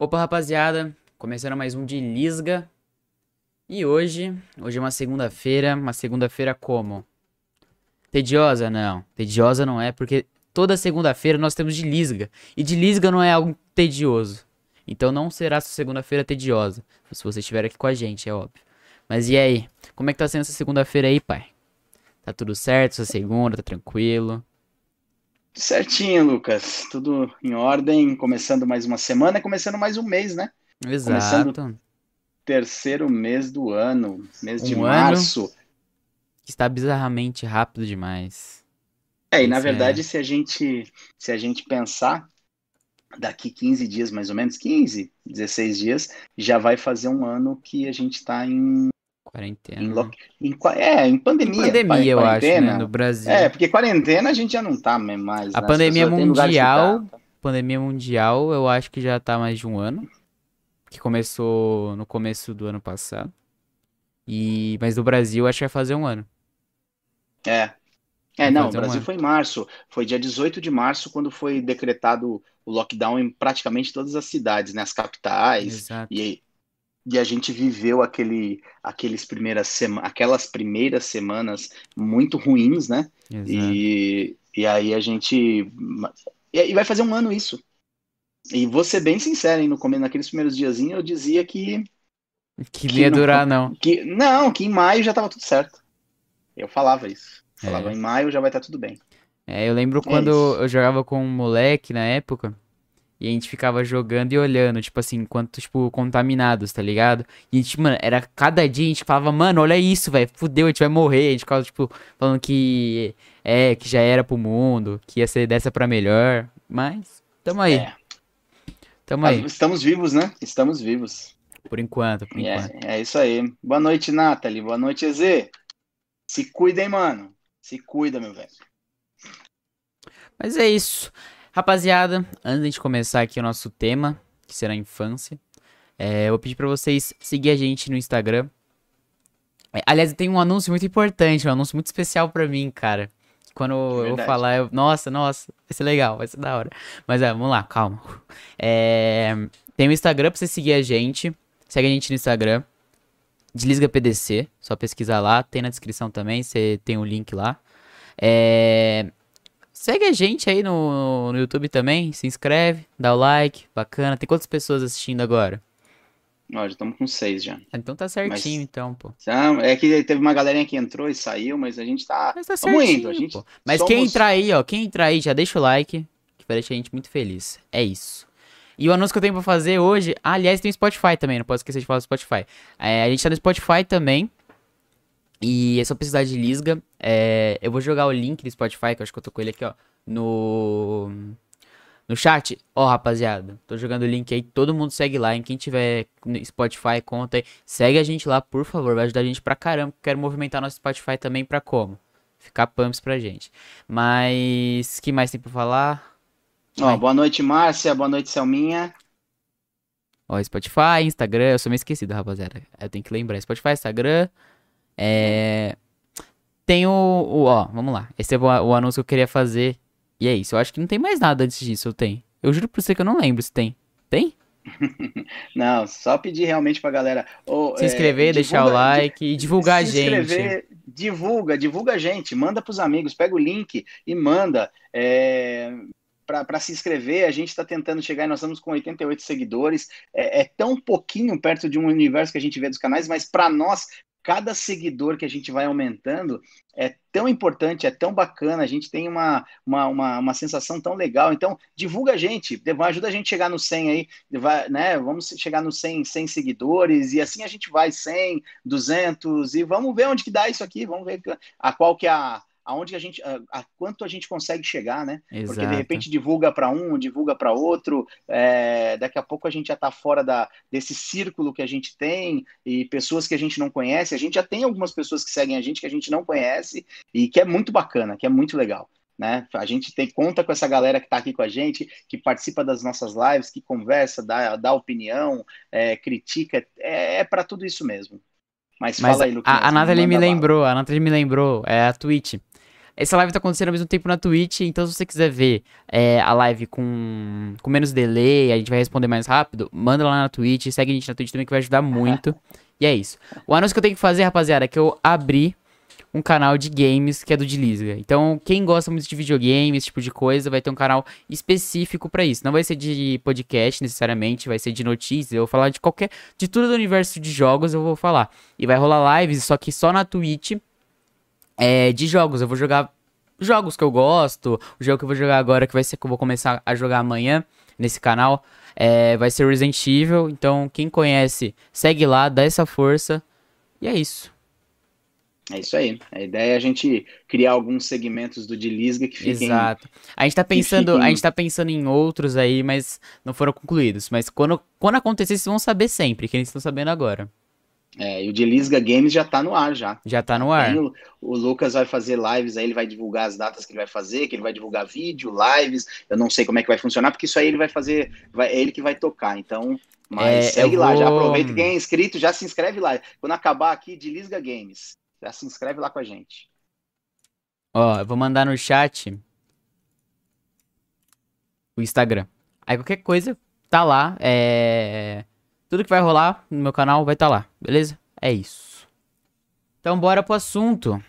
Opa, rapaziada, começando mais um de Lisga. E hoje, hoje é uma segunda-feira, uma segunda-feira como? Tediosa? Não, tediosa não é, porque toda segunda-feira nós temos de Lisga. E de Lisga não é algo tedioso. Então não será segunda-feira tediosa, se você estiver aqui com a gente, é óbvio. Mas e aí, como é que tá sendo essa segunda-feira aí, pai? Tá tudo certo essa segunda, tá tranquilo? Certinho, Lucas. Tudo em ordem. Começando mais uma semana, começando mais um mês, né? Exato. Começando terceiro mês do ano, mês de Um março. Está bizarramente rápido demais. É, e na é. verdade, se a gente se a gente pensar, daqui 15 dias mais ou menos, 15, 16 dias, já vai fazer um ano que a gente tá em, Quarentena. em, lock- em é, em pandemia. Pandemia, eu acho, né? No Brasil. É, porque quarentena a gente já não tá mais. A né? Pandemia mundial- tá. Pandemia mundial, eu acho que já tá mais de um ano. Que começou no começo do ano passado. E... Mas no Brasil, acho que vai fazer um ano. É. É, não, o um Brasil ano. foi em março. Foi dia 18 de março quando foi decretado o lockdown em praticamente todas as cidades, né? As capitais. Exato. E, e a gente viveu aquele, aqueles primeiras sema, aquelas primeiras semanas muito ruins, né? Exato. E, e aí a gente. E, vai fazer um ano isso. E vou ser bem sincero, hein? No começo, naqueles primeiros diazinhos eu dizia que, Que ia não- durar, não. que. Não, que em maio já tava tudo certo. Eu falava isso. Falava, É. em maio já vai estar tudo bem. É, eu lembro É quando isso. eu jogava com um moleque na época. E a gente ficava jogando e olhando, tipo assim, enquanto, tipo, contaminados, tá ligado? E a gente, mano, era cada dia a gente falava, mano, olha isso, velho, fudeu, a gente vai morrer. A gente ficava, tipo, falando que é, que já era pro mundo, que ia ser dessa pra melhor. Mas, tamo aí, É. tamo aí, Estamos vivos, né? Estamos vivos. por enquanto, por E enquanto. É, é isso aí. Boa noite, Nathalie. Boa noite, EZ. Se cuida, hein, mano. Se cuida, meu velho. Mas é isso. Rapaziada, antes de começar aqui o nosso tema, que será a infância, é, eu vou pedir pra vocês seguir a gente no Instagram. É, aliás, tem um anúncio muito importante, um anúncio muito especial pra mim, cara. Quando eu vou Verdade. falar, eu- nossa, nossa, vai ser legal, vai ser da hora. Mas é, vamos lá, calma. É, tem o Instagram pra você seguir a gente. Segue a gente no Instagram. Deslisga PDC, só pesquisar lá, tem na descrição também, você tem o link lá. É, Segue a gente aí no, no YouTube também, se inscreve, dá o like, bacana. Tem quantas pessoas assistindo agora? Ó, já estamos com seis já. Então tá certinho, Mas- então, pô. Então, É que teve uma galerinha que entrou e saiu, mas a gente tá. Mas tá certinho, indo, a gente pô. Mas quem somos- entrar aí, ó, quem entrar aí, já deixa o like, que vai deixar a gente muito feliz. É isso. E o anúncio que eu tenho pra fazer hoje, ah, aliás, tem o Spotify também, não posso esquecer de falar do Spotify. É, a gente tá no Spotify também. E é só precisar de Lisga. É, eu vou jogar o link do Spotify, que eu acho que eu tô com ele aqui, ó. No. No chat. Ó, rapaziada. Tô jogando o link aí. Todo mundo segue lá. Em quem tiver Spotify, conta aí. Segue a gente lá, por favor. Vai ajudar a gente pra caramba. Quero movimentar nosso Spotify também pra como? Ficar pumps pra gente. Mas. que mais tem pra falar? Ó, Vai. boa noite, Márcia. Boa noite, Selminha. Ó, Spotify, Instagram. Eu sou meio esquecido, rapaziada. Eu tenho que lembrar. Spotify, Instagram. É. Tem o, o. Ó, vamos lá. Esse é o, o anúncio que eu queria fazer. E é isso. Eu acho que não tem mais nada antes disso. Eu tenho. Eu juro pra você que eu não lembro se tem. Tem? Não, só pedir realmente pra galera. Se é, inscrever, deixar o divulga- like e divulgar a se gente. inscrever, divulga, divulga a gente, manda pros amigos, pega o link e manda. É, para se inscrever, a gente está tentando chegar e nós estamos com 88 seguidores. É, é tão pouquinho perto de um universo que a gente vê dos canais, mas para nós, cada seguidor que a gente vai aumentando é tão importante, é tão bacana, a gente tem uma, uma, uma, uma sensação tão legal. Então, divulga a gente, ajuda a gente a chegar no 100 aí, vai, né? Vamos chegar no 100, 100 seguidores e assim a gente vai 100, 200 e vamos ver onde que dá isso aqui, vamos ver a qual que é a aonde a gente, a, a quanto a gente consegue chegar, né? Exato. Porque de repente divulga para um, divulga para outro, é, daqui a pouco a gente já está fora da, desse círculo que a gente tem e pessoas que a gente não conhece. A gente já tem algumas pessoas que seguem a gente que a gente não conhece e que é muito bacana, que é muito legal. Né? A gente tem conta com essa galera que está aqui com a gente, que participa das nossas lives, que conversa, dá, dá opinião, é, critica, é, é para tudo isso mesmo. Mas, Mas fala aí, Luquinhas, a, a Nathalie me lembrou, a Nathalie me lembrou, é a Twitch. Essa live tá acontecendo ao mesmo tempo na Twitch, então se você quiser ver é, a live com, com menos delay, a gente vai responder mais rápido, manda lá na Twitch, segue a gente na Twitch também que vai ajudar muito. e é isso. O anúncio que eu tenho que fazer, rapaziada, é que eu abri um canal de games que é do Dilisga. Então, quem gosta muito de videogame, esse tipo de coisa, vai ter um canal específico pra isso. Não vai ser de podcast necessariamente, vai ser de notícias, eu vou falar de qualquer, de tudo do universo de jogos eu vou falar. E vai rolar lives, só que só na Twitch, é, de jogos. Eu vou jogar jogos que eu gosto. O jogo que eu vou jogar agora, que vai ser que eu vou começar a jogar amanhã nesse canal, é, vai ser Resident Evil. Então, quem conhece, segue lá, dá essa força. E é isso. É isso aí. A ideia é a gente criar alguns segmentos do Dilisga que fiquem. Exato. A gente tá pensando, fiquem- a gente tá pensando em outros aí, mas não foram concluídos. Mas quando, quando acontecer, vocês vão saber sempre, que eles estão sabendo agora. É, e o Dilisga Games já tá no ar já. Já tá no ar. O, o Lucas vai fazer lives aí, ele vai divulgar as datas que ele vai fazer, que ele vai divulgar vídeo, lives. Eu não sei como é que vai funcionar, porque isso aí ele vai fazer, vai, é ele que vai tocar. Então, mas É, segue lá, já aproveita quem é inscrito, já se inscreve lá. Quando acabar aqui, Dilisga Games, já se inscreve lá com a gente. Ó, eu vou mandar no chat o Instagram. Aí qualquer coisa tá lá. É... Tudo que vai rolar no meu canal vai estar lá, beleza? É isso. Então bora pro assunto. O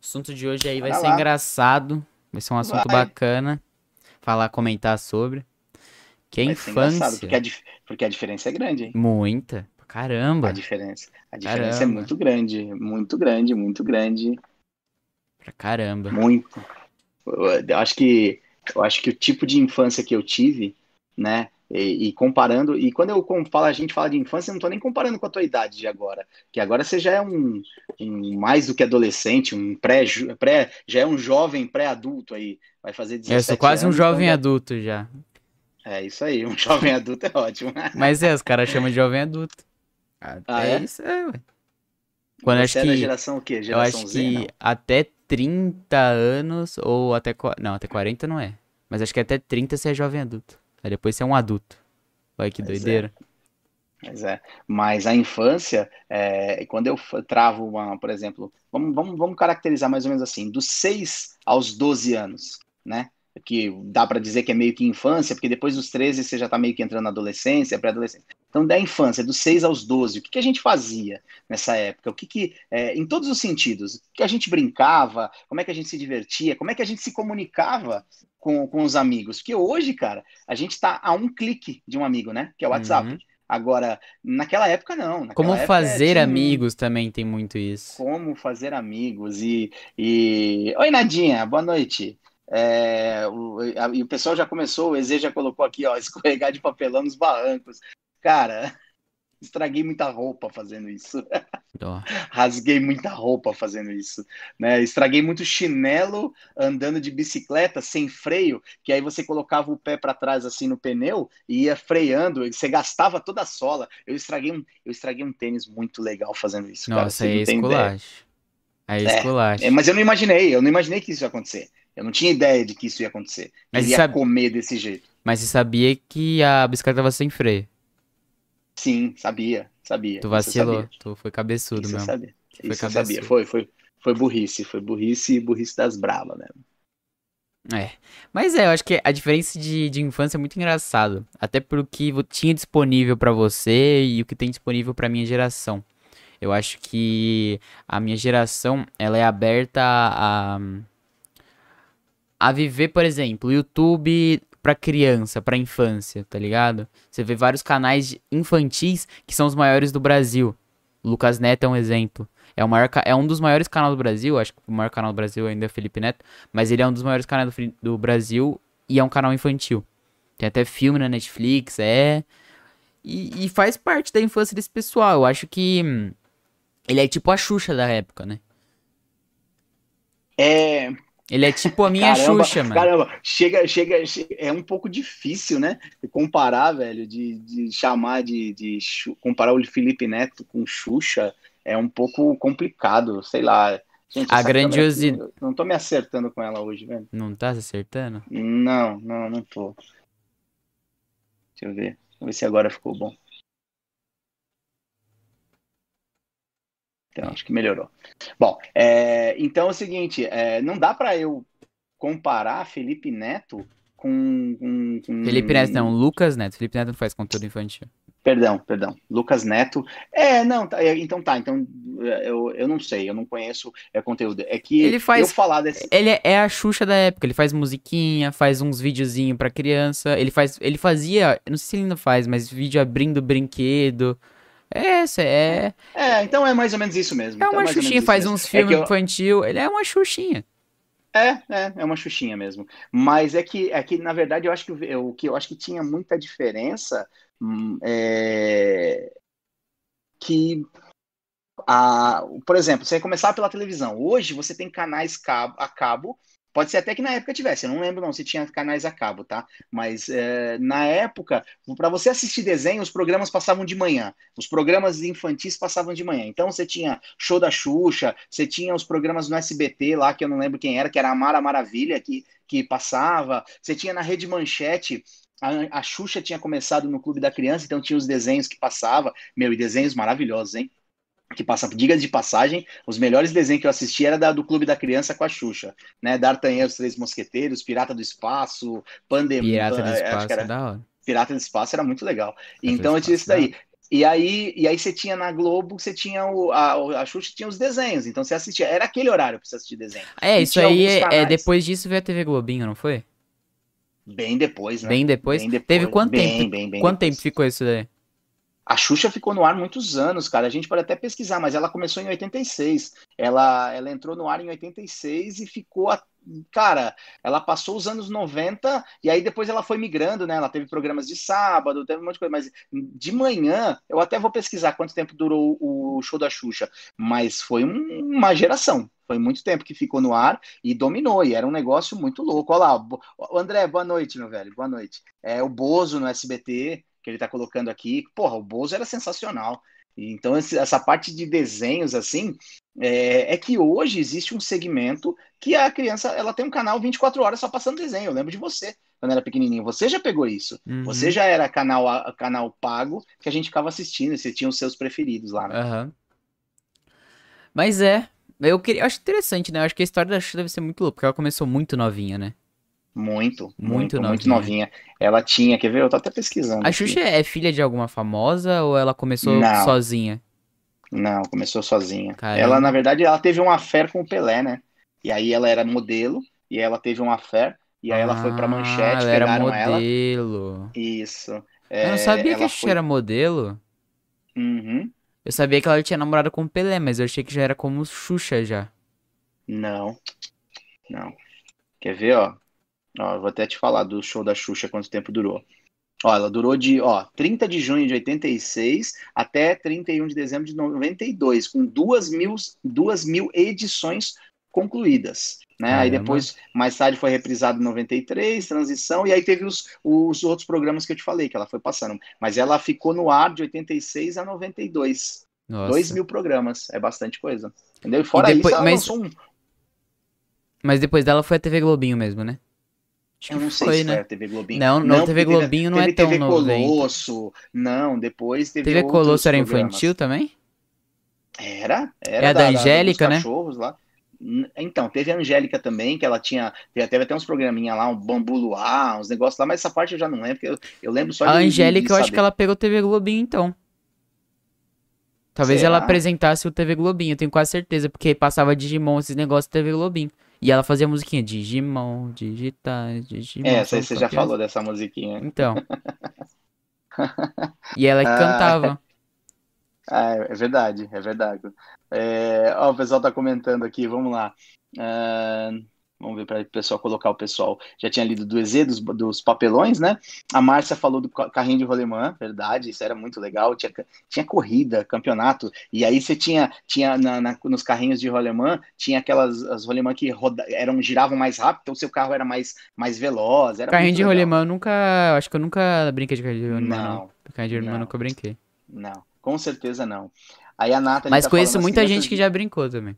assunto de hoje aí vai ser lá. engraçado. Vai ser um assunto Vai. bacana. Falar, comentar sobre. Que é Vai infância. porque a, porque a diferença é grande, hein? Muita. Caramba. A diferença. A diferença é Caramba. muito grande, muito grande, muito grande. Pra caramba. Muito. Eu acho que eu acho que o tipo de infância que eu tive, né? E, e comparando, e quando eu falo, a gente fala de infância, eu não tô nem comparando com a tua idade de agora, que agora você já é um, um mais do que adolescente, um pré, pré já é um jovem pré-adulto aí, vai fazer 17 Eu sou quase um anos, jovem então adulto já. É isso aí, um jovem adulto é ótimo. Mas é, os caras chamam de jovem adulto. Até Ah, é? isso é, ué. Quando eu acho é da que. geração o quê? Eu Geração acho Z, que não? até 30 anos, ou até. Não, até 40 não é. Mas acho que até 30 você é jovem adulto. Aí depois você é um adulto. Olha que Pois doideira. Mas é. Mas a infância, é, quando eu travo uma, por exemplo, vamos, vamos, vamos caracterizar mais ou menos assim, dos 6 aos 12 anos, né? Que dá para dizer que é meio que infância, porque depois dos 13 você já tá meio que entrando na adolescência, pré-adolescência. Então, da infância, dos 6 aos 12, o que que a gente fazia nessa época? O que que, é, em todos os sentidos, o que a gente brincava, como é que a gente se divertia, como é que a gente se comunicava com, com os amigos? Porque hoje, cara, a gente tá a um clique de um amigo, né? Que é o WhatsApp. Uhum. Agora, naquela época não. Naquela Como época fazer tinha amigos também tem muito isso. Como fazer amigos e, e... Oi, Nadinha, boa noite. É, o, a- e o pessoal já começou, o EZ já colocou aqui, ó, escorregar de papelão nos barrancos. Cara, estraguei muita roupa fazendo isso. Rasguei muita roupa fazendo isso, né? Estraguei muito chinelo andando de bicicleta sem freio, que aí você colocava o pé para trás assim no pneu e ia freando, e você gastava toda a sola. Eu estraguei um, eu estraguei um tênis muito legal fazendo isso, cara. Nossa, aí é esculacho. Aí é esculacho. É, mas eu não imaginei, eu não imaginei que isso ia acontecer. Eu não tinha ideia de que isso ia acontecer. Mas Ele ia sabe- comer desse jeito. Mas você sabia que a bicicleta tava sem freio. Sim, sabia, sabia. Tu vacilou, sabia. tu foi cabeçudo Isso mesmo. sabia. Foi Isso sabia. Foi, foi, foi burrice, foi burrice e burrice das bravas, né? É. Mas é, eu acho que a diferença de, de infância é muito engraçado. Até porque vo- tinha disponível pra você e o que tem disponível pra minha geração. Eu acho que a minha geração, ela é aberta a, a, a viver, por exemplo, YouTube pra criança, pra infância, tá ligado? Você vê vários canais infantis que são os maiores do Brasil. Lucas Neto é um exemplo. É, o maior, é um dos maiores canais do Brasil, acho que o maior canal do Brasil ainda é Felipe Neto, mas ele é um dos maiores canais do, do Brasil e é um canal infantil. Tem até filme na Netflix, é. E, e faz parte da infância desse pessoal. Eu acho que hum, ele é tipo a Xuxa da época, né? É, Ele é tipo a minha Caramba, Xuxa, mano. Caramba, chega, chega, che- é um pouco difícil, né? Comparar, velho, de, de chamar de, de comparar o Felipe Neto com Xuxa é um pouco complicado, sei lá. Gente, A essa câmera aqui, grandiosi- eu não tô me acertando com ela hoje, velho. Não tá se acertando? Não, não, não tô. Deixa eu ver. Deixa eu ver se agora ficou bom. Então, acho que melhorou. Bom, é, então é o seguinte, é, não dá pra eu comparar Felipe Neto com, com, com- Felipe Neto não, Lucas Neto. Felipe Neto não faz conteúdo infantil. Perdão, perdão. Lucas Neto. É, não, tá, é, então tá. Então eu, eu não sei, eu não conheço é, conteúdo. É que Ele faz- eu falar desse. Ele é, é a Xuxa da época. Ele faz musiquinha, faz uns videozinhos pra criança. Ele faz, ele fazia, não sei se ele ainda faz, mas vídeo abrindo brinquedo. É, é, É, então é mais ou menos isso mesmo. é então uma mais ou menos Xuxinha, faz mesmo. uns É filmes que eu- infantil. Ele é uma Xuxinha. É, é, é uma xuxinha mesmo. Mas é que, é que na verdade, eu acho que o que eu acho que tinha muita diferença hum, é que a, por exemplo, você começar pela televisão. Hoje você tem canais cabo- a cabo. Pode ser até que na época tivesse, eu não lembro não se tinha canais a cabo, tá? Mas é, na época, para você assistir desenho, os programas passavam de manhã. Os programas infantis passavam de manhã. Então você tinha Show da Xuxa, você tinha os programas no SBT lá, que eu não lembro quem era, que era a Mara Maravilha, que, que passava. Você tinha na Rede Manchete, a, a Xuxa tinha começado no Clube da Criança, então tinha os desenhos que passava. Meu, e desenhos maravilhosos, hein? Que passa, diga de passagem, os melhores desenhos que eu assisti era da, do Clube da Criança com a Xuxa, né? D'Artagnan, os Três Mosqueteiros, Pirata do Espaço, Pandemia, Pirata do acho Espaço que é era da hora. Pirata do Espaço era muito legal. do Então eu tinha isso daí. E aí, e aí você tinha na Globo, você tinha o, a, a Xuxa tinha os desenhos, então você assistia. Era aquele horário pra você assistir desenho. É, E isso aí é, é depois disso veio a TV Globinho, não foi? Bem depois, né? Bem depois. Bem depois. Teve quanto Bem, tempo? bem, bem quanto depois. tempo ficou isso daí? A Xuxa ficou no ar muitos anos, cara. A gente pode até pesquisar, mas ela começou em 86. Ela, ela entrou no ar em 86 e ficou. a- Cara, ela passou os anos 90 e aí depois ela foi migrando, né? Ela teve programas de sábado, teve um monte de coisa, mas de manhã, eu até vou pesquisar quanto tempo durou o show da Xuxa, mas foi um- uma geração. Foi muito tempo que ficou no ar e dominou, e era um negócio muito louco. Olha lá, André, boa noite, meu velho, boa noite. É o Bozo no SBT, que ele tá colocando aqui. Porra, o Bozo era sensacional. Então, essa parte de desenhos, assim, é, é, que hoje existe um segmento que a criança ela tem um canal 24 horas só passando desenho. Eu lembro de você, quando era pequenininho. Você já pegou isso. Uhum. Você já era canal, canal pago que a gente ficava assistindo e você tinha os seus preferidos lá, né? Uhum. Mas é, eu queria, eu acho interessante, né? Eu acho que a história da Xuxa deve ser muito louca, porque ela começou muito novinha, né? Muito, muito, muito novinha. muito novinha. Ela tinha, quer ver? Eu tô até pesquisando. A Xuxa aqui. é filha de alguma famosa ou ela começou Não. sozinha? Não, começou sozinha. Caramba. Ela, na verdade, ela teve uma fé com o Pelé, né? E aí ela era modelo, e ela teve uma fé, e aí ah, ela foi pra ah, manchete, ela pegaram era modelo. ela. Isso. É, eu não sabia que a Xuxa foi... era modelo. Uhum. Eu sabia que ela tinha namorado com o Pelé, mas eu achei que já era como Xuxa já. Não. Não. Quer ver, ó? Ó eu vou até te falar do show da Xuxa, quanto tempo durou. Ó, ela durou de ó, 30 de junho de 86 até 31 de dezembro de 92, com duas mil, duas mil edições concluídas. Né? Aí depois, mais tarde, foi reprisado em 93, transição, e aí teve os, os outros programas que eu te falei, que ela foi passando. Mas ela ficou no ar de 86 a 92. Nossa. 2 mil programas, é bastante coisa. Entendeu? E fora e depois, isso, ela mas... lançou um. Mas depois dela foi a TV Globinho mesmo, né? Acho eu não sei foi, se né? foi a TV Globinho. Não, não, TV Globinho teve, não é tão TV Colosso. Não, depois teve TV Colosso era programas. infantil também? Era, era. É a da, da Angélica, da, né? Lá. Então, teve a Angélica também, que ela tinha. Teve até uns programinha lá, um bambu luar, uns negócios lá, mas essa parte eu já não lembro, porque eu, eu lembro só a de. A Angélica, de eu acho que ela pegou TV Globinho, então. Talvez Será? ela apresentasse o TV Globinho, eu tenho quase certeza, porque passava Digimon, esses negócios TV Globinho. E ela fazia a musiquinha Digimon, digitais, Digimon. É, essa aí você já falou dessa musiquinha. Então. e ela que ah. cantava. Ah, é verdade, é verdade. É, ó, o pessoal tá comentando aqui, vamos lá. Uh, vamos ver para o pessoal colocar o pessoal. Já tinha lido do EZ, dos, dos papelões, né? A Márcia falou do carrinho de rolemã, verdade, isso era muito legal. Tinha, tinha corrida, campeonato, e aí você tinha, tinha na, na, nos carrinhos de rolemã, tinha aquelas as rolemã que roda, eram, giravam mais rápido, então seu carro era mais, mais veloz. Carrinho de rolemã, eu nunca. Acho que eu nunca brinquei de carrinho de rolemã. Não. não. Carrinho de rolemã nunca brinquei. Não. Com certeza não. Aí a Nathalie Mas tá conheço muita gente que já brincou também.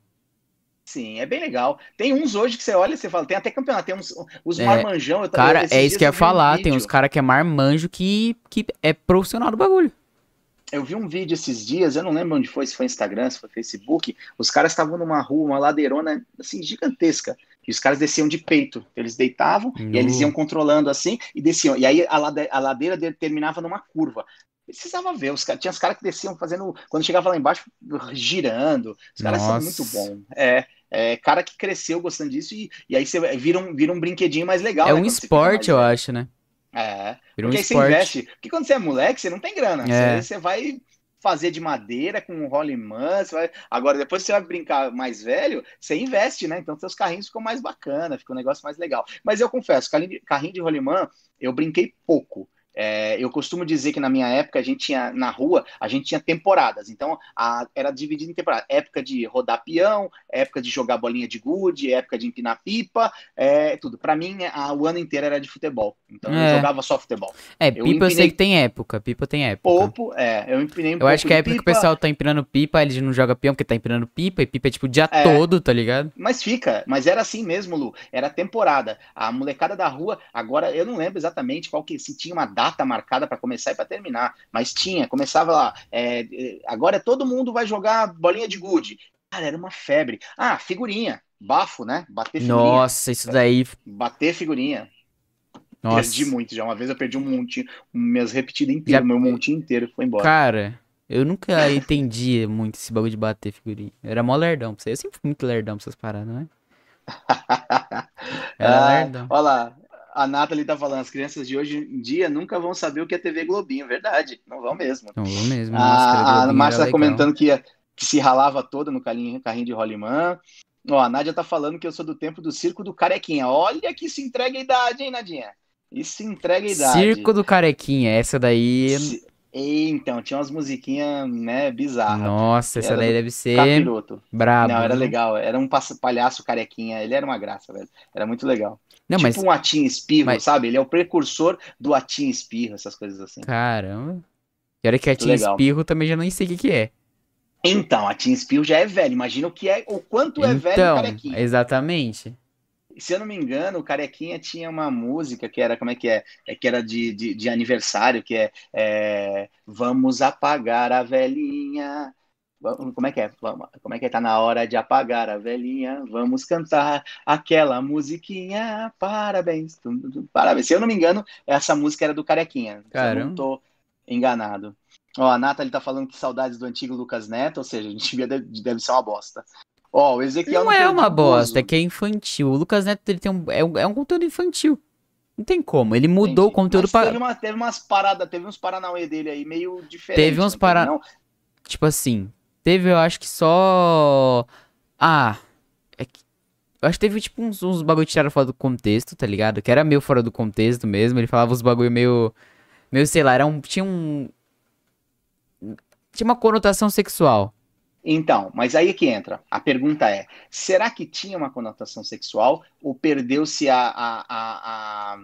Sim, é bem legal. Tem uns hoje que você olha e você fala, tem até campeonato, tem uns os é, marmanjão. cara, é isso que eu ia falar, um tem uns cara que é marmanjo que, que é profissional do bagulho. Eu vi um vídeo esses dias, eu não lembro onde foi, se foi Instagram, se foi Facebook, os caras estavam numa rua, uma ladeirona, assim, gigantesca, e os caras desciam de peito, eles deitavam, e eles iam controlando assim, e desciam, e aí a, lade a ladeira terminava numa curva, precisava ver. Os, tinha os caras que desciam fazendo, quando chegava lá embaixo, girando. Os caras são muito bons. É, é, cara que cresceu gostando disso e, e aí você vira um, vira um brinquedinho mais legal. É né, um esporte, eu acho, né? É. Vira porque um aí esporte. você investe. Porque quando você é moleque, você não tem grana. É. Você, você vai fazer de madeira com um rolimã, você vai... agora depois você vai brincar mais velho, você investe, né? Então seus carrinhos ficam mais bacana, fica um negócio mais legal. Mas eu confesso, carrinho de rolimã, eu brinquei pouco. É, eu costumo dizer que na minha época a gente tinha na rua, a gente tinha temporadas. Então a, era dividido em temporadas. Época de rodar peão, época de jogar bolinha de gude, época de empinar pipa, é, tudo. Para mim a, o ano inteiro era de futebol. Então é. eu jogava só futebol. É, pipa eu, empinei... eu sei que tem época. Pipa tem época. Popo, é, eu empinei um Eu acho que é época pipa. que o pessoal tá empinando pipa, eles não joga peão porque tá empinando pipa e pipa é tipo o dia é. todo, tá ligado? Mas fica, mas era assim mesmo, Lu. Era temporada. A molecada da rua, agora eu não lembro exatamente qual que se tinha uma data data marcada para começar e para terminar, mas tinha, começava lá, é, é, agora todo mundo vai jogar bolinha de gude. Cara, era uma febre. Ah, figurinha, bafo, né? Bater figurinha. Nossa, isso daí. Bater figurinha. Nossa. Perdi muito já. Uma vez eu perdi um montinho, minhas repetidas inteiras, já... meu montinho inteiro foi embora. Cara, eu nunca entendi muito esse bagulho de bater figurinha. Eu era mó lerdão pra você. Eu sempre fui muito lerdão pra essas paradas, né? Era ah, lerdão. Olha lá, a Nathalie tá falando, as crianças de hoje em dia nunca vão saber o que é TV Globinho, verdade, não vão mesmo. Não vão mesmo. A, a Márcia tá comentando que, que, se ralava toda no carrinho, carrinho de rolimã. Ó, a Nádia tá falando que eu sou do tempo do circo do Carequinha. Olha que se entrega a idade, hein, Nadinha? Isso entrega a idade. Circo do Carequinha, essa daí... Se... Então, tinha umas musiquinhas, né, bizarras. Nossa, essa daí deve ser capiroto. brabo. Não, era né? legal. Era um palhaço carequinha. Ele era uma graça, velho. Era muito legal. Não, tipo mas... um Atim Espirro, mas... sabe? Ele é o precursor do Atim Espirro, essas coisas assim. Caramba. E olha que a Tim Legal. Espirro também já nem sei o que, que é. Então, a Spill já é velho. Imagina o que é, o quanto é velho o Então, Carequinha. exatamente. Se eu não me engano, o Carequinha tinha uma música que era, como é que é? É que era de, de, de aniversário, que é, é, Vamos apagar a velhinha. Como é que é? Como é que é? Tá na hora de apagar a velhinha. Vamos cantar aquela musiquinha. Parabéns. Parabéns. Se eu não me engano, essa música era do Carequinha. Se eu Caramba. não tô enganado. Ó, a Nathalie tá falando que saudades do antigo Lucas Neto, ou seja, a gente via deve, deve ser uma bosta. Ó, o Ezequiel Não é perdi uma o bosta, é que é infantil. O Lucas Neto ele tem um, é, um, é um conteúdo infantil. Não tem como. Ele mudou o Entendi. conteúdo Mas pra. Teve, uma, teve umas paradas, teve uns paranauê dele aí meio diferente. Teve uns não para- não? Tipo assim, teve, eu acho que só. Ah. É que... Eu acho que teve, tipo, uns, uns bagulho tiraram fora do contexto, tá ligado? Que era meio fora do contexto mesmo. Ele falava uns bagulho meio. Meio, sei lá, era um. Tinha um. Tinha uma conotação sexual. Então, mas aí que entra. A pergunta é: será que tinha uma conotação sexual ou perdeu-se a, a, a, a,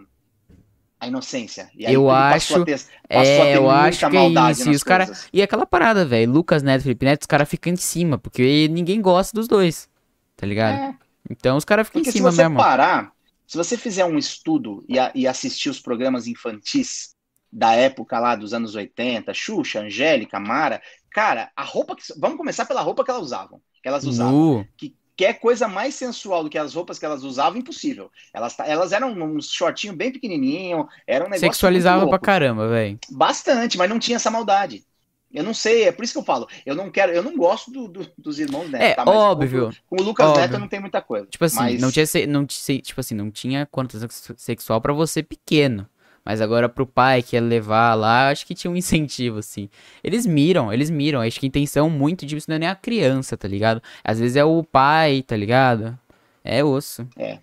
a inocência? E aí Eu acho- ter, É, eu acho que é maldade isso. E os cara, coisas. e aquela parada, velho. Lucas Neto Felipe Neto, os caras ficam em cima, porque ninguém gosta dos dois. Tá ligado? É, Então os caras ficam em porque se cima você mesmo. parar, se você fizer um estudo e, a- e assistir os programas infantis da época lá dos anos 80, Xuxa, Angélica, Mara, cara, a roupa que. Vamos começar pela roupa que elas usavam. Que elas usavam. Nu. que quer coisa mais sensual do que as roupas que elas usavam, impossível. Elas, elas eram um shortinho bem pequenininho, era um negócio Sexualizava pra caramba, velho. Bastante, mas não tinha essa maldade. Eu não sei, é por isso que eu falo. Eu não quero, eu não gosto do- do- dos irmãos Neto. É, tá? Óbvio. Com, com o Lucas óbvio. Neto não tem muita coisa. Tipo assim, mas, não tinha, não tinha, tipo assim, não tinha conotação sex- sexual pra você pequeno. Mas agora pro pai que ia levar lá, acho que tinha um incentivo, assim. Eles miram, eles miram. Acho que a intenção muito disso não é nem a criança, tá ligado? Às vezes é o pai, tá ligado? É osso, É,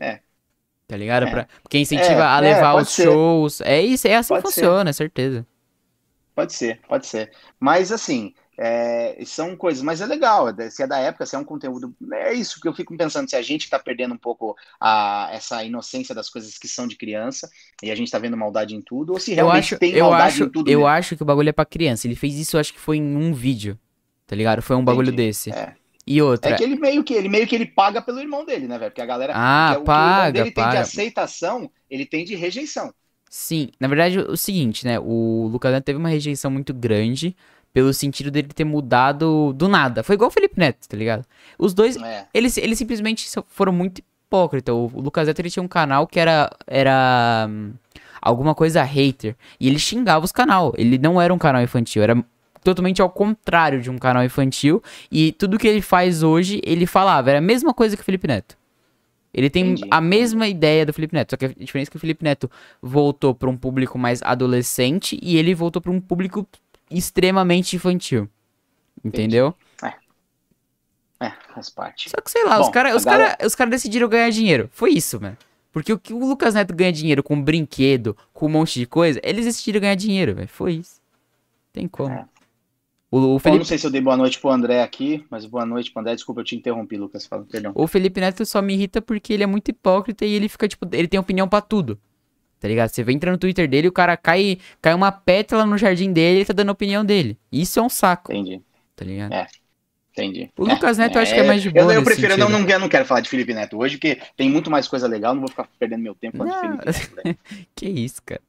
é. tá ligado? É. Pra, porque incentiva É, a é, levar pode os ser. shows. É isso, é assim que Pode ser. funciona, certeza. Pode ser, pode ser. Mas assim, é, são coisas, mas é legal, se é da época, se é um conteúdo. É isso que eu fico pensando, se a gente está perdendo um pouco a, essa inocência das coisas que são de criança, e a gente está vendo maldade em tudo, ou se Eu realmente acho, tem maldade acho, em tudo eu mesmo. acho que o bagulho é pra criança. Ele fez isso, eu acho que foi em um vídeo. Tá ligado? Foi um bagulho Entendi. desse. É. E outra. É que ele meio que ele meio que ele paga pelo irmão dele, né, velho? Porque a galera Ah, irmão paga, dele tem de aceitação, ele tem de rejeição. Sim, na verdade, o seguinte, né? O Lucas teve uma rejeição muito grande pelo sentido dele ter mudado do nada. Foi igual o Felipe Neto, tá ligado? Os dois, É. eles, eles simplesmente foram muito hipócritas. O o Lucas Neto ele tinha um canal que era, era hum, alguma coisa hater. E ele xingava os canal. Ele não era um canal infantil, era totalmente ao contrário de um canal infantil. E tudo que ele faz hoje, ele falava. Era a mesma coisa que o Felipe Neto. Ele tem Entendi. a mesma ideia do Felipe Neto, só que a diferença é que o Felipe Neto voltou para um público mais adolescente e ele voltou para um público extremamente infantil. Entendeu? É, faz parte. Só que sei lá, os Bom, caras a os galera- cara, os cara decidiram ganhar dinheiro. Foi isso, mano. Porque o que o Lucas Neto ganha dinheiro com brinquedo, com um monte de coisa, eles decidiram ganhar dinheiro, velho. Foi isso. Tem como. É. O, o Felipe, não sei se eu dei boa noite pro André aqui, mas boa noite pro André. Desculpa, eu te interrompi, Lucas. Fala, perdão. o Felipe Neto só me irrita porque ele é muito hipócrita e ele fica, tipo, ele tem opinião pra tudo. Tá ligado? Você vem entrar no Twitter dele, o cara cai, cai uma pétala no jardim dele e tá dando a opinião dele. Isso é um saco, Entendi, tá ligado? É. entendi. O Lucas Neto eu acho que é mais de boa Eu, eu prefiro, eu não, não, eu não quero falar de Felipe Neto hoje, porque tem muito mais coisa legal, não vou ficar perdendo meu tempo falando Não. de Felipe Neto. né? Que isso, cara.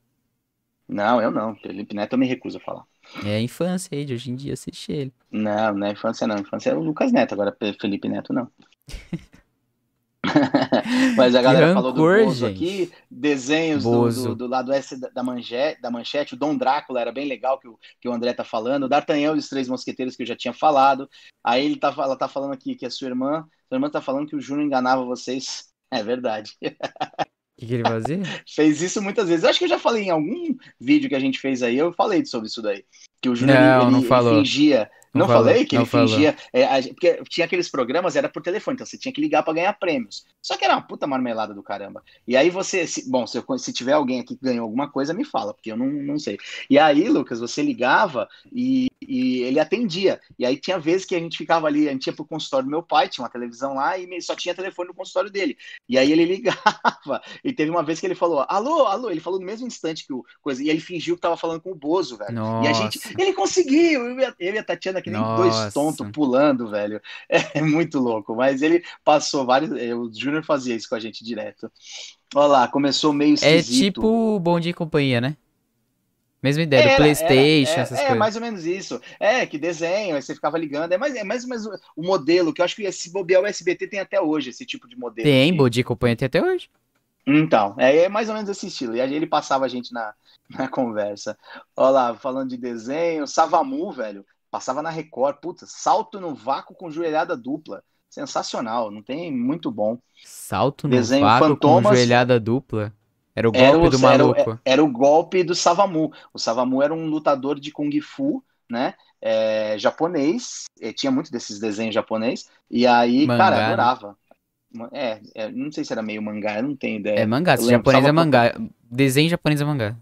Não, eu não. Felipe Neto eu me recuso a falar. É a infância aí de hoje em dia assistir ele. Não, não é infância não. Infância é o Lucas Neto, agora Felipe Neto não. Mas a galera falou do rancor, Bozo gente. aqui, desenhos do, Bozo. do, do lado S da, manchete, da manchete, o Dom Drácula era bem legal que o, que o André tá falando, o D'Artagnan e os Três Mosqueteiros que eu já tinha falado, aí ele tá, ela tá falando aqui que a sua irmã, sua irmã tá falando que o Júnior enganava vocês, é verdade, O que, que ele fazia? fez isso muitas vezes, eu acho que eu já falei em algum vídeo que a gente fez aí, eu falei sobre isso daí, que o Júnior Não, ele, não ele falou. fingia, Não, falou, falei que não ele fingia. É, a- porque tinha aqueles programas, era por telefone, então você tinha que ligar pra ganhar prêmios. Só que era uma puta marmelada do caramba. E aí você. se- bom, se, eu- se tiver alguém aqui que ganhou alguma coisa, me fala, porque eu não, não sei. E aí, Lucas, você ligava e, e ele atendia. E aí tinha vezes que a gente ficava ali, a gente ia pro consultório do meu pai, tinha uma televisão lá e só tinha telefone no consultório dele. E aí ele ligava. E teve uma vez que ele falou: alô, alô, ele falou no mesmo instante que o coisa. E ele fingiu que tava falando com o Bozo, velho. Nossa. E a gente, ele conseguiu! Eu e a, eu e a Tatiana, que nem Nossa. dois tontos pulando, velho. É muito louco. Mas ele passou vários. eh, O Júnior fazia isso com a gente direto. Olha lá, começou meio É esquisito. tipo Bom Dia e Companhia, né? Mesma ideia do Era, PlayStation, era, é, essas é, coisas. mais ou menos isso. É, que desenho, aí você ficava ligando. É mais, é mais ou menos o- modelo, que eu acho que esse bobear o SBT tem até hoje, esse tipo de modelo. Tem, que- Bom Dia e Companhia tem até hoje. Então, é, é mais ou menos esse estilo. E aí ele passava a gente na, na conversa. Olha lá, falando de desenho, Savamu, velho, passava na Record. Puta, salto no vácuo com joelhada dupla. Sensacional, não tem muito bom. Salto no Desenho vácuo Fantomas. com joelhada dupla. Era o Era golpe o, do era, o- maluco. era o golpe do Savamu. O Savamu era um lutador de Kung Fu, né? É, japonês. eh, tinha muito desses desenhos japonês. E aí, Mangá, cara, né? adorava. É, é, não sei se era meio mangá, eu não tenho ideia. É mangá, japonês é mangá. Desenho japonês é mangá.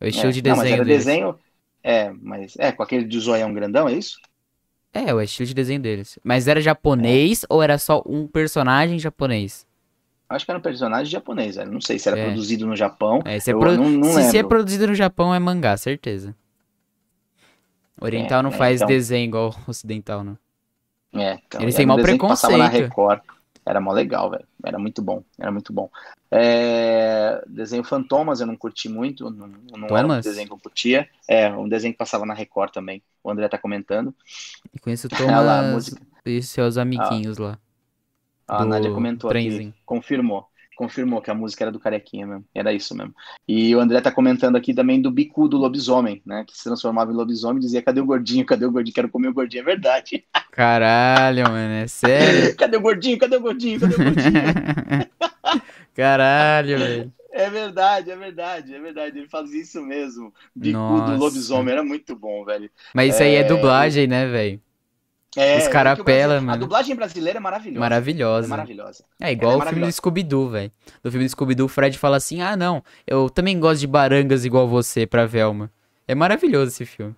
É o estilo É, de não, mas desenho era deles. desenho. É, mas é com aquele de zoião grandão, é isso? É, o estilo de desenho deles. Mas era japonês ou era só um personagem japonês? Acho que era um personagem japonês, velho. Não sei se era É. produzido no Japão. É, se, é pro- não- não se- se é produzido no Japão é mangá, certeza. Oriental É, não é, faz então. desenho igual ocidental, não. É, então, Eles era têm um mó desenho que passava na preconceito. Record. Era mó legal, velho. Era muito bom. Era muito bom. É, Desenho Fantomas eu não curti muito. Não, não era um desenho que eu curtia. É, um desenho que passava na Record também. O André tá comentando. E conheço o lá, Thomas música. e seus amiguinhos lá. A do Nádia comentou aqui. Confirmou. Confirmou que a música era do Carequinha mesmo. Era isso mesmo. E o André tá comentando aqui também do bicu do lobisomem, né? Que se transformava em lobisomem e dizia: cadê o gordinho? Cadê o gordinho? Quero comer o gordinho. É verdade. Caralho, mano, é sério? Cadê o gordinho? Cadê o gordinho? Cadê o gordinho? Caralho, velho. É verdade, é verdade, é verdade. Ele fazia isso mesmo. Bicu Nossa. do lobisomem era muito bom, velho. Mas isso aí é É, dublagem, né, velho? É, Os cara é que o Brasil- apela, A mano. dublagem brasileira é maravilhosa. É Maravilhosa. maravilhosa. É igual Ela é o filme do maravilhosa. Scooby-Doo, velho. No filme do Scooby-Doo, o Fred fala assim: Ah, não, eu também gosto de barangas igual você pra Velma. É maravilhoso esse filme.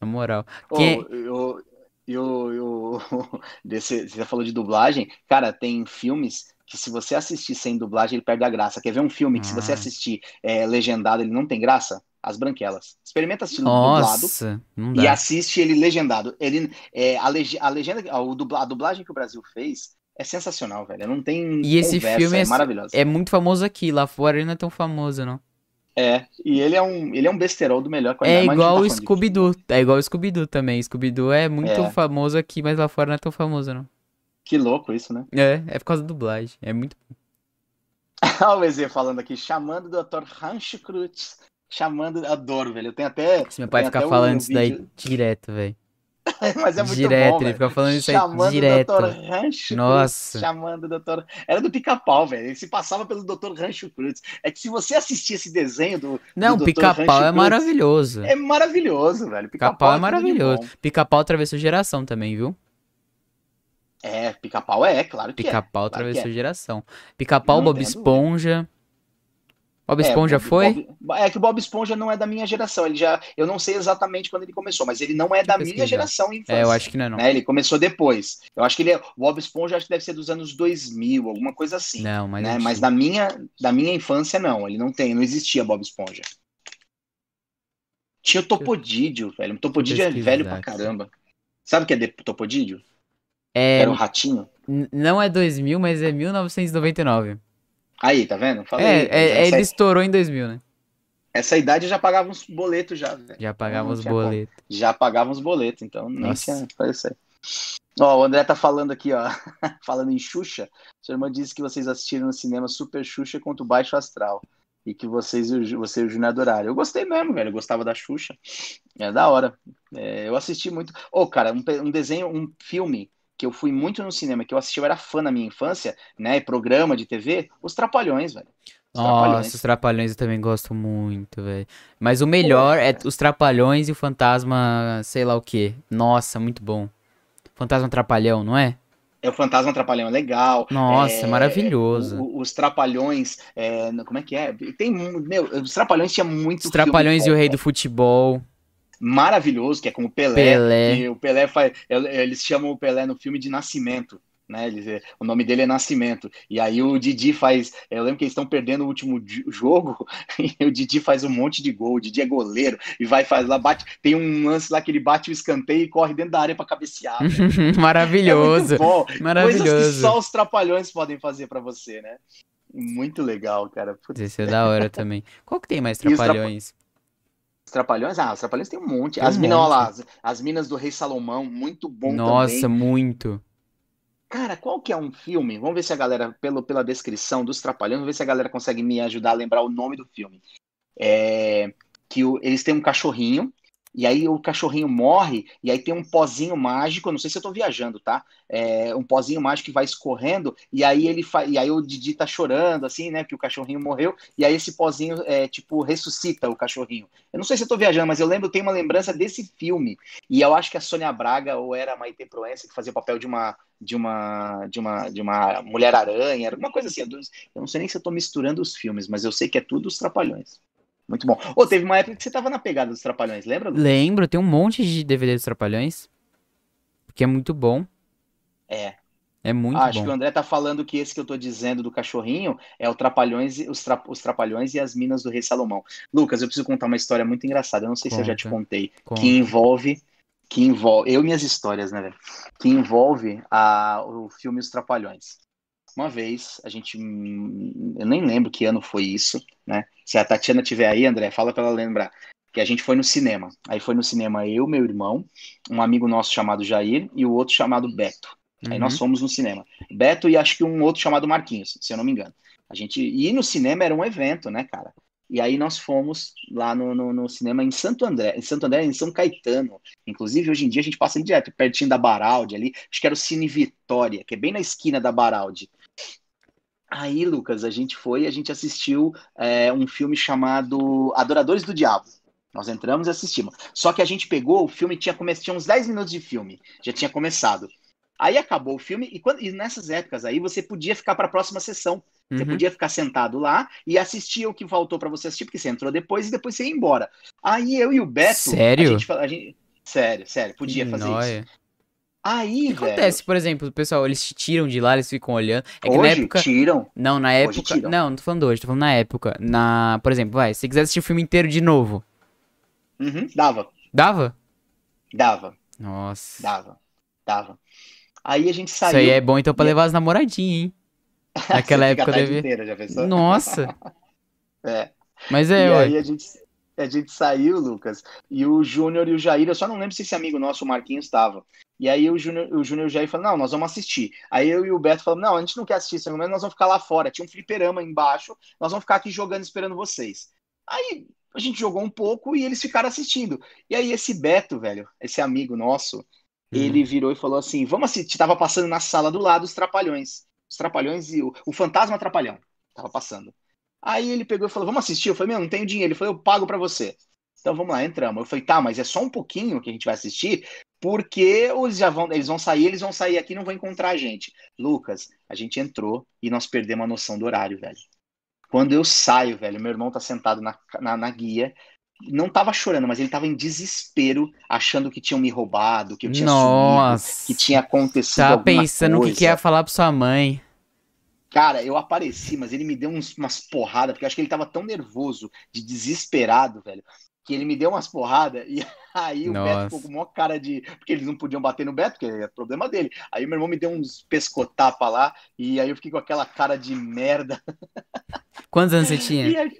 Na moral. Ô, Quem- eu, eu, eu, desse, você falou de dublagem, cara, tem filmes que se você assistir sem dublagem, ele perde a graça. Quer ver um filme que se você Ah. assistir é, legendado, ele não tem graça? As Branquelas. Experimenta assistir dublado Nossa, não e assiste ele legendado. Ele, é, a, lege- a legenda, a, o dubla- a dublagem que o Brasil fez é sensacional, velho. Não tem E esse conversa, filme é é- maravilhoso. É muito famoso aqui, lá fora ele não é tão famoso, não. É, e ele é um, ele é um besterol do melhor É qualidade. Gente igual tá o Scooby-Doo. É igual o Scooby-Doo também. Scooby-Doo é muito É. famoso aqui, mas lá fora não é tão famoso, não. Que louco isso, né? É, é por causa da dublagem. É muito. Olha o EZ falando aqui, chamando o Dr. Rancho Cruz. Chamando, adoro, velho. Eu tenho até. Se meu pai ficar falando isso daí vídeo- direto, velho. Mas é muito Direto, bom, ele velho. fica falando isso aí Chamando direto. o Dr. Rancho Nossa. Cruz. Chamando o Dr. Era do pica-pau, velho. Ele se passava pelo Dr. Rancho Cruz. É que se você assistir esse desenho do. Não, do pica-pau é maravilhoso. É maravilhoso, velho. Pica-pau é de maravilhoso. Pica-pau atravessou geração também, viu? É, pica-pau é, claro que é. Pica-pau atravessou é. geração. Pica-pau, Bob tenho Esponja. Bob É, Esponja Bob- foi? Bob- é que o Bob Esponja não é da minha geração. Ele já, eu não sei exatamente quando ele começou, mas ele não é da minha geração em É, eu acho que não é não. né? Ele começou depois. Eu acho que ele é, o Bob Esponja acho que deve ser dos anos 2000, alguma coisa assim. Não, mas né? não Mas da minha, da minha infância não, ele não tem, não existia Bob Esponja. Tinha o Topodídio, velho. O Topodídio é velho pra caramba. Sabe o que é Topodídio? É, Era o ratinho. n- não é 2000, mas é 1999. Aí, tá vendo? Falei, É, é, essa, ele estourou em 2000, né? essa idade eu já pagava uns boletos já, velho. Já pagava tinha como. boletos. já pagava os boletos, então nem Nossa. tinha coisa isso aí. Ó, o André tá falando aqui, ó, falando em Xuxa, sua irmã disse que vocês assistiram no cinema Super Xuxa contra o Baixo Astral, e que vocês, e você e o Júnior adoraram. Eu gostei mesmo, velho, eu gostava da Xuxa, é da hora. É, eu assisti muito. Ô, cara, um, um desenho, um filme que eu fui muito no cinema, que eu assisti, eu era fã na minha infância, né, e programa de TV, Os Trapalhões, velho. Os Nossa, Trapalhões. os Trapalhões eu também gosto muito, velho. Mas o melhor é os Trapalhões e o Fantasma, sei lá o quê. Nossa, muito bom. Fantasma Trapalhão, não é? É o Fantasma Trapalhão, é legal. Nossa, É, maravilhoso. o- os Trapalhões, é, como é que é? Tem, meu, os Trapalhões tinha muito Os Trapalhões e filme o Rei bom, do Futebol. Maravilhoso, que é com o Pelé. Pelé. E o Pelé faz, eles chamam o Pelé no filme de Nascimento. Né, eles- o nome dele é Nascimento. E aí o Didi faz. Eu lembro que eles estão perdendo o último jogo e o Didi faz um monte de gol. O Didi é goleiro e vai faz lá, bate. Tem um lance lá que ele bate o escanteio e corre dentro da área para cabecear. Maravilhoso. É bom. Coisas que Maravilhoso. só os trapalhões podem fazer pra você, né? Muito legal, cara. Putz, Esse é da hora também. Qual que tem mais Trapalhões? Os trapalhões? Ah, os trapalhões tem um monte. Tem um as minas, monte. lá, as, as minas do Rei Salomão, muito bom Nossa, também. muito. Cara, qual que é um filme? Vamos ver se a galera, pelo, pela descrição dos trapalhões, vamos ver se a galera consegue me ajudar a lembrar o nome do filme. É, que o- eles têm um cachorrinho, e aí o cachorrinho morre, e aí tem um pozinho mágico, não sei se eu tô viajando, tá? É, um pozinho mágico que vai escorrendo, e aí ele fa... e aí o Didi tá chorando, assim, né? Que o cachorrinho morreu, e aí esse pozinho, é, tipo, ressuscita o cachorrinho. Eu não sei se eu tô viajando, mas eu lembro, tenho uma lembrança desse filme, e eu acho que a Sônia Braga, ou era a Maite Proença, que fazia o papel de uma de uma de uma de uma mulher aranha, alguma coisa assim. Eu não sei nem se eu tô misturando os filmes, mas eu sei que é tudo os Trapalhões. Muito bom. Ô, teve uma época que você tava na pegada dos Trapalhões, lembra? Lu? Lembro, tem um monte de DVD dos Trapalhões. Que é muito bom. É. É muito Ah, acho bom. que o André tá falando que esse que eu tô dizendo do cachorrinho é o Trapalhões, os, tra- os Trapalhões e as Minas do Rei Salomão. Lucas, eu preciso contar uma história muito engraçada. Eu não sei se eu já te Conta. contei. Conta. Que envolve que envolve eu e minhas histórias, né, velho? Que envolve a, o filme Os Trapalhões. Uma vez, a gente. Eu nem lembro que ano foi isso, né? Se a Tatiana tiver aí, André, fala pra ela lembrar. Que a gente foi no cinema. Aí foi no cinema eu, meu irmão, um amigo nosso chamado Jair e o outro chamado Beto. Aí Uhum. nós fomos no cinema. Beto e acho que um outro chamado Marquinhos, se eu não me engano. A gente ir no cinema era um evento, né, cara? E aí nós fomos lá no, no, no cinema em Santo André, em Santo André, em São Caetano. Inclusive, hoje em dia a gente passa direto, pertinho da Baraldi ali. Acho que era o Cine Vitória, que é bem na esquina da Baraldi. Aí, Lucas, a gente foi e a gente assistiu é, um filme chamado Adoradores do Diabo. Nós entramos e assistimos. Só que a gente pegou, o filme tinha, come... tinha uns 10 minutos de filme, já tinha começado. Aí acabou o filme, e, quando... e nessas épocas aí você podia ficar para a próxima sessão. Você Uhum. podia ficar sentado lá e assistir o que faltou para você assistir, porque você entrou depois e depois você ia embora. Aí eu e o Beto. Sério? A gente, a gente- Sério, sério, podia fazer nóia. isso. Aí, O que velho. acontece, por exemplo, o pessoal, eles te tiram de lá, eles ficam olhando. É que na Hoje época. tiram. Não, na Hoje época. Não, não tô falando hoje, tô falando na época. Na. Por exemplo, vai, se você quiser assistir o filme inteiro de novo, Uhum, dava, dava? dava, Nossa. dava, dava. Aí a gente Isso saiu. aí é bom então pra E- levar as namoradinhas, hein? Naquela época deve. inteira, já pensou? Nossa. É. Mas E é, ué. aí a gente, a gente saiu, Lucas, e o Júnior e o Jair, eu só não lembro se esse amigo nosso, o Marquinhos, estava. E aí o Júnior, o Júnior Jair falaram, não, nós vamos assistir. Aí eu e o Beto falamos, não, a gente não quer assistir esse argumento, nós vamos ficar lá fora. Tinha um fliperama embaixo, nós vamos ficar aqui jogando, esperando vocês. Aí a gente jogou um pouco e eles ficaram assistindo. E aí esse Beto, velho, esse amigo nosso, ele virou e falou assim, vamos assistir, tava passando na sala do lado os Trapalhões. Os Trapalhões e o, o Fantasma Trapalhão, tava passando. Aí ele pegou e falou, vamos assistir? Eu falei, meu, não tenho dinheiro. Ele falou, eu pago pra você. Então vamos lá, entramos. Eu falei, tá, mas é só um pouquinho que a gente vai assistir, porque eles já vão, eles vão sair, eles vão sair aqui e não vão encontrar a gente. Lucas, a gente entrou e nós perdemos a noção do horário, velho. Quando eu saio, velho, meu irmão tá sentado na, na, na guia, não tava chorando, mas ele tava em desespero, achando que tinham me roubado, que eu tinha sumido, Nossa. que tinha acontecido Tava alguma pensando o que, coisa. que ia falar pra sua mãe. Cara, eu apareci, mas ele me deu uns- umas porradas, porque eu acho que ele tava tão nervoso, de desesperado, velho, que ele me deu umas porradas e aí o Beto Nossa. ficou com uma cara de. Porque eles não podiam bater no Beto, que é problema dele. Aí meu irmão me deu uns pescotapa lá e aí eu fiquei com aquela cara de merda. Quantos anos você tinha? E aí,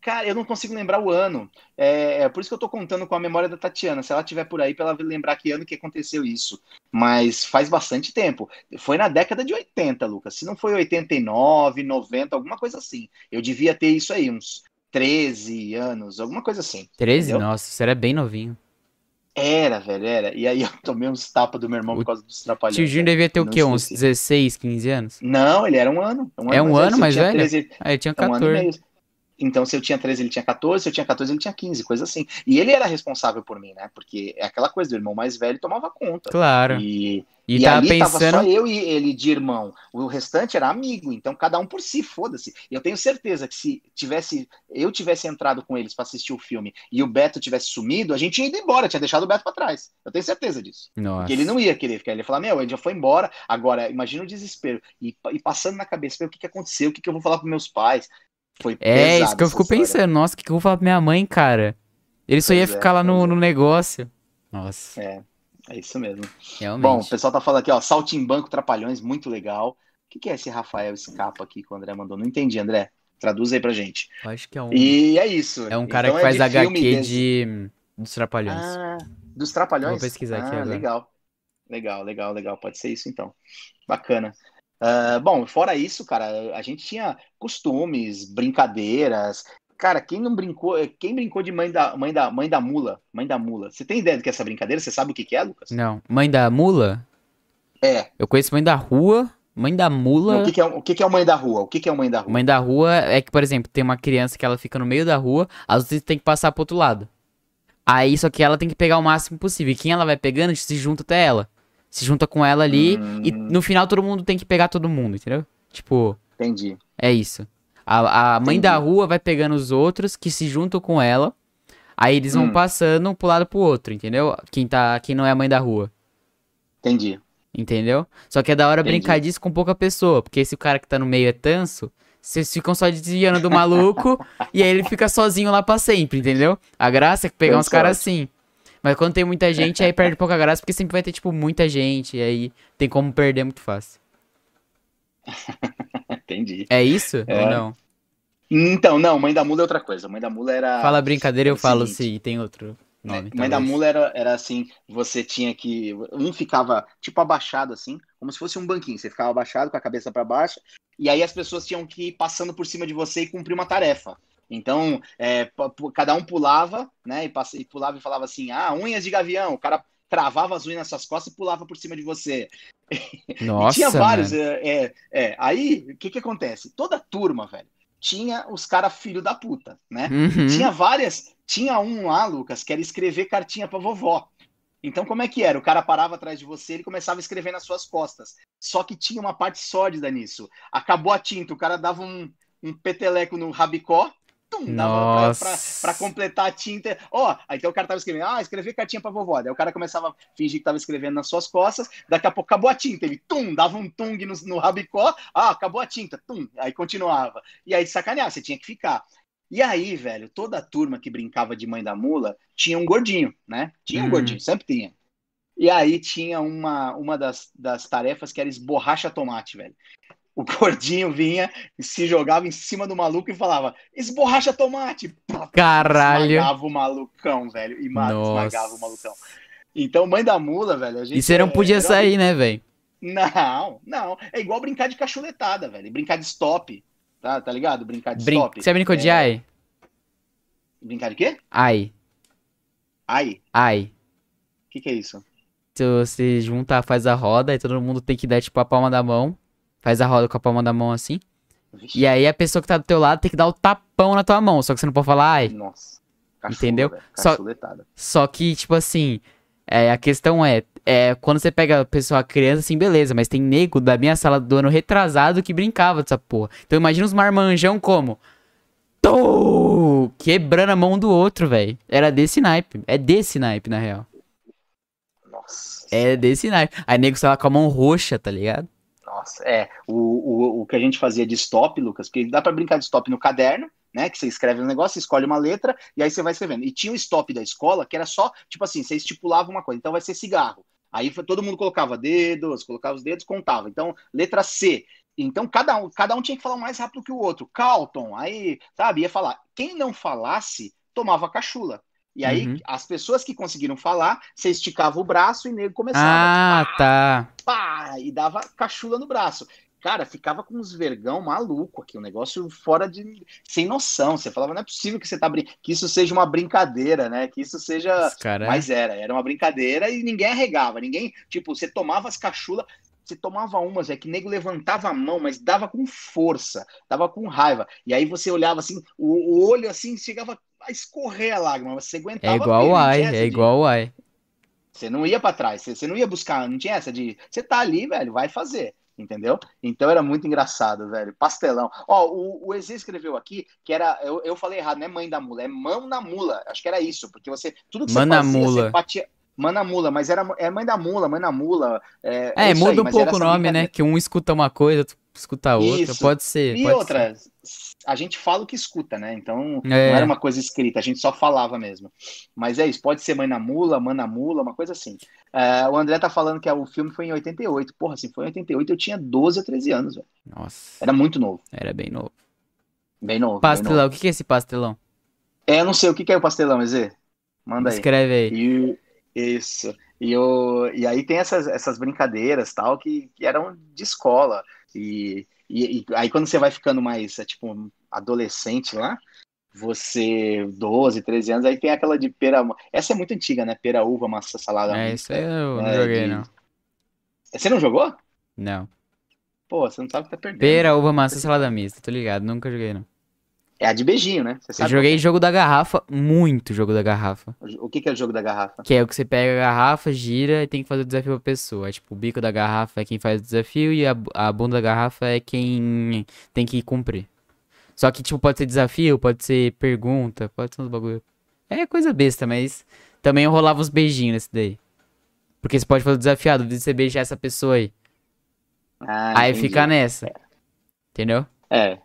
cara, eu não consigo lembrar o ano. É, é por isso que eu tô contando com a memória da Tatiana. Se ela tiver por aí, pra ela lembrar que ano que aconteceu isso. Mas faz bastante tempo. Foi na década de 80, Lucas. Se não foi 89, 90, alguma coisa assim. Eu devia ter isso aí, uns 13 anos, alguma coisa assim. 13? entendeu? Nossa, você era bem novinho. Era, velho, era. E aí eu tomei uns tapas do meu irmão O por causa dos trapalhões. Tio Júnior devia ter o quê? Uns esqueci. 16, 15 anos? Não, ele era um ano. É um ano Se eu mais velho? 13, Ah, ele tinha é um Então, se eu tinha 13, ele tinha 14, se eu tinha 14, ele tinha 15, coisa assim. E ele era responsável por mim, né? Porque é aquela coisa do irmão mais velho tomava conta. Claro. E, E, e tava ali tava pensando. só eu e ele de irmão. O restante era amigo, então cada um por si, foda-se. E eu tenho certeza que se tivesse eu tivesse entrado com eles pra assistir o filme e o Beto tivesse sumido, a gente tinha ido embora, tinha deixado o Beto pra trás. Eu tenho certeza disso. Nossa. Porque ele não ia querer ficar. Ele ia falar, meu, ele já foi embora. Agora, imagina o desespero. E, e passando na cabeça, o que, que aconteceu? O que, que eu vou falar pros meus pais? Foi É, isso que eu fico história. pensando. Nossa, o que que eu vou falar pra minha mãe, cara? Ele só ia Pois é, ficar lá no, é. no negócio. Nossa, É, é isso mesmo. Bom, o realmente. pessoal tá falando aqui, ó, Saltimbanco Trapalhões, muito legal. O que, que é esse Rafael Scapa aqui que o André mandou? Não entendi, André. Traduz aí pra gente. Eu acho que é um, E é isso. é um cara Então que faz de HQ desse- de dos Trapalhões. Ah, dos Trapalhões? Vou pesquisar aqui ah, agora. legal. Legal, legal, legal. Pode ser isso então. Bacana. Ah, bom, fora isso, cara, a gente tinha costumes, brincadeiras. Cara, quem não brincou, quem brincou de mãe da, mãe da, mãe da mula? Mãe da mula. Você tem ideia do que é essa brincadeira? Você sabe o que que é, Lucas? Não. Mãe da mula? É. Eu conheço mãe da rua. Mãe da Não, mula. o que que é, o que que é mãe da rua? O que que é mãe da rua? Mãe da rua é que, por exemplo, tem uma criança que ela fica no meio da rua, às vezes tem que passar pro outro lado. Aí, só que ela tem que pegar o máximo possível. E quem ela vai pegando, se junta até ela. Se junta com ela ali. E Hum. no final todo mundo tem que pegar todo mundo, entendeu? Tipo, Entendi. é isso. A, a mãe Entendi. da rua vai pegando os outros que se juntam com ela. Aí eles vão Hum. passando pro lado pro outro, entendeu? Quem, tá, quem não é a mãe da rua. Entendi. Entendeu? Só que é da hora Entendi. brincar disso com pouca pessoa. Porque se o cara que tá no meio é tanso, vocês ficam só desviando do maluco e aí ele fica sozinho lá pra sempre, entendeu? A graça é pegar uns caras assim. Mas quando tem muita gente, aí perde pouca graça, porque sempre vai ter, tipo, muita gente. E aí tem como perder muito fácil. Entendi. É isso? É. Ou não? Então, não, mãe da mula é outra coisa. Mãe da mula era. Fala brincadeira, eu falo se tem outro nome. Mãe da talvez. mula era, era assim, você tinha que. Um ficava tipo abaixado, assim, como se fosse um banquinho. Você ficava abaixado com a cabeça para baixo, e aí as pessoas tinham que ir passando por cima de você e cumprir uma tarefa. Então, é, cada um pulava, né? E, passa- e pulava e falava assim: ah, unhas de gavião. O cara cravava as unhas nas suas costas e pulava por cima de você. E Nossa, tinha vários. mano. É, é, é. Aí, o que que acontece? Toda turma, velho, tinha os caras filho da puta, né? Uhum. Tinha várias. Tinha um lá, Lucas, que era escrever cartinha pra vovó. Então, como é que era? O cara parava atrás de você, ele começava a escrever nas suas costas. Só que tinha uma parte sórdida nisso. Acabou a tinta, o cara dava um, um peteleco no rabicó, tum, dava pra, Nossa. pra, pra completar a tinta. Ó, aí então o cara tava escrevendo, ah, escrever cartinha pra vovó. Daí o cara começava a fingir que tava escrevendo nas suas costas, daqui a pouco acabou a tinta, ele tum, dava um tung no, no rabicó, ah, acabou a tinta, tum, aí continuava. E aí, de sacanear, você tinha que ficar. E aí, velho, toda a turma que brincava de mãe da mula tinha um gordinho, né? Tinha um Hum. gordinho, sempre tinha. E aí tinha uma, uma das, das tarefas que era esborracha tomate, velho. O gordinho vinha, se jogava em cima do maluco e falava: esborracha tomate! Caralho. Esmagava o malucão, velho. E ma- Nossa. esmagava o malucão. Então, mãe da mula, velho. A gente E você não é- podia era- sair, né, velho? Não, não. É igual brincar de cachuletada, velho. Brincar de stop. Tá, tá ligado? Brincar de Brin... stop. Você brincou de É, ai? Brincar de quê? Ai. Ai, Ai. o que, que é isso? Então, Você junta, faz a roda e todo mundo tem que dar, tipo, a palma da mão. Faz a roda com a palma da mão assim. Vixe, E aí a pessoa que tá do teu lado tem que dar o tapão na tua mão. Só que você não pode falar ai. Nossa. Cachula, Entendeu? Só-. Só que, tipo assim, é, a questão é, é, quando você pega a pessoa criança, assim, beleza, mas tem nego da minha sala do ano retrasado que brincava dessa porra. Então imagina os marmanjão como? Tô! Quebrando a mão do outro, velho. Era desse naipe. É desse naipe, na real. Nossa. É desse naipe. Aí nego tava com a mão roxa, tá ligado? Nossa, é. O, o, o que a gente fazia de stop, Lucas, porque dá pra brincar de stop no caderno, né? Que você escreve um negócio, escolhe uma letra e aí você vai escrevendo. E tinha o stop da escola que era só, tipo assim, você estipulava uma coisa. Então vai ser cigarro. Aí todo mundo colocava dedos, colocava os dedos, contava. Então, letra C. Então, cada um, cada um tinha que falar mais rápido que o outro. Calton, aí, sabe, ia falar. Quem não falasse, tomava cachula. E aí, Uhum. as pessoas que conseguiram falar, você esticava o braço e o nego começava Ah, tá. pá, e dava cachula no braço. cara, ficava com uns vergão maluco aqui, um negócio fora de. sem noção. Você falava, não é possível que você tá brin... que isso seja uma brincadeira, né? Que isso seja. Cara... Mas era, era uma brincadeira e ninguém arregava, ninguém. Tipo, você tomava as cachulas. Você tomava umas, é que nego levantava a mão, mas dava com força, dava com raiva. E aí você olhava assim, o, o olho assim, chegava escorrer a lágrima, você aguentava. É igual o ai, é igual o ai. Você não ia para trás, você, não ia buscar, não tinha essa de. Você tá ali, velho, vai fazer entendeu? Então era muito engraçado, velho. Pastelão. Ó, o, o escreveu aqui que era. Eu, eu falei errado, não é mãe da mula, é mão na mula. Acho que era isso, porque você. Tudo que Mana você fazia, mula. você batia. Mana mula, mas era é mãe da mula, mãe da mula. É, É, isso muda aí, um pouco o nome, né? Que um escuta uma coisa, outro escuta a outra. Isso. Pode ser. E pode outra, a gente fala o que escuta, né? Então É. não era uma coisa escrita, a gente só falava mesmo. Mas é isso, pode ser mãe na mula, mana mula, uma coisa assim. É, o André tá falando que o filme foi em 88. Porra, assim, foi em 88, eu tinha 12 ou 13 anos, velho. ser. Nossa, Era muito novo. era bem novo. Bem novo. bem novo. Pastelão, o que é esse pastelão? É, eu não sei o que é o pastelão, Ezê. Manda aí. Escreve aí. E, isso. E, o, e aí tem essas, essas brincadeiras tal que, que eram de escola. E, e, e aí quando você vai ficando mais, é, tipo, adolescente lá, você, 12, 13 anos, aí tem aquela de pera. Essa é muito antiga, né? Pera, uva, maçã, salada. É, isso aí eu não É, joguei, de- não. Você não jogou? Não. Pô, você não sabe o que tá perdendo. Pera, uva, maçã, salada mista, tô ligado. Nunca joguei, não. É a de beijinho, né? Eu joguei jogo da garrafa, muito jogo da garrafa. o que que é o jogo da garrafa? Que é o que você pega a garrafa, gira e tem que fazer o desafio pra pessoa. É, tipo, o bico da garrafa é quem faz o desafio e a, a bunda da garrafa é quem tem que cumprir. Só que, tipo, pode ser desafio, pode ser pergunta, pode ser uns bagulho. É coisa besta, mas também eu rolava uns beijinhos nesse daí. Porque você pode fazer o desafiado, de você beijar essa pessoa aí. Ah, aí entendi. fica nessa. Entendeu? É.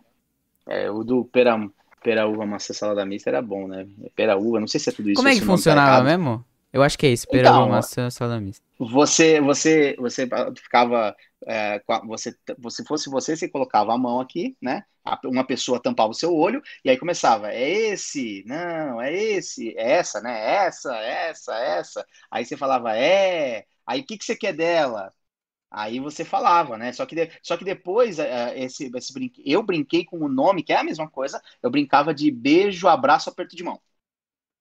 É, o do pera, pera uva, maçã, salada mista era bom, né? Pera uva, não sei se é tudo isso. Como é que tá funcionava errado. mesmo? Eu acho que é isso, pera, Então, uva, maçã, salada mista. Você, você, você ficava, é, você, se fosse você, você colocava a mão aqui, né? Uma pessoa tampava o seu olho e aí começava, é esse, não, é esse, é essa, né? Essa, essa, essa. Aí você falava, é. Aí o que que você quer dela? Aí você falava, né? Só que, de- só que depois é, esse, esse brinque, eu brinquei com o nome, que é a mesma coisa. Eu brincava de beijo, abraço, aperto de mão.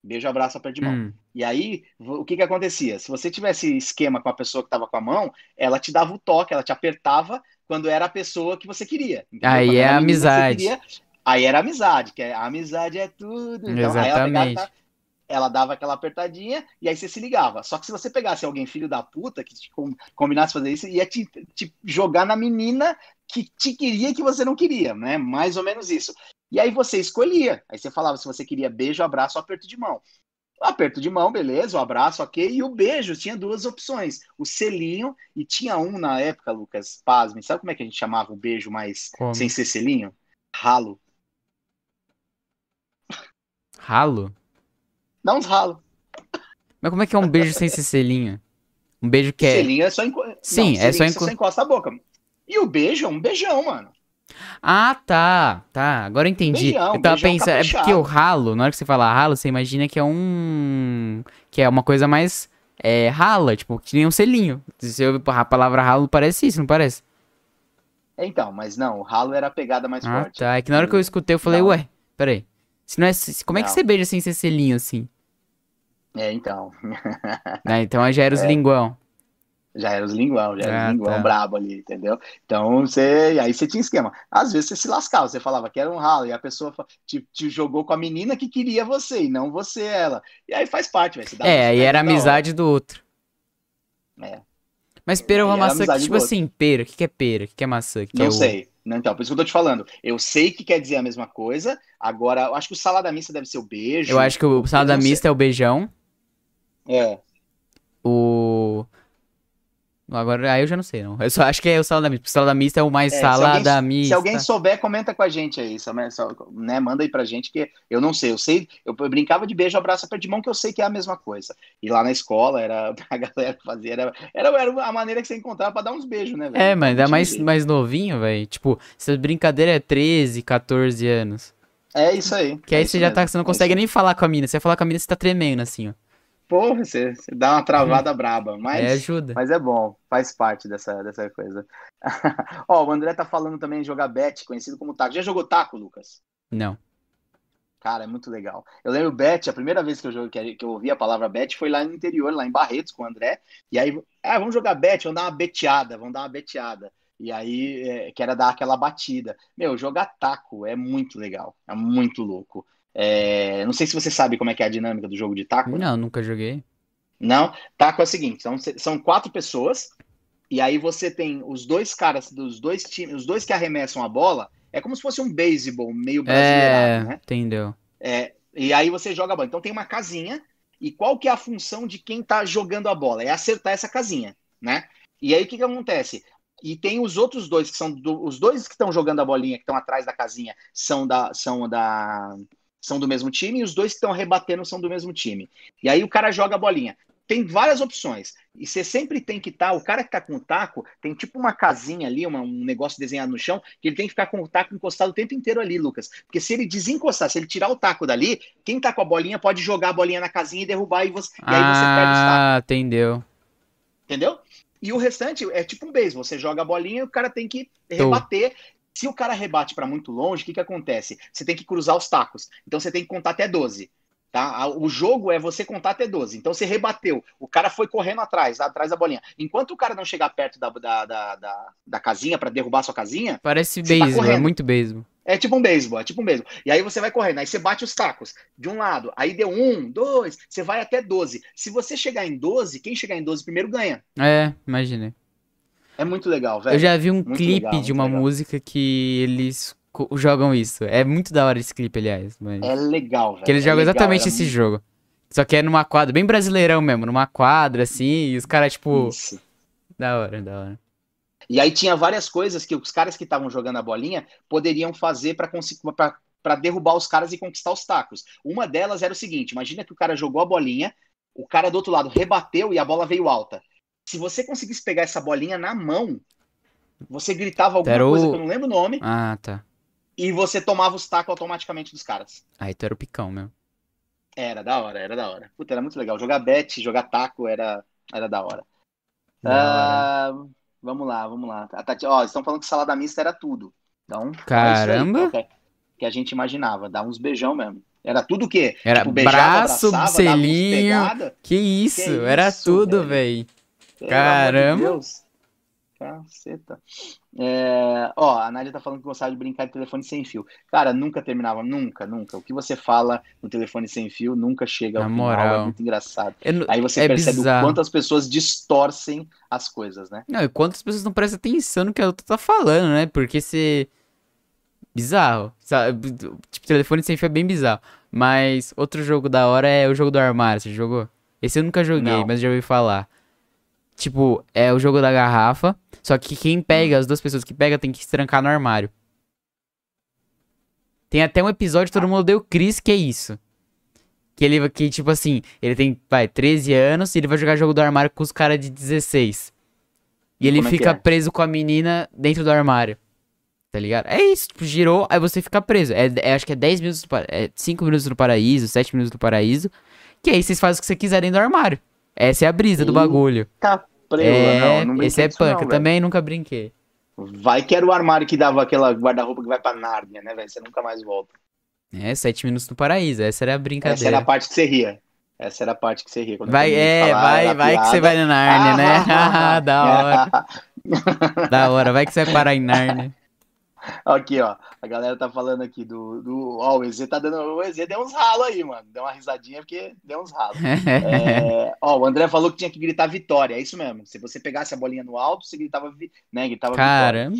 Beijo, abraço, aperto de mão. Hum, E aí, o que que acontecia? Se você tivesse esquema com a pessoa que estava com a mão, ela te dava o toque, ela te apertava quando era a pessoa que você queria. entendeu? Aí Quando é que amizade. queria, aí era amizade, que é, a amizade é tudo. Então, aí ela, Exatamente. pegava, ela dava aquela apertadinha e aí você se ligava. Só que se você pegasse alguém filho da puta que te com- combinasse fazer isso, ia te, te jogar na menina que te queria que você não queria, né? Mais ou menos isso. E aí você escolhia. Aí você falava se você queria beijo, abraço ou aperto de mão. O aperto de mão, beleza, o abraço, ok. E o beijo tinha duas opções: o selinho, e tinha um na época, Lucas, pasme. Sabe como é que a gente chamava o beijo mais Como? sem ser selinho? Ralo. Ralo? Dá uns ralos. Mas como é que é um beijo sem ser selinho? Um beijo que é. Selinho é só enco... Sim, Não, é só selinho enco- você encosta a boca. E o beijo é um beijão, mano. Ah, tá. Tá. Agora eu entendi. Beijão, eu tava pensando. É porque o ralo, na hora que você fala ralo, você imagina que é um. Que é uma coisa mais. É, rala, tipo, que nem um selinho. Se você ouve a palavra ralo, parece isso, não parece? Então, mas não, o ralo era a pegada mais Ah, forte. tá. É que na hora que eu escutei, eu falei, Não. ué, peraí. Se não é, como é que Não. você beija sem ser selinho assim? É, então. Né, Então aí já era os linguão. Já era os linguão, já era Ah, os linguão tá. brabo ali, entendeu? Então você. Aí você tinha esquema. Às vezes você se lascava, você falava que era um ralo, e a pessoa te, te jogou com a menina que queria você, e não você ela. E aí faz parte, velho. É, aí era amizade do outro. É. Mas pera é uma maçã, que, tipo assim, pera. O que que é pera? O que que é maçã? Que que Não é sei. Então, por isso que eu tô te falando. Eu sei que quer dizer a mesma coisa. Agora, eu acho que o salada mista deve ser o beijo. Eu acho que o salada mista é o beijão. É. O. Agora, aí eu já não sei, não. Eu só acho que é o salada mista. O salada mista é o mais É, se salada alguém- mista. Se alguém souber, comenta com a gente aí, né? Manda aí pra gente que eu não sei. Eu sei, eu brincava de beijo, abraço, aperto de mão, que eu sei que é a mesma coisa. E lá na escola era a galera fazia era, era, era a maneira que você encontrava pra dar uns beijos, né? velho? É, mas Tinha mais, mais novinho, velho. Tipo, essa brincadeira é 13, 14 anos. É isso aí. Que é aí isso você já tá, mesmo, você não é consegue isso nem falar com a mina. Você vai falar com a mina, você tá tremendo, assim, ó. Porra, você, você dá uma travada braba, mas É ajuda. Mas é bom, faz parte dessa, dessa coisa. Ó, o André tá falando também de jogar bet, conhecido como taco. Já jogou taco, Lucas? Não. Cara, é muito legal. Eu lembro bet, a primeira vez que eu, joguei, que eu ouvi a palavra bet foi lá no interior, lá em Barretos, com o André. E aí, ah, vamos jogar bet, vamos dar uma beteada, vamos dar uma beteada. E aí, é, que era dar aquela batida. Meu, jogar taco é muito legal, é muito louco. É, não sei se você sabe como é que é a dinâmica do jogo de taco. Não, nunca joguei. Não, taco é o seguinte, são, são quatro pessoas, e aí você tem os dois caras dos dois times, os dois que arremessam a bola, é como se fosse um beisebol meio brasileirado, É, né? entendeu. É, e aí você joga a bola. Então tem uma casinha, e qual que é a função de quem tá jogando a bola? É acertar essa casinha, né? E aí o que que acontece? E tem os outros dois, que são do- os dois que estão jogando a bolinha, que estão atrás da casinha, são da, são da, são do mesmo time, e os dois que estão rebatendo são do mesmo time. E aí o cara joga a bolinha. Tem várias opções. E você sempre tem que estar. o cara que tá com o taco, tem tipo uma casinha ali, uma- um negócio desenhado no chão, que ele tem que ficar com o taco encostado o tempo inteiro ali, Lucas. Porque se ele desencostar, se ele tirar o taco dali, quem tá com a bolinha pode jogar a bolinha na casinha e derrubar, e, você, e aí você perde os tacos. Ah, entendeu. Entendeu? E o restante é tipo um beisebol. Você joga a bolinha e o cara tem que rebater. Se o cara rebate para muito longe, o que, que acontece? Você tem que cruzar os tacos. Então você tem que contar até 12. Tá? O jogo é você contar até 12. Então você rebateu. O cara foi correndo atrás, atrás da bolinha. Enquanto o cara não chegar perto da, da, da, da, da casinha para derrubar sua casinha, Parece tá beisebol, é correndo. muito beisebol. é tipo um beisebol, é tipo um beisebol. E aí você vai correndo, aí você bate os tacos de um lado, aí deu um, dois, você vai até 12. Se você chegar em 12, quem chegar em 12 primeiro ganha. É, imaginei. É muito legal, velho. Eu já vi um muito clipe legal, de uma legal. música que eles jogam isso. É muito da hora esse clipe, aliás. Mas... É legal, velho. que eles é jogam legal, exatamente era esse muito jogo. Só que é numa quadra, bem brasileirão mesmo, numa quadra, assim, e os caras, tipo, Isso. da hora, da hora. E aí tinha várias coisas que os caras que estavam jogando a bolinha poderiam fazer para para derrubar os caras e conquistar os tacos. Uma delas era o seguinte: imagina que o cara jogou a bolinha, o cara do outro lado rebateu e a bola veio alta. Se você conseguisse pegar essa bolinha na mão, você gritava alguma Era coisa que eu não lembro o nome Ah, tá. e você tomava os tacos automaticamente dos caras. Aí tu era o picão mesmo. Era da hora, era da hora. Puta, era muito legal. Jogar bet, jogar taco era, era da hora. Ah, vamos lá, vamos lá. Tati, ó, estão falando que salada mista era tudo. Então, é aí, Caramba. que, que a gente imaginava, dar uns beijão mesmo. Era tudo o quê? Era Tipo, beijava, braço, abraçava, selinho. Que isso, Que era isso, tudo, velho. Caramba. de Deus. Caceta. É, ó, a Nádia tá falando que gostava de brincar de telefone sem fio. Cara, nunca terminava, nunca, nunca. O que você fala no telefone sem fio nunca chega ao Na final, moral. é muito engraçado. Não- Aí você É percebe bizarro. o quanto as pessoas distorcem as coisas, né? Não, e quantas pessoas não prestam atenção no que a outra tá falando, né? Porque você. Bizarro. Sabe? Tipo, telefone sem fio é bem bizarro. Mas outro jogo da hora é o jogo do armário. Você jogou? Esse eu nunca joguei, Não. mas já ouvi falar. Tipo, é o jogo da garrafa. Só que quem pega, as duas pessoas que pegam, tem que se trancar no armário. Tem até um episódio todo mundo deu Chris, que é isso. Que ele, que tipo assim, ele tem, vai, 13 anos e ele vai jogar jogo do armário com os caras de 16. E ele Como é fica é? preso com a menina dentro do armário. Tá ligado? É isso, tipo, girou, aí você fica preso. É, é- acho que é 10 minutos, pa- é 5 minutos no paraíso, 7 minutos no paraíso. Que aí vocês fazem o que você quiser dentro do armário. Essa é a brisa do Ih, bagulho. Tá preula, é, não, não esse é não, punk. velho. também nunca brinquei. Vai que era o armário que dava aquela guarda-roupa que vai pra Nárnia, né, velho? Você nunca mais volta. É, 7 minutos no paraíso. Essa era a Essa brincadeira. era a parte que você ria. Essa era a parte que você ria. Quando Vai, é, vai, vai que você piada. vai na Nárnia, né? Ah, da hora, da hora. Vai que você vai parar em Nárnia. Aqui, ó. A galera tá falando aqui do. do ó, o EZ tá dando. O EZ deu uns ralos aí, mano. Deu uma risadinha porque deu uns ralos. É, ó, o André falou que tinha que gritar vitória. É isso mesmo. Se você pegasse a bolinha no alto, você gritava, né, gritava vitória. Caramba.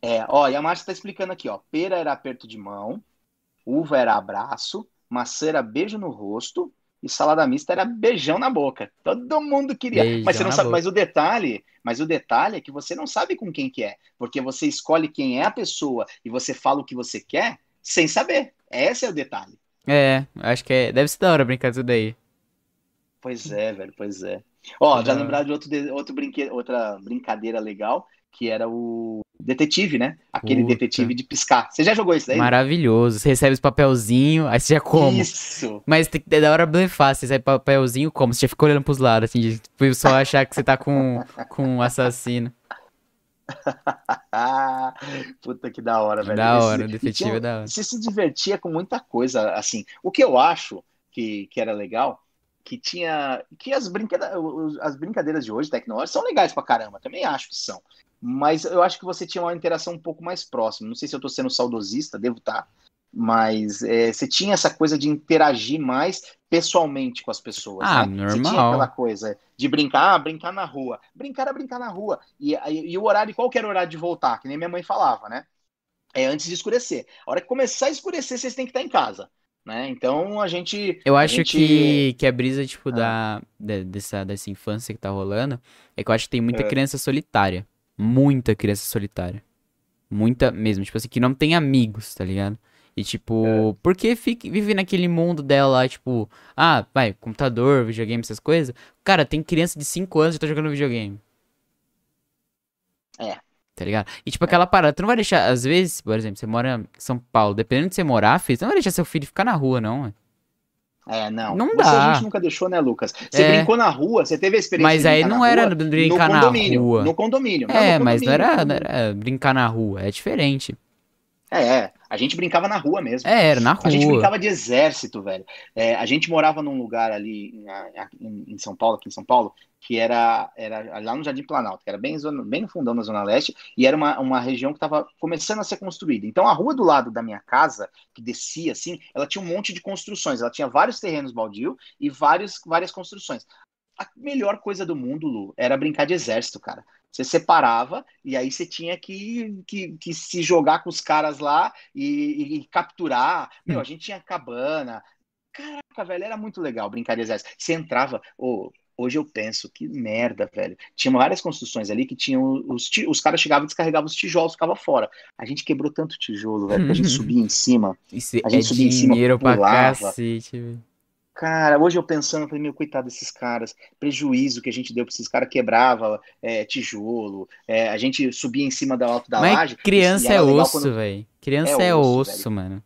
É, ó, e a Márcia tá explicando aqui, ó. Pera era aperto de mão, uva era abraço, maçã era beijo no rosto e salada mista era beijão na boca. Todo mundo queria. Beijão mas você não sabe, boca. mas o detalhe, mas o detalhe é que você não sabe com quem que é, porque você escolhe quem é a pessoa e você fala o que você quer sem saber. Esse é o detalhe. É, acho que é, deve ser da hora brincar disso daí. Pois é, velho, pois é. Ó, já Não. lembraram de outro, de- outro brinque... outra brincadeira legal, que era o detetive, né? Aquele Puta. detetive de piscar. Você já jogou isso daí? Maravilhoso. Você recebe os papelzinho, aí você já como. Isso. Mas tem que é da hora blefar, você recebe papelzinho como? Você já fica olhando pros lados, assim, de pro só achar que você tá com, com um assassino. Puta que da hora, velho. Da Esse- hora, o e detetive tinha- é da hora. Você se divertia com muita coisa, assim. O que eu acho que, que era legal, que tinha. Que as, brincada, os- as brincadeiras de hoje, tecnológicas, são legais pra caramba, também acho que são. Mas eu acho que você tinha uma interação um pouco mais próxima. Não sei se eu tô sendo saudosista, devo estar. Mas é, você tinha essa coisa de interagir mais pessoalmente com as pessoas. Ah, né? Você tinha normal. aquela coisa de brincar, ah, brincar na rua. Brincar era brincar na rua. E, aí- e o horário, qual que era o horário de voltar? Que nem minha mãe falava, né? É antes de escurecer. A hora que começar a escurecer, vocês têm que estar em casa. Né? Então a gente. Eu acho gente- que, que a brisa, tipo, Ah. da, de- dessa, dessa infância que tá rolando, é que eu acho que tem muita É. criança solitária. Muita criança solitária. Muita mesmo. Tipo assim, que não tem amigos, tá ligado? E tipo, É. porque fica, vive naquele mundo dela lá, tipo, ah, vai, computador, videogame, essas coisas. Cara, tem criança de 5 anos que tá jogando videogame. É. Tá ligado? E tipo, aquela parada, tu não vai deixar, às vezes, por exemplo, você mora em São Paulo, dependendo de você morar, filho, você não vai deixar seu filho ficar na rua, não, ué. É, não. Não Você dá. a gente nunca deixou, né, Lucas? Você É. brincou na rua, você teve a experiência Mas aí não na era rua brincar no na condomínio, rua. No condomínio. É, no mas não era brincar na rua, é diferente. É, é. A gente brincava na rua mesmo. É, era na A gente rua. brincava de exército, velho. É, a gente morava num lugar ali em, em- em São Paulo, aqui em São Paulo, que era, era lá no Jardim Planalto, que era bem, zona- bem no fundão da Zona Leste, e era uma, uma região que estava começando a ser construída. Então a rua do lado da minha casa, que descia assim, ela tinha um monte de construções. Ela tinha vários terrenos baldio e vários, várias construções. A melhor coisa do mundo, Lu, era brincar de exército, cara. Você separava e aí você tinha que, que, que se jogar com os caras lá e, e- capturar. Meu, a gente tinha cabana. Caraca, velho, era muito legal de exército. Você entrava. ô, hoje eu penso, que merda, velho. Tinha várias construções ali que tinham. Os, os caras chegavam e descarregavam os tijolos, ficava fora. A gente quebrou tanto tijolo, velho, que a gente subia em cima. Isso a é gente subia em cima, dinheiro pra pulava. cacete, velho. Cara, hoje eu pensando, eu falei, meu, coitado desses caras, prejuízo que a gente deu pra esses caras, quebrava é, tijolo, é, a gente subia em cima da alto da Mas laje. criança é osso, quando- velho. Criança É é osso, osso, mano.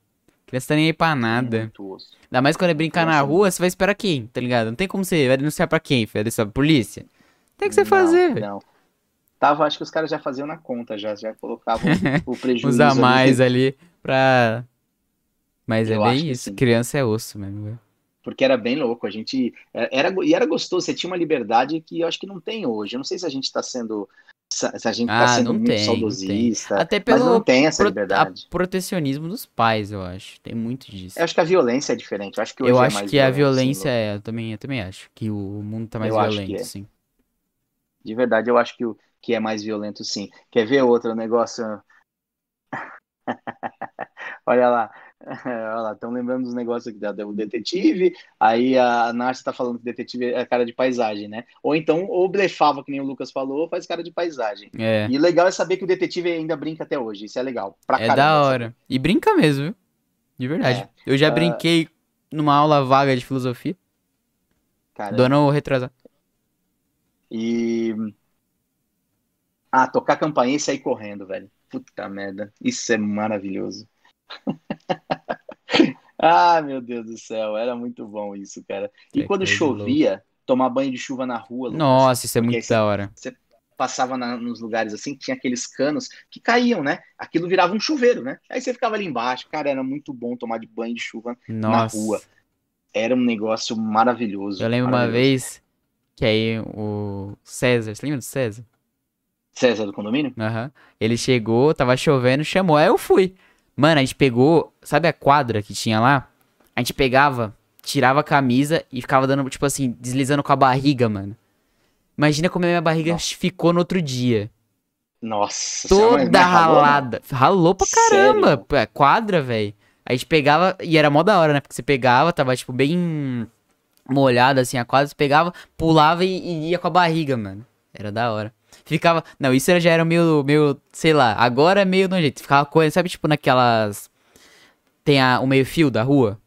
Criança tá nem aí pra nada. Muito osso. Ainda mais quando é brincar na é rua, você vai esperar quem, tá ligado? Não tem como você vai denunciar pra quem, filho? Pra polícia? Tem que você Não, fazer, velho. Não. Tava, acho que os caras já faziam na conta, já, já colocavam o prejuízo. Usar ali. mais ali pra. Mas é Eu acho bem isso. Criança é osso mesmo, velho. Porque era bem louco. A gente. Era, e era gostoso, você tinha uma liberdade que eu acho que não tem hoje. Eu não sei se a gente tá sendo. Se a gente tá Ah, sendo muito tem, saudosista. Até Mas pelo não tem essa pro- liberdade. protecionismo dos pais, eu acho. Tem muito disso. Eu acho que a violência é diferente. Eu acho que hoje Eu é acho que a violência assim, é, eu também, eu também acho que o mundo tá mais Eu violento, é. sim. De verdade, eu acho que, o, que é mais violento, sim. Quer ver outro negócio? Olha lá. Olha lá, estão lembrando dos negócios aqui da- do detetive. Aí a Narcia tá falando que detetive é cara de paisagem, né? Ou então, ou blefava, que nem o Lucas falou, ou faz cara de paisagem. É, E legal é saber que o detetive ainda brinca até hoje. Isso é legal. Pra é caramba, da sabe? hora. E brinca mesmo, viu? De verdade. É. Eu já Ah. brinquei numa aula vaga de filosofia, Cara, do ano retrasado. E. Ah, tocar campainha e sair correndo, velho. Puta merda. Isso é maravilhoso. ah, meu Deus do céu. Era muito bom isso, cara. E É quando chovia, tomar banho de chuva na rua, Lucas, Nossa, isso é muito da hora. passava na- nos lugares assim, tinha aqueles canos que caíam, né? Aquilo virava um chuveiro, né? Aí você ficava ali embaixo. Cara, era muito bom tomar de banho de chuva. Nossa. rua. Era um negócio maravilhoso. Eu lembro uma maravilhoso. vez que aí o César, você lembra do César? César do condomínio? Aham. Ele chegou, tava chovendo, chamou, aí eu fui. Mano, a gente pegou, sabe a quadra que tinha lá? A gente pegava, tirava a camisa e ficava dando, tipo assim, deslizando com a barriga, mano. Imagina como a minha barriga Nossa. ficou no outro dia. Nossa, Toda né? ralada. Ralou pra caramba. Sério? Quadra, velho. A gente pegava, e era mó da hora, né? Porque você pegava, tava, tipo, bem molhada, assim, a quadra, você pegava, pulava e, e ia com a barriga, mano. Era da hora. Ficava. Não, isso já era meio, meio, sei lá, agora é meio do jeito. Ficava correndo, sabe, tipo, naquelas. Tem a, o meio-fio da rua?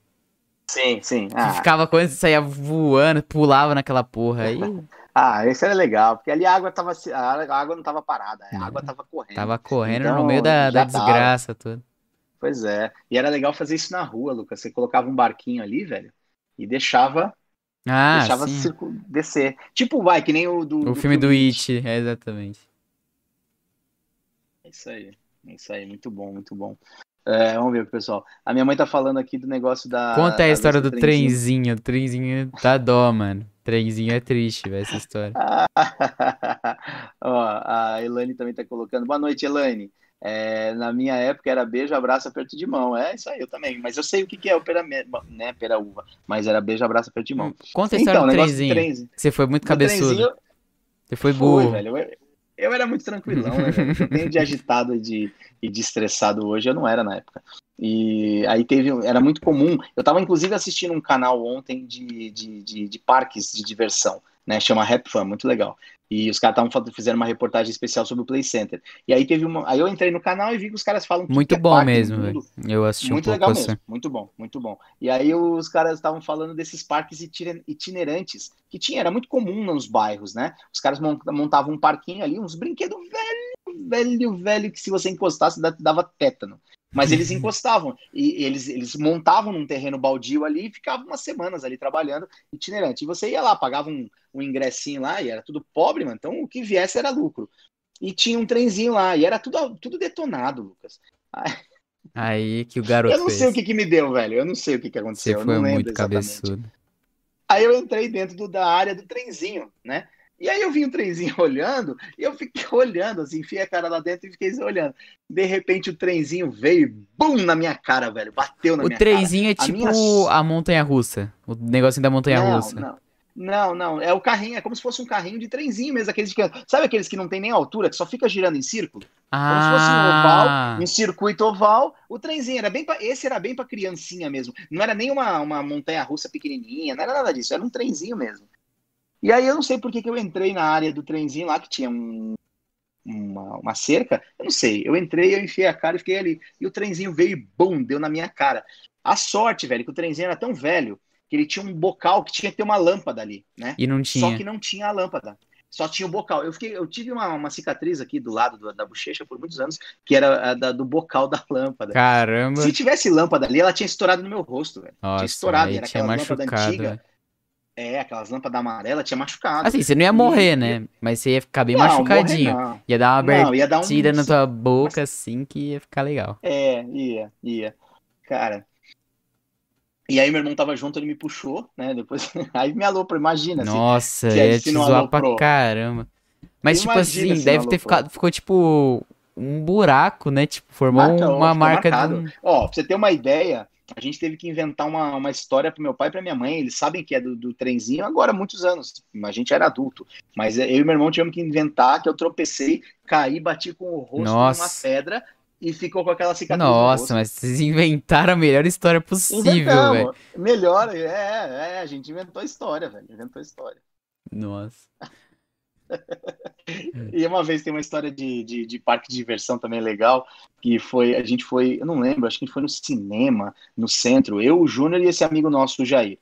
Sim, sim. Ah, Ficava correndo, saía voando, pulava naquela porra aí. Ah, esse era legal, porque ali a água tava, a água não tava parada, a água tava correndo. Tava correndo Então, no meio da, da desgraça toda. Pois é. E era legal fazer isso na rua, Lucas. Você colocava um barquinho ali, velho, e deixava, Ah, deixava sim. descer. Tipo, vai, que nem o do, O filme do It, é exatamente. É isso aí. É isso aí, muito bom, muito bom. É, vamos ver, pessoal. A minha mãe tá falando aqui do negócio da. Conta a história do trenzinho. O trenzinho dá dó, mano. Trenzinho é triste, velho, essa história. Ó, a Elaine também tá colocando. Boa noite, Elaine. É, na minha época era beijo, abraço, aperto de mão. É isso aí, eu também. Mas eu sei o que, que é o pera, né, pera uva. Mas era beijo, abraço, aperto de mão. Conta a história Então, o do trenzinho. trenzinho. Você foi muito Do cabeçudo. trenzinho, Você foi Foi, burro. velho. Eu, eu era muito tranquilão, né, tenho de agitado e de, e de estressado hoje, eu não era na época. E aí teve, era muito comum. Eu tava inclusive assistindo um canal ontem de, de, de, de parques de diversão, né? Chama Rap Fun, muito legal. E os caras estavam fazendo uma reportagem especial sobre o Play Center. E aí teve uma. Aí eu entrei no canal e vi que os caras falam Muito é bom mesmo. Eu assisti um Muito pouco legal assim. mesmo, muito bom, muito bom. E aí os caras estavam falando desses parques itine- itinerantes que tinha, era muito comum nos bairros, né? Os caras mon- montavam um parquinho ali, uns brinquedos velho, velho, velho, que se você encostasse da- dava tétano. Mas eles encostavam e eles, eles montavam num terreno baldio ali e ficavam umas semanas ali trabalhando itinerante. E você ia lá, pagava um, um ingressinho lá e era tudo pobre, mano. Então o que viesse era lucro. E tinha um trenzinho lá e era tudo, tudo detonado, Lucas. Aí que o garoto Eu não fez. sei o que, que me deu, velho. Eu não sei o que, que Você aconteceu. eu foi não lembro muito exatamente. cabeçudo. Aí eu entrei dentro do- da área do trenzinho, né? E aí eu vi o trenzinho olhando, e eu fiquei olhando, assim, enfiei a cara lá dentro e fiquei olhando. De repente o trenzinho veio e bum na minha cara, velho. Bateu na O minha trenzinho é A tipo minha- a montanha russa. O negocinho da montanha cara. russa. Não, não. Não, não, é o carrinho, é como se fosse um carrinho de trenzinho mesmo, aqueles que, sabe aqueles que não tem nem altura, que só fica girando em círculo? Como se fosse um Ah, oval, um circuito oval, o trenzinho era bem pra, esse era bem para criancinha mesmo. Não era nem uma, uma montanha russa pequenininha, não era nada disso, era um trenzinho mesmo. E aí eu não sei por que, que eu entrei na área do trenzinho lá, que tinha um, uma, uma cerca, eu não sei. Eu entrei, eu enfiei a cara e fiquei ali. E o trenzinho veio e bum, deu na minha cara. A sorte, velho, que o trenzinho era tão velho que ele tinha um bocal que tinha que ter uma lâmpada ali, né? e não tinha. Só que não tinha a lâmpada. Só tinha o bocal. Eu, fiquei, eu tive uma, uma cicatriz aqui do lado do- da bochecha por muitos anos, que era a da- do bocal da lâmpada. Caramba. Se tivesse lâmpada ali, ela tinha estourado no meu rosto, velho. Nossa, estourado, aí era tinha aquela lâmpada antiga. velho. É, aquelas lâmpadas amarelas tinha machucado. Assim, você não ia morrer, né? Mas você ia ficar bem Não, machucadinho. morrer não. Ia dar uma dar um. na tua boca, assim, que ia ficar legal. É, ia, ia. Cara. E aí meu irmão tava junto, ele me puxou, né? Depois. Aí me aloprou, imagina. assim, Nossa, se a ia te zoar pra caramba. Mas, tipo assim, deve ter ficado. Ficou tipo um buraco, né? Tipo, formou Marca, ó, uma marca de. Ó, pra você ter uma ideia, a gente teve que inventar uma, uma história pro meu pai e pra minha mãe. Eles sabem que é do, do trenzinho agora há muitos anos. A gente era adulto. Mas eu e meu irmão tivemos que inventar que eu tropecei, caí, bati com o rosto Nossa. numa pedra e ficou com aquela cicatriz no Nossa, mas vocês inventaram a melhor história possível, velho. Melhor, é, é, a gente inventou a história, velho. Inventou a história. Nossa. E uma vez tem uma história de, de, de parque de diversão também legal, que foi, a gente foi, eu não lembro, acho que a gente foi no cinema, no centro, eu, o Júnior e esse amigo nosso, o Jair.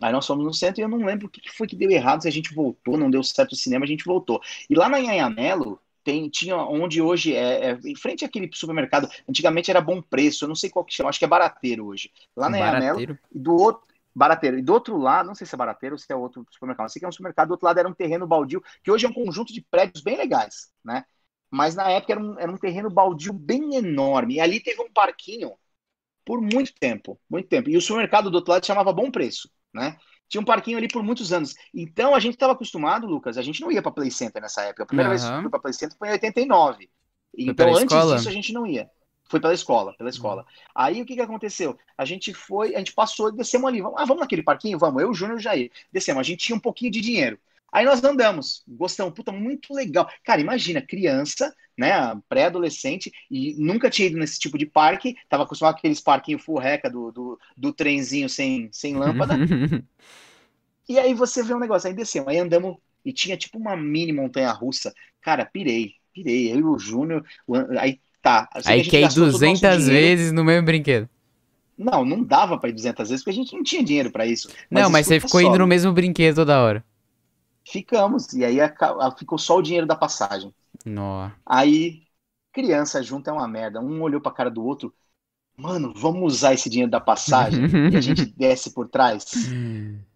Aí nós fomos no centro e eu não lembro o que foi que deu errado, se a gente voltou, não deu certo o cinema, a gente voltou. E lá na Anhangamelo, tem, tinha onde hoje é, é, em frente àquele supermercado, antigamente era Bom Preço, eu não sei qual que chama, acho que é Barateiro hoje. Lá na Anhangamelo, do outro, Barateiro. E do outro lado, não sei se é Barateiro ou se é outro supermercado, eu sei que é um supermercado, do outro lado era um terreno baldio, que hoje é um conjunto de prédios bem legais, né? Mas na época era um, era um terreno baldio bem enorme. E ali teve um parquinho por muito tempo, muito tempo. E o supermercado do outro lado chamava Bom Preço, né? Tinha um parquinho ali por muitos anos. Então a gente estava acostumado, Lucas, a gente não ia para Play Center nessa época. A primeira vez que eu fui para Play Center foi em 89. Então antes escola? disso a gente não ia. Foi pela escola, pela escola. Aí o que, que aconteceu? A gente foi, a gente passou, descemos ali. Vamos, ah, vamos naquele parquinho? Vamos. Eu, o Júnior e o Jair. Descemos. A gente tinha um pouquinho de dinheiro. Aí nós andamos. Gostamos. Puta, muito legal. Cara, imagina, criança, né? Pré-adolescente, e nunca tinha ido nesse tipo de parque. Tava acostumado com aqueles parquinhos full reca do, do, do trenzinho sem, sem lâmpada. E aí você vê um negócio, aí descemos, aí andamos e tinha tipo uma mini montanha russa. Cara, pirei, pirei. Eu e o Júnior, aí tá. a Aí nosso 200 dinheiro. vezes no mesmo brinquedo. Não, não dava pra ir 200 vezes porque a gente não tinha dinheiro pra isso. não, mas você ficou só, indo no mesmo brinquedo toda hora. Ficamos. E aí ficou só o dinheiro da passagem. Nó. Aí, criança junto é uma merda. Um olhou pra cara do outro. Mano, vamos usar esse dinheiro da passagem e a gente desce por trás.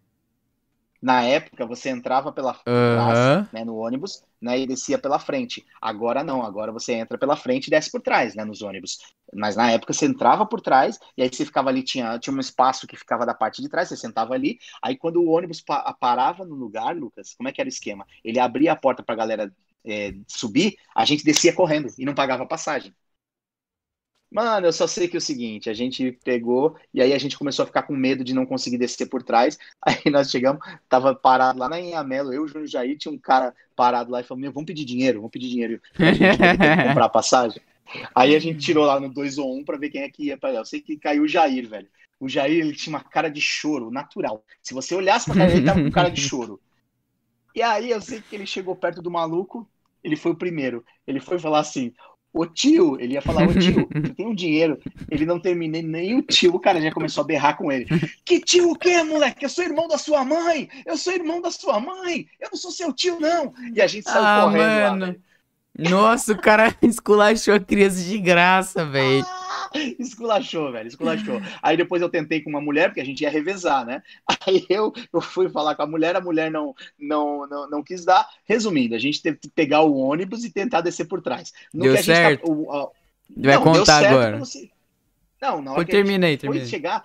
Na época, você entrava pela trás, né, no ônibus, né, e descia pela frente. Agora não, agora você entra pela frente e desce por trás, né, nos ônibus. Mas na época você entrava por trás e aí você ficava ali, tinha, tinha um espaço que ficava da parte de trás, você sentava ali. Aí quando o ônibus pa parava no lugar, Lucas, como é que era o esquema? Ele abria a porta pra galera é, subir, a gente descia correndo e não pagava passagem. Mano, eu só sei que é o seguinte, a gente pegou e aí a gente começou a ficar com medo de não conseguir descer por trás. Aí nós chegamos, tava parado lá na Inhamelo, eu, o Júnior Jair, tinha um cara parado lá e falou: Meu, vamos pedir dinheiro, vamos pedir dinheiro pra gente comprar passagem. Aí a gente tirou lá no 2 ou 1 um pra ver quem é que ia pra lá. Eu sei que caiu o Jair, velho. O Jair, ele tinha uma cara de choro natural. Se você olhasse pra cara ele tava com cara de choro. E aí eu sei que ele chegou perto do maluco, ele foi o primeiro. Ele foi falar assim: Ô tio, ele ia falar, ô tio, você tem um dinheiro. Ele não terminei nem o tio, o cara já começou a berrar com ele. Que tio o quê, moleque? Eu sou irmão da sua mãe! Eu sou irmão da sua mãe! Eu não sou seu tio, não! E a gente saiu ah, correndo mano. lá. Nossa, o cara esculachou a criança de graça, velho. Ah! esculachou, velho, esculachou. Aí depois eu tentei com uma mulher, porque a gente ia revezar, né? Aí eu, eu fui falar com a mulher, a mulher não, não, não, não quis dar. Resumindo, a gente teve que pegar o ônibus e tentar descer por trás. No deu tá certo? Tá, o, Vai não, contar agora. Não, na hora que terminei, terminei. chegar,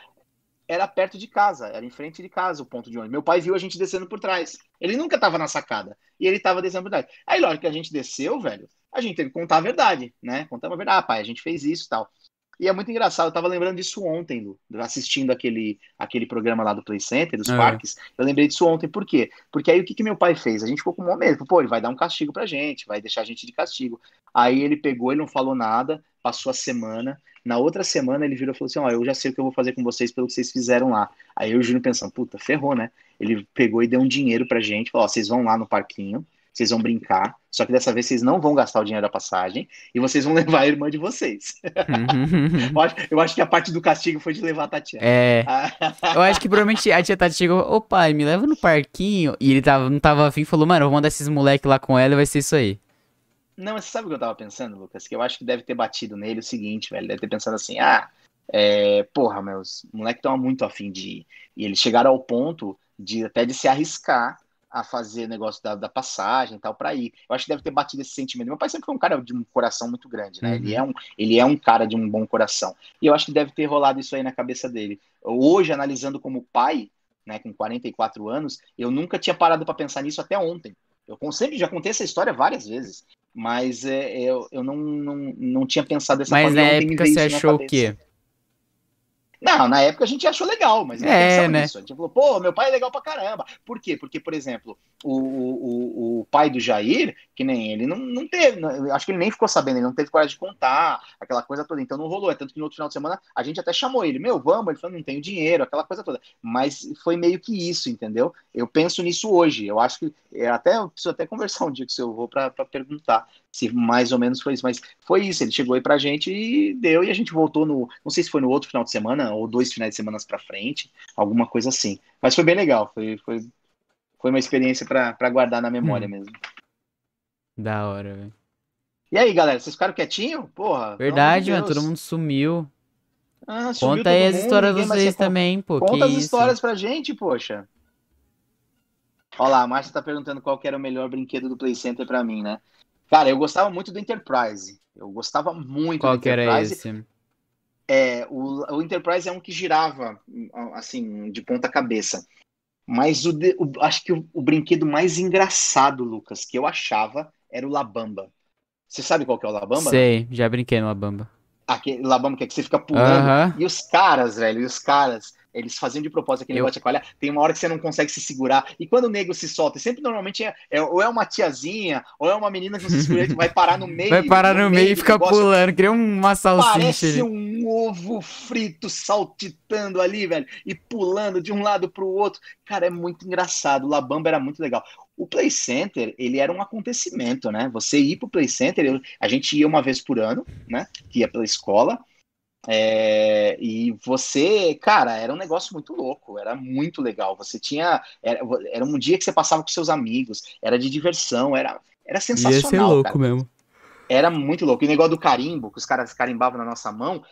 era perto de casa, era em frente de casa o ponto de ônibus. Meu pai viu a gente descendo por trás. Ele nunca tava na sacada. E ele tava descendo por trás. Aí, na hora que a gente desceu, velho, a gente teve que contar a verdade, né? Contar a verdade. Ah, pai, a gente fez isso e tal. E é muito engraçado, eu tava lembrando disso ontem, Lu, assistindo aquele, aquele programa lá do Play Center, dos é. parques. Eu lembrei disso ontem, por quê? Porque aí o que, que meu pai fez? A gente ficou com um medo, pô, ele vai dar um castigo pra gente, vai deixar a gente de castigo. Aí ele pegou, ele não falou nada, passou a semana. Na outra semana ele virou e falou assim: Ó, eu já sei o que eu vou fazer com vocês pelo que vocês fizeram lá. Aí eu e o Júnior pensando, puta, ferrou, né? Ele pegou e deu um dinheiro pra gente, falou: Ó, vocês vão lá no parquinho, vocês vão brincar, só que dessa vez vocês não vão gastar o dinheiro da passagem e vocês vão levar a irmã de vocês. eu, acho, eu, acho, que a parte do castigo foi de levar a Tatiana. É. eu acho que provavelmente a tia Tati chegou, ô pai, me leva no parquinho. E ele tava, não tava afim falou, mano, eu vou mandar esses moleques lá com ela e vai ser isso aí. Não, mas você sabe o que eu tava pensando, Lucas? Que eu acho que deve ter batido nele o seguinte, velho. Deve ter pensado assim, ah, é, porra, meus moleques estão muito afim de ir. E eles chegaram ao ponto de até de se arriscar a fazer negócio da, da passagem e tal para ir. Eu acho que deve ter batido esse sentimento. Meu pai sempre foi um cara de um coração muito grande, né? Uhum. Ele, é um, ele é um cara de um bom coração. E eu acho que deve ter rolado isso aí na cabeça dele. Hoje, analisando como pai, né, com 44 anos, eu nunca tinha parado para pensar nisso até ontem. Eu sempre já contei essa história várias vezes, mas é, eu, eu não, não, não tinha pensado dessa mas na época você achou o quê? Não, na época a gente achou legal, mas não é, né? nisso. A gente falou, pô, meu pai é legal pra caramba. Por quê? Porque, por exemplo, o, o, o pai do Jair, que nem ele, não, não teve, não, acho que ele nem ficou sabendo, ele não teve coragem de contar, aquela coisa toda, então não rolou. É tanto que no outro final de semana a gente até chamou ele, meu, vamos, ele falou, não tenho dinheiro, aquela coisa toda. Mas foi meio que isso, entendeu? Eu penso nisso hoje, eu acho que, eu até, eu preciso até conversar um dia com o seu avô pra, pra perguntar se mais ou menos foi isso, mas foi isso, ele chegou aí pra gente e deu, e a gente voltou no, não sei se foi no outro final de semana, ou dois finais de semana pra frente, alguma coisa assim. Mas foi bem legal, foi, foi, foi uma experiência para guardar na memória hum. mesmo. Da hora, velho. E aí, galera, vocês ficaram quietinho? Porra. Verdade, mano, todo mundo sumiu. Ah, sumiu Conta aí as histórias de vocês também, pô. Conta as isso? histórias pra gente, poxa. Olha lá, a Márcia tá perguntando qual que era o melhor brinquedo do Play Center pra mim, né? Cara, eu gostava muito do Enterprise. Eu gostava muito qual do que Enterprise. era esse? É, o, o Enterprise é um que girava, assim, de ponta cabeça. Mas o, o acho que o, o, brinquedo mais engraçado, Lucas, que eu achava, era o Labamba. Você sabe qual que é o Labamba? Sei, já brinquei no Labamba. Aquele Labamba que é que você fica pulando. Uh -huh. E os caras, velho, e os caras, eles faziam de propósito aquele eu... negócio de olha, tem uma hora que você não consegue se segurar. E quando o nego se solta, sempre normalmente é, é ou é uma tiazinha, ou é uma menina que não se segura, que vai parar no meio. Vai parar no, no meio, meio e fica pulando, cria uma salsicha. Parece um ovo frito saltitando ali, velho, e pulando de um lado pro outro. Cara, é muito engraçado. O Labamba era muito legal. O Play Center, ele era um acontecimento, né? Você ir pro Play Center, eu, a gente ia uma vez por ano, né? Que ia pela escola. É, e você, cara, era um negócio muito louco, era muito legal. Você tinha. Era, era um dia que você passava com seus amigos, era de diversão, era, era sensacional. Ia ser louco cara. mesmo. Era muito louco. E o negócio do carimbo, que os caras carimbavam na nossa mão,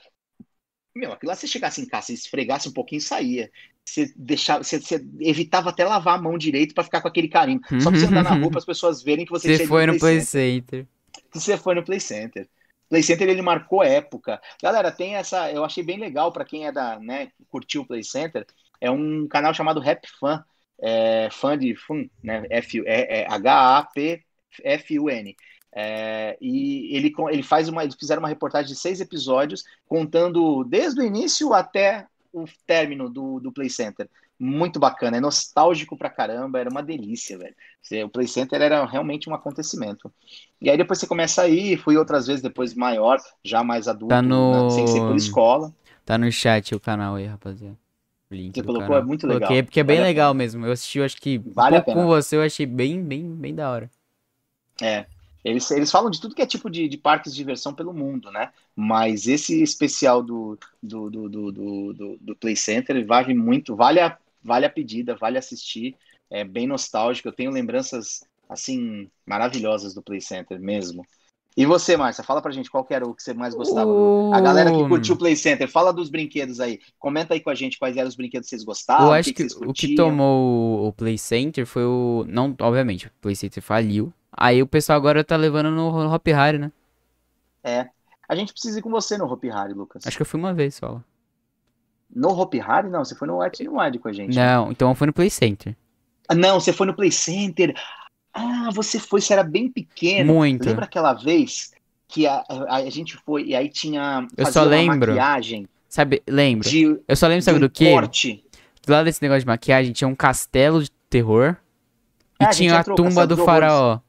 meu, aquilo lá você chegasse em casa, você esfregasse um pouquinho e saía. Você deixava, você, você evitava até lavar a mão direito para ficar com aquele carimbo. Só pra você andar na rua para as pessoas verem que você, você foi no Play Center. Center. Que você foi no Play Center. Play Center ele marcou época. Galera, tem essa, eu achei bem legal para quem é da, né, curtiu o Play Center, é um canal chamado Rap Fan, é, fã de fun, né, F é, é H A P F U N. É, e ele, ele faz uma, eles fizeram uma reportagem de seis episódios, contando desde o início até o término do, do Play Center. Muito bacana, é nostálgico pra caramba, era uma delícia, velho. O Play Center era realmente um acontecimento. E aí depois você começa a ir, fui outras vezes depois maior, já mais adulto, tá no... né, sem ser por escola. Tá no chat o canal aí, rapaziada. Link você colocou, canal. é muito legal. Coloquei porque é bem vale legal mesmo. Eu assisti, eu acho que vale um pouco com você, eu achei bem, bem, bem da hora. É, eles, eles falam de tudo que é tipo de, de parques de diversão pelo mundo, né? Mas esse especial do, do, do, do, do, do Play Center vale muito, vale a, vale a pedida, vale assistir. É bem nostálgico. Eu tenho lembranças, assim, maravilhosas do Play Center mesmo. E você, Márcia, fala pra gente qual era o que você mais gostava. A galera que curtiu o Play Center, fala dos brinquedos aí. Comenta aí com a gente quais eram os brinquedos que vocês gostavam. Eu acho que, que o que tomou o Play Center foi o. Não, obviamente, o Play Center faliu. Aí o pessoal agora tá levando no Hop Harry, né? É. A gente precisa ir com você no Hop Harry, Lucas. Acho que eu fui uma vez só. No Hop Harry? Não, você foi no Wet Wide com a gente. Não, né? então eu fui no Play Center. Ah, não, você foi no Play Center. Ah, você foi, você era bem pequeno. Muito. Lembra aquela vez que a, a, a gente foi e aí tinha. Eu só lembro. maquiagem. Sabe, lembro. De, eu só lembro, sabe do quê? Corte. Do lado desse negócio de maquiagem tinha um castelo de terror. É, e tinha a, a tumba do faraó.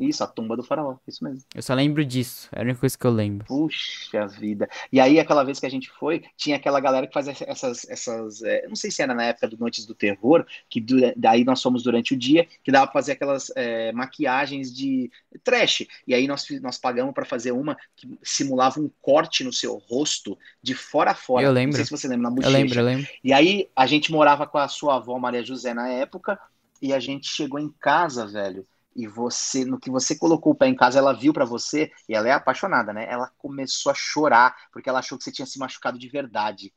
Isso, a tumba do faraó, isso mesmo. Eu só lembro disso, é a única coisa que eu lembro. Puxa vida. E aí, aquela vez que a gente foi, tinha aquela galera que fazia essas. essas é, não sei se era na época do Noites do Terror, que daí nós fomos durante o dia, que dava pra fazer aquelas é, maquiagens de trash. E aí nós, nós pagamos para fazer uma que simulava um corte no seu rosto de fora a fora. Eu lembro. Não sei se você lembra, na bochecha. Eu lembro, eu lembro. E aí a gente morava com a sua avó Maria José na época, e a gente chegou em casa, velho e você, no que você colocou o pé em casa, ela viu para você e ela é apaixonada, né? Ela começou a chorar porque ela achou que você tinha se machucado de verdade.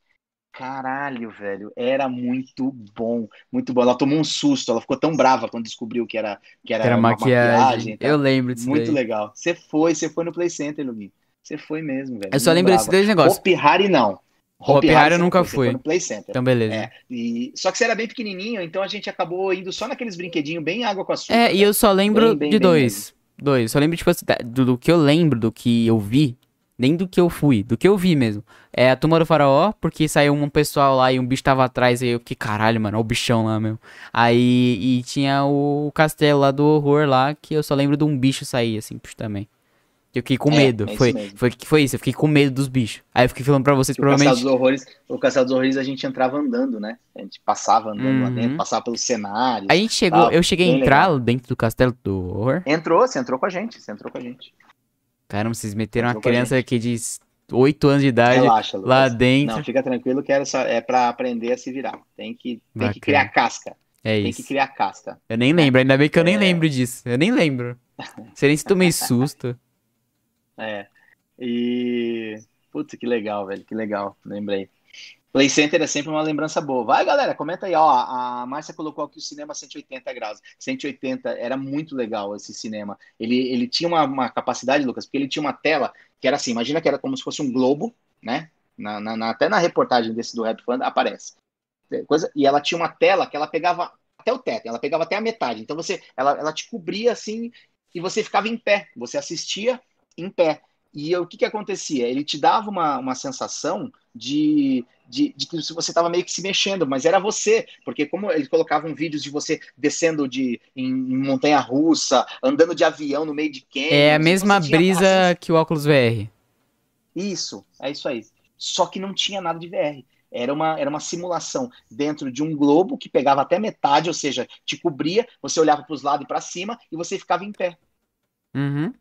Caralho, velho, era muito bom, muito bom. Ela tomou um susto, ela ficou tão brava quando descobriu que era que era, era maquiagem. maquiagem tá? Eu lembro disso. Muito daí. legal. Você foi, você foi no Play Center, Luguinho. Você foi mesmo, velho. Eu só lembro desses dois negócios. Hopi Hari não. Hopi Hari eu nunca fui. no Play Center. Então, beleza. É, e... Só que você era bem pequenininho, então a gente acabou indo só naqueles brinquedinhos bem água com açúcar. É, e eu só lembro bem, bem, de dois. Dois. Só lembro, tipo do, do, que eu lembro, do que eu vi, nem do que eu fui, do que eu vi mesmo. É a Tumba do Faraó, porque saiu um pessoal lá e um bicho tava atrás, e eu, que caralho, mano, o bichão lá mesmo. Aí, e tinha o castelo lá do horror lá, que eu só lembro de um bicho sair, assim, também. Eu fiquei com é, medo. É foi, foi, foi isso, eu fiquei com medo dos bichos. Aí eu fiquei falando pra vocês, o provavelmente. Castelo dos Horrores, o Castelo dos Horrores a gente entrava andando, né? A gente passava andando uhum. lá dentro, passava pelo cenário. A gente chegou, tal. eu cheguei a entrar legal. dentro do Castelo do Horror. Entrou, você entrou com a gente, você entrou com a gente. Caramba, vocês meteram entrou uma criança aqui de 8 anos de idade Relaxa, lá dentro. Não, fica tranquilo que era só, é pra aprender a se virar. Tem que, tem que criar casca. É tem isso. Tem que criar casca. Eu nem lembro, ainda bem que eu é... nem lembro disso. Eu nem lembro. Você nem se tomei susto. É. E. Putz, que legal, velho. Que legal. Lembrei. Play Center é sempre uma lembrança boa. Vai, galera, comenta aí. Ó, a Márcia colocou aqui o cinema 180 graus. 180 era muito legal esse cinema. Ele, ele tinha uma, uma capacidade, Lucas, porque ele tinha uma tela que era assim: imagina que era como se fosse um globo, né? Na, na, até na reportagem desse do Rap Fund aparece. Coisa, e ela tinha uma tela que ela pegava até o teto, ela pegava até a metade. Então você, ela, ela te cobria assim e você ficava em pé. Você assistia em pé. E o que, que acontecia? Ele te dava uma, uma sensação de, de, de que você estava meio que se mexendo, mas era você, porque como eles colocavam vídeos de você descendo de em, em montanha russa, andando de avião no meio de quem É a mesma brisa que o óculos VR. Isso, é isso aí. Só que não tinha nada de VR. Era uma, era uma simulação dentro de um globo que pegava até metade, ou seja, te cobria, você olhava para os lados e para cima e você ficava em pé. Uhum.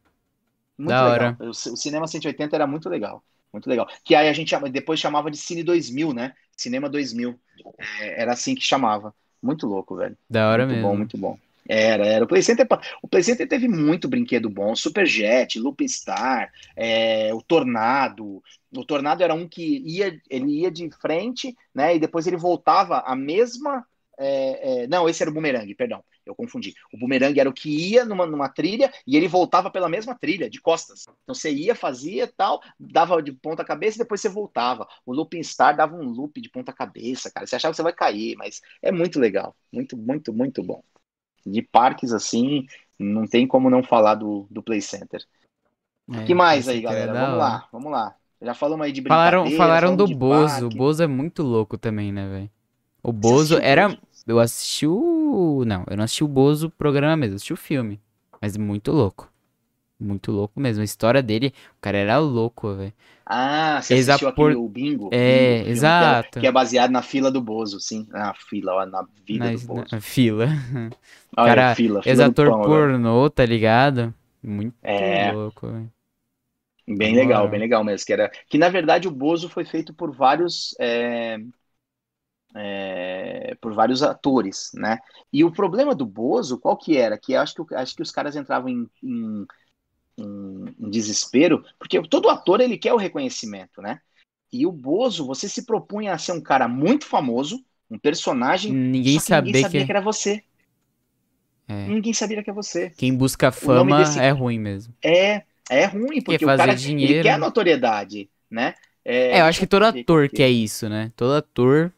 Muito Da legal. hora. O, Cinema 180 era muito legal. Muito legal. Que aí a gente depois chamava de Cine 2000, né? Cinema 2000. É, era assim que chamava. Muito louco, velho. Da hora Muito mesmo. bom, muito bom. Era, era. O Play Center, o Play Center teve muito brinquedo bom. Superjet, Loop Star, é, o Tornado. O Tornado era um que ia, ele ia de frente, né? E depois ele voltava a mesma. é, é, não, esse era o Boomerang, perdão, eu confundi. O Boomerang era o que ia numa, numa trilha e ele voltava pela mesma trilha, de costas. Então você ia, fazia tal, dava de ponta cabeça e depois você voltava. O Looping Star dava um loop de ponta cabeça, cara. Você achava que você vai cair, mas é muito legal. Muito, muito, muito bom. De parques assim, não tem como não falar do, do Play Center. É, que mais aí, é galera? Vamos lá, vamos lá. Já falamos aí de Falaram, brincadeira, falaram do falamos de Bozo. O parque. Bozo é muito louco também, né, velho? O Bozo era. Eu assisti o. Não, eu não assisti o Bozo programa mesmo, eu assisti o filme. Mas muito louco. Muito louco mesmo. A história dele, o cara era louco, velho. Ah, você assistiu aquele o Bingo? É, Bingo, exato. Que é, que é baseado na fila do Bozo, sim. Na fila, ó, na vida Mas, do Bozo. na fila. Olha, cara, fila, fila Ex-ator pornô, tá ligado? Muito É. louco, velho. Bem legal, bem legal mesmo. Que, era, que na verdade o Bozo foi feito por vários é, é, por vários atores, né? E o problema do Bozo, qual que era? Que eu acho que, o- acho que os caras entravam em, em, em- em desespero, porque todo ator ele quer o reconhecimento, né? E o Bozo, você se propunha a ser um cara muito famoso, um personagem, Ninguém que saber ninguém sabia que- que era você. É. Ninguém sabia que é você. Quem busca fama desse- é ruim mesmo. É, é ruim, porque o fazer cara dinheiro, ele quer a né? notoriedade, né? É, eu acho que todo ator aqui. quer isso, né? Todo ator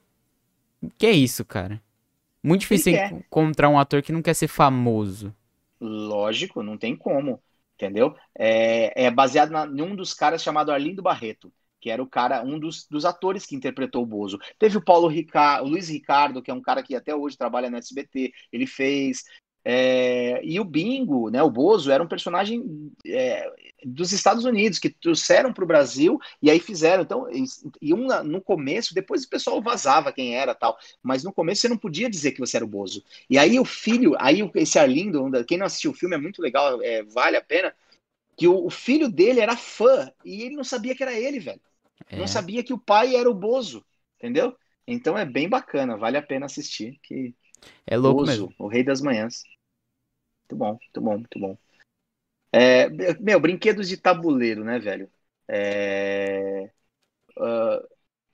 quer isso, cara. Muito difícil quer. encontrar um ator que não quer ser famoso. Lógico, não tem como, entendeu? É, é baseado na, em um dos caras chamado Arlindo Barreto, que era o cara, um dos, dos atores que interpretou o Bozo. Teve o Paulo Ricardo, o Luiz Ricardo, que é um cara que até hoje trabalha no SBT, ele fez. É, e o Bingo, né, o Bozo, era um personagem é, dos Estados Unidos que trouxeram para o Brasil e aí fizeram. Então, e, e um na- no começo, depois o pessoal vazava quem era tal, mas no começo você não podia dizer que você era o Bozo. E aí o filho, aí esse Arlindo, quem não assistiu o filme é muito legal, é, vale a pena, que o, o filho dele era fã e ele não sabia que era ele, velho. É. Não sabia que o pai era o Bozo, entendeu? Então é bem bacana, vale a pena assistir. Que É louco Bozo, mesmo. o rei das manhãs. Muito bom, muito bom, muito bom. É, meu, brinquedos de tabuleiro, né, velho? É... ah,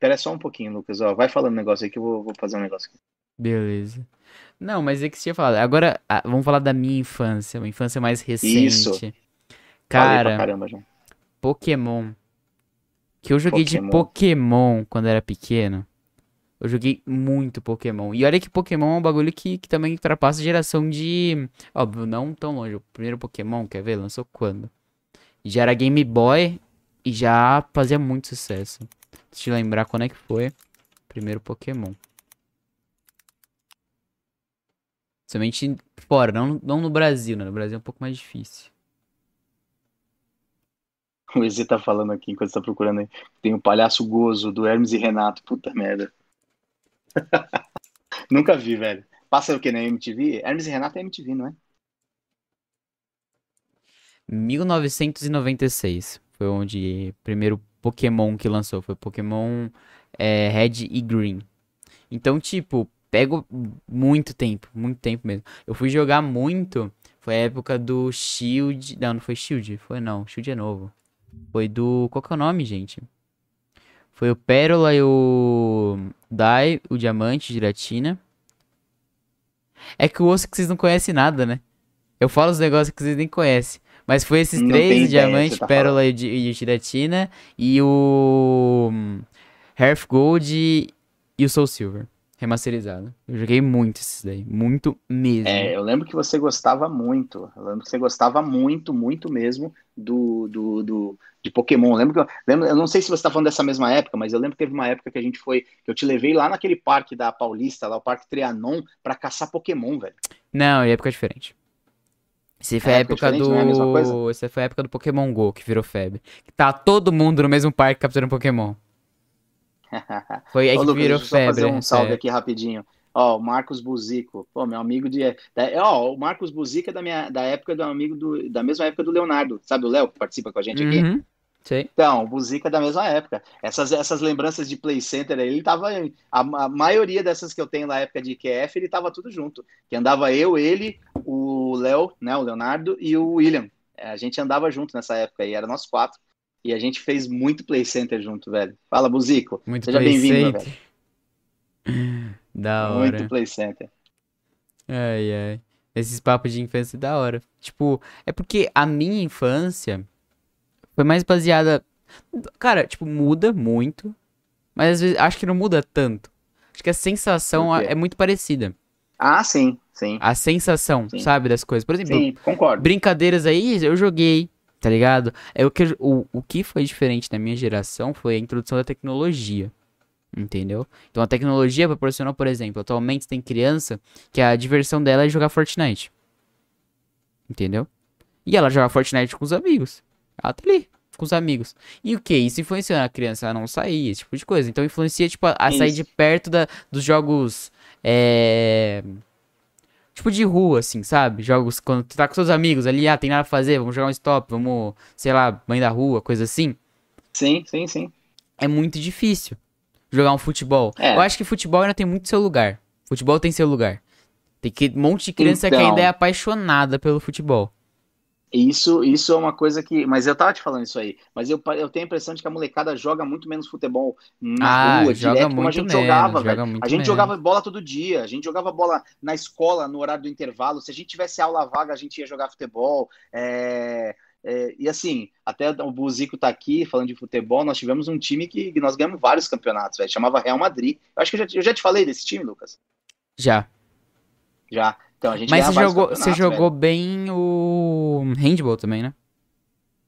Pera só um pouquinho, Lucas. Ó, vai falando um negócio aí que eu vou, vou fazer um negócio aqui. Beleza. Não, mas é que você tinha falado. Agora, ah, vamos falar da minha infância, uma infância mais recente. Isso. Cara, caramba. Pokémon. Que eu joguei de Pokémon. Pokémon quando era pequeno. Eu joguei muito Pokémon. E olha que Pokémon é um bagulho que, que também ultrapassa a geração de. Óbvio, não tão longe. O primeiro Pokémon, quer ver? Lançou quando? Já era Game Boy e já fazia muito sucesso. Deixa eu lembrar quando é que foi. Primeiro Pokémon. Somente fora, não, não no Brasil, né? No Brasil é um pouco mais difícil. O EZ tá falando aqui enquanto você tá procurando aí. Tem o palhaço Gozo do Hermes e Renato. Puta merda. Nunca vi, velho. Passa o que na MTV? Hermes e Renato é MTV, não é? 1996 foi onde o primeiro Pokémon que lançou. Foi Pokémon é, Red e Green. Então, tipo, pego muito tempo, muito tempo mesmo. Eu fui jogar muito. Foi a época do Shield. Não, não foi Shield. Foi não. Shield é novo. Foi do. Qual que é o nome, gente? Foi o Pérola e o. Dai, o Diamante, Giratina. É que o osso que vocês não conhecem nada, né? Eu falo os negócios que vocês nem conhecem. Mas foi esses Não três, o Diamante, tá Pérola e o e Giratina. E o. hum, Hearth Gold e, e o Soul Silver. Remasterizado. Eu joguei muito esses daí. Muito mesmo. É, eu lembro que você gostava muito. Eu lembro que você gostava muito, muito mesmo do, do, do- de Pokémon. Eu lembro que eu, lembro, eu não sei se você tá falando dessa mesma época, mas eu lembro que teve uma época que a gente foi, que eu te levei lá naquele parque da Paulista, lá o Parque Trianon, pra caçar Pokémon, velho. Não, é época diferente. Esse foi a É época época não é a do. Essa foi a época do Pokémon GO, que virou febre. Que tá todo mundo no mesmo parque capturando Pokémon. Foi aí Ô, que Lucas, virou deixa só fazer febre. um salve essa aqui rapidinho. Ó, o Marcos Buzico, pô, meu amigo de. Da, ó, o Marcos Buzico é da, minha, da época do amigo do. Da mesma época do Leonardo. Sabe o Léo que participa com a gente aqui? Uhum. Sei. Então, o Buzica é da mesma época. Essas, essas lembranças de Play Center aí, ele tava. A, a maioria dessas que eu tenho na época de QF, ele tava tudo junto. Que andava eu, ele, o Léo, né? O Leonardo e o William. É, a gente andava junto nessa época aí, era nós quatro. E a gente fez muito Play Center junto, velho. Fala, Buzico. Muito Seja bem-vindo, velho. Da hora. Muito Play Center. Ai, ai. Esses papos de infância da hora. Tipo, é porque a minha infância foi mais baseada. Cara, tipo, muda muito. Mas às vezes acho que não muda tanto. Acho que a sensação é muito parecida. Ah, sim, sim. A sensação, Sim. sabe, das coisas. Por exemplo, Sim, concordo. brincadeiras aí, eu joguei, tá ligado? É o que, o, o que foi diferente na minha geração foi a introdução da tecnologia. Entendeu? Então a tecnologia proporcionou, por exemplo, atualmente tem criança que a diversão dela é jogar Fortnite. Entendeu? E ela joga Fortnite com os amigos. Ela tá ali, com os amigos. E o que? Isso influencia a criança a não sair, esse tipo de coisa. Então influencia, tipo, a, a sair de perto da, dos jogos. É. Tipo de rua, assim, sabe? Jogos quando tu tá com seus amigos ali, ah, tem nada pra fazer, vamos jogar um stop, vamos, sei lá, mãe da rua, coisa assim. Sim, sim, sim. É muito difícil jogar um futebol. É. Eu acho que futebol ainda tem muito seu lugar. Futebol tem seu lugar. Tem que, um monte de criança que Então. ainda é apaixonada pelo futebol. Isso, isso é uma coisa que. Mas eu tava te falando isso aí. Mas eu, eu tenho a impressão de que a molecada joga muito menos futebol na Ah, rua, direto, como a gente menos, jogava, joga velho. A gente menos. jogava bola todo dia, a gente jogava bola na escola, no horário do intervalo. Se a gente tivesse aula vaga, a gente ia jogar futebol. É, é, e assim, até o Buzico tá aqui falando de futebol. Nós tivemos um time que, que nós ganhamos vários campeonatos, velho. Chamava Real Madrid. Eu acho que eu já, eu já te falei desse time, Lucas. Já. Já. Então a gente Mas você jogou, você campeonatos, velho. jogou bem o handball também, né?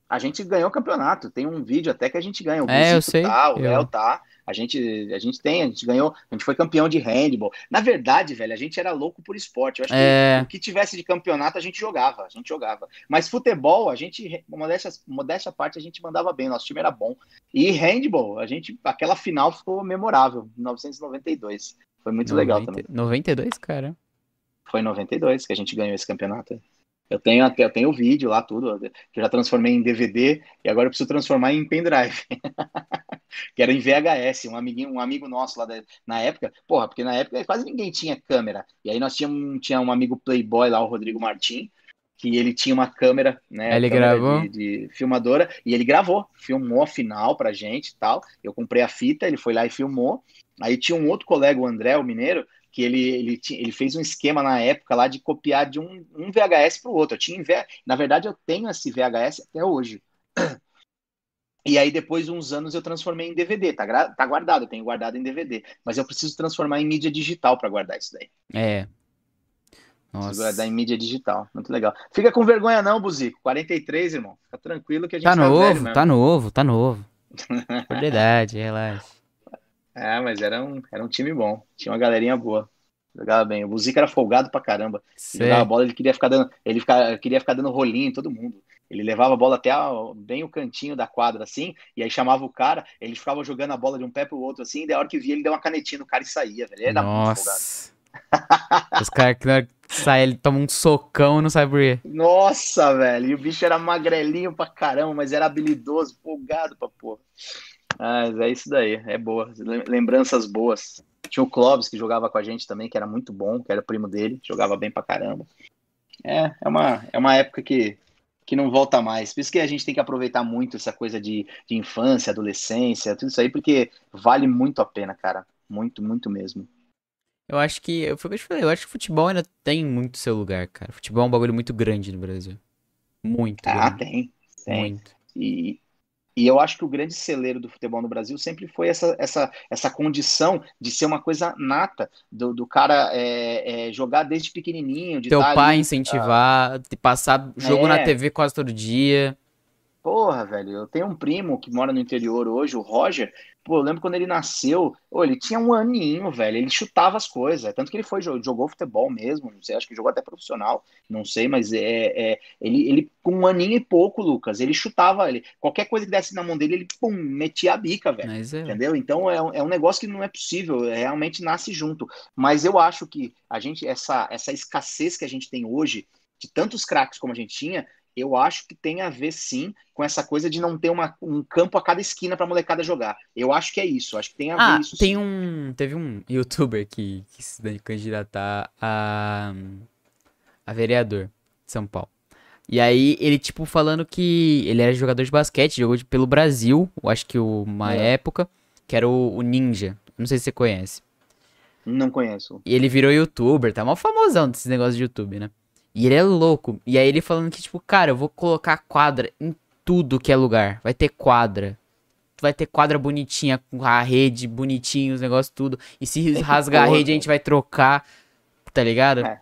A gente ganhou o campeonato. Tem um vídeo até que a gente ganha. O É, eu sei, tá, o eu- Léo tá. A gente, a gente tem, a gente ganhou, a gente foi campeão de handball. Na verdade, velho, a gente era louco por esporte. Eu acho É. que o que tivesse de campeonato a gente jogava, a gente jogava. Mas futebol, a gente, modéstia, modéstia à parte, a gente mandava bem, nosso time era bom. E handball, a gente, aquela final ficou memorável, em 1992. Foi muito legal 90 também. 92, cara. Foi em 92 que a gente ganhou esse campeonato. Eu tenho até, eu tenho o vídeo lá, tudo, que eu já transformei em DVD e agora eu preciso transformar em pendrive. que era em VHS, um amiguinho, um amigo nosso lá da- na época, porra, porque na época quase ninguém tinha câmera. E aí nós tínhamos tinha um amigo playboy lá, o Rodrigo Martim, que ele tinha uma câmera, né, Ele câmera gravou? De, de filmadora, e ele gravou, filmou a final pra gente e tal. Eu comprei a fita, ele foi lá e filmou. Aí tinha um outro colega, o André, o mineiro, que ele, ele, ele fez um esquema na época lá de copiar de um, um VHS para o outro. Eu tinha, na verdade, eu tenho esse VHS até hoje. E aí, depois de uns anos, eu transformei em DVD. Tá, tá guardado, eu tenho guardado em DVD. Mas eu preciso transformar em mídia digital para guardar isso daí. É. Preciso Nossa. guardar em mídia digital. Muito legal. Fica com vergonha, não, Buzico. 43, irmão. Fica tranquilo que a gente Tá tá novo, tá novo, tá novo. Por verdade, relaxa. É, mas era um, era um time bom. Tinha uma galerinha boa. Jogava bem. O Buzico era folgado pra caramba. Jogava bola, ele queria ficar dando, ele fica- queria ficar dando rolinho em todo mundo. Ele levava a bola até a- bem o cantinho da quadra, assim, e aí chamava o cara, ele ficava jogando a bola de um pé pro outro, assim, e da hora que via, ele deu uma canetinha no cara e saía, velho. Ele era muito folgado. Nossa. Os caras que na hora que sai, ele toma um socão e não sabe por quê. Nossa, velho. E o bicho era magrelinho pra caramba, mas era habilidoso, folgado pra porra. Mas é isso daí, é boa. Lem- Lembranças boas. Tinha o Clóvis que jogava com a gente também, que era muito bom, que era primo dele, jogava bem pra caramba. É, é uma, é uma época que, que não volta mais. Por isso que a gente tem que aproveitar muito essa coisa de, de infância, adolescência, tudo isso aí, porque vale muito a pena, cara. Muito, muito mesmo. Eu acho que. Eu falei, eu acho que futebol ainda tem muito seu lugar, cara. Futebol é um bagulho muito grande no Brasil. Muito Ah, grande. tem, tem. Muito. E, e eu acho que o grande celeiro do futebol no Brasil sempre foi essa, essa, essa condição de ser uma coisa nata, do, do cara é, é, jogar desde pequenininho, de Teu estar pai ali, incentivar, de passar jogo na É. TV quase todo dia. Porra, velho, eu tenho um primo que mora no interior hoje, o Roger. Pô, eu lembro quando ele nasceu, pô, ele tinha um aninho, velho. Ele chutava as coisas. Tanto que ele foi, jogou futebol mesmo, não sei, acho que jogou até profissional, não sei, mas é, é ele, ele, com um aninho e pouco, Lucas, ele chutava, ele, qualquer coisa que desse na mão dele, ele, pum, metia a bica, velho. É. Entendeu? Então é um, é um negócio que não é possível, é, realmente nasce junto. Mas eu acho que a gente, essa, essa escassez que a gente tem hoje, de tantos craques como a gente tinha, eu acho que tem a ver sim com essa coisa de não ter uma, um campo a cada esquina pra molecada jogar. Eu acho que é isso, acho que tem a ah, ver isso. Tem sim. um. Teve um youtuber que, que se candidatar a. a vereador de São Paulo. E aí, ele, tipo, falando que ele era jogador de basquete, jogou pelo Brasil, eu acho que uma é. época, que era o, o Ninja. Não sei se você conhece. Não conheço. E ele virou youtuber, tá mal famosão desses negócios de YouTube, né? E ele é louco. E aí ele falando que, tipo, cara, eu vou colocar quadra em tudo que é lugar. Vai ter quadra. Vai ter quadra bonitinha, com a rede bonitinho, os negócios tudo. E se rasgar a rede, a gente vai trocar. Tá ligado? É.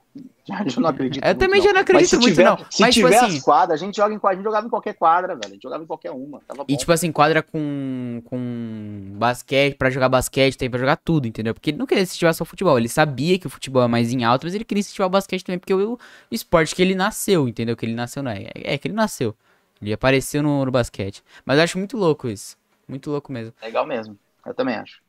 Eu não acredito. Eu também já não acredito muito, tiver, não. Se Mas, tiver tipo assim, as quadras, a gente joga em quadra, a gente jogava em qualquer quadra, velho. A gente jogava em qualquer uma. E tipo assim, quadra com, com basquete, pra jogar basquete, tem pra jogar tudo, entendeu? Porque ele não queria incentivar só o futebol. Ele sabia que o futebol é mais em alto, mas ele queria incentivar o basquete também, porque o, o esporte que ele nasceu, entendeu? Que ele nasceu, não é? É, é que ele nasceu. Ele apareceu no, no basquete. Mas eu acho muito louco isso. Muito louco mesmo. Legal mesmo. Eu também acho.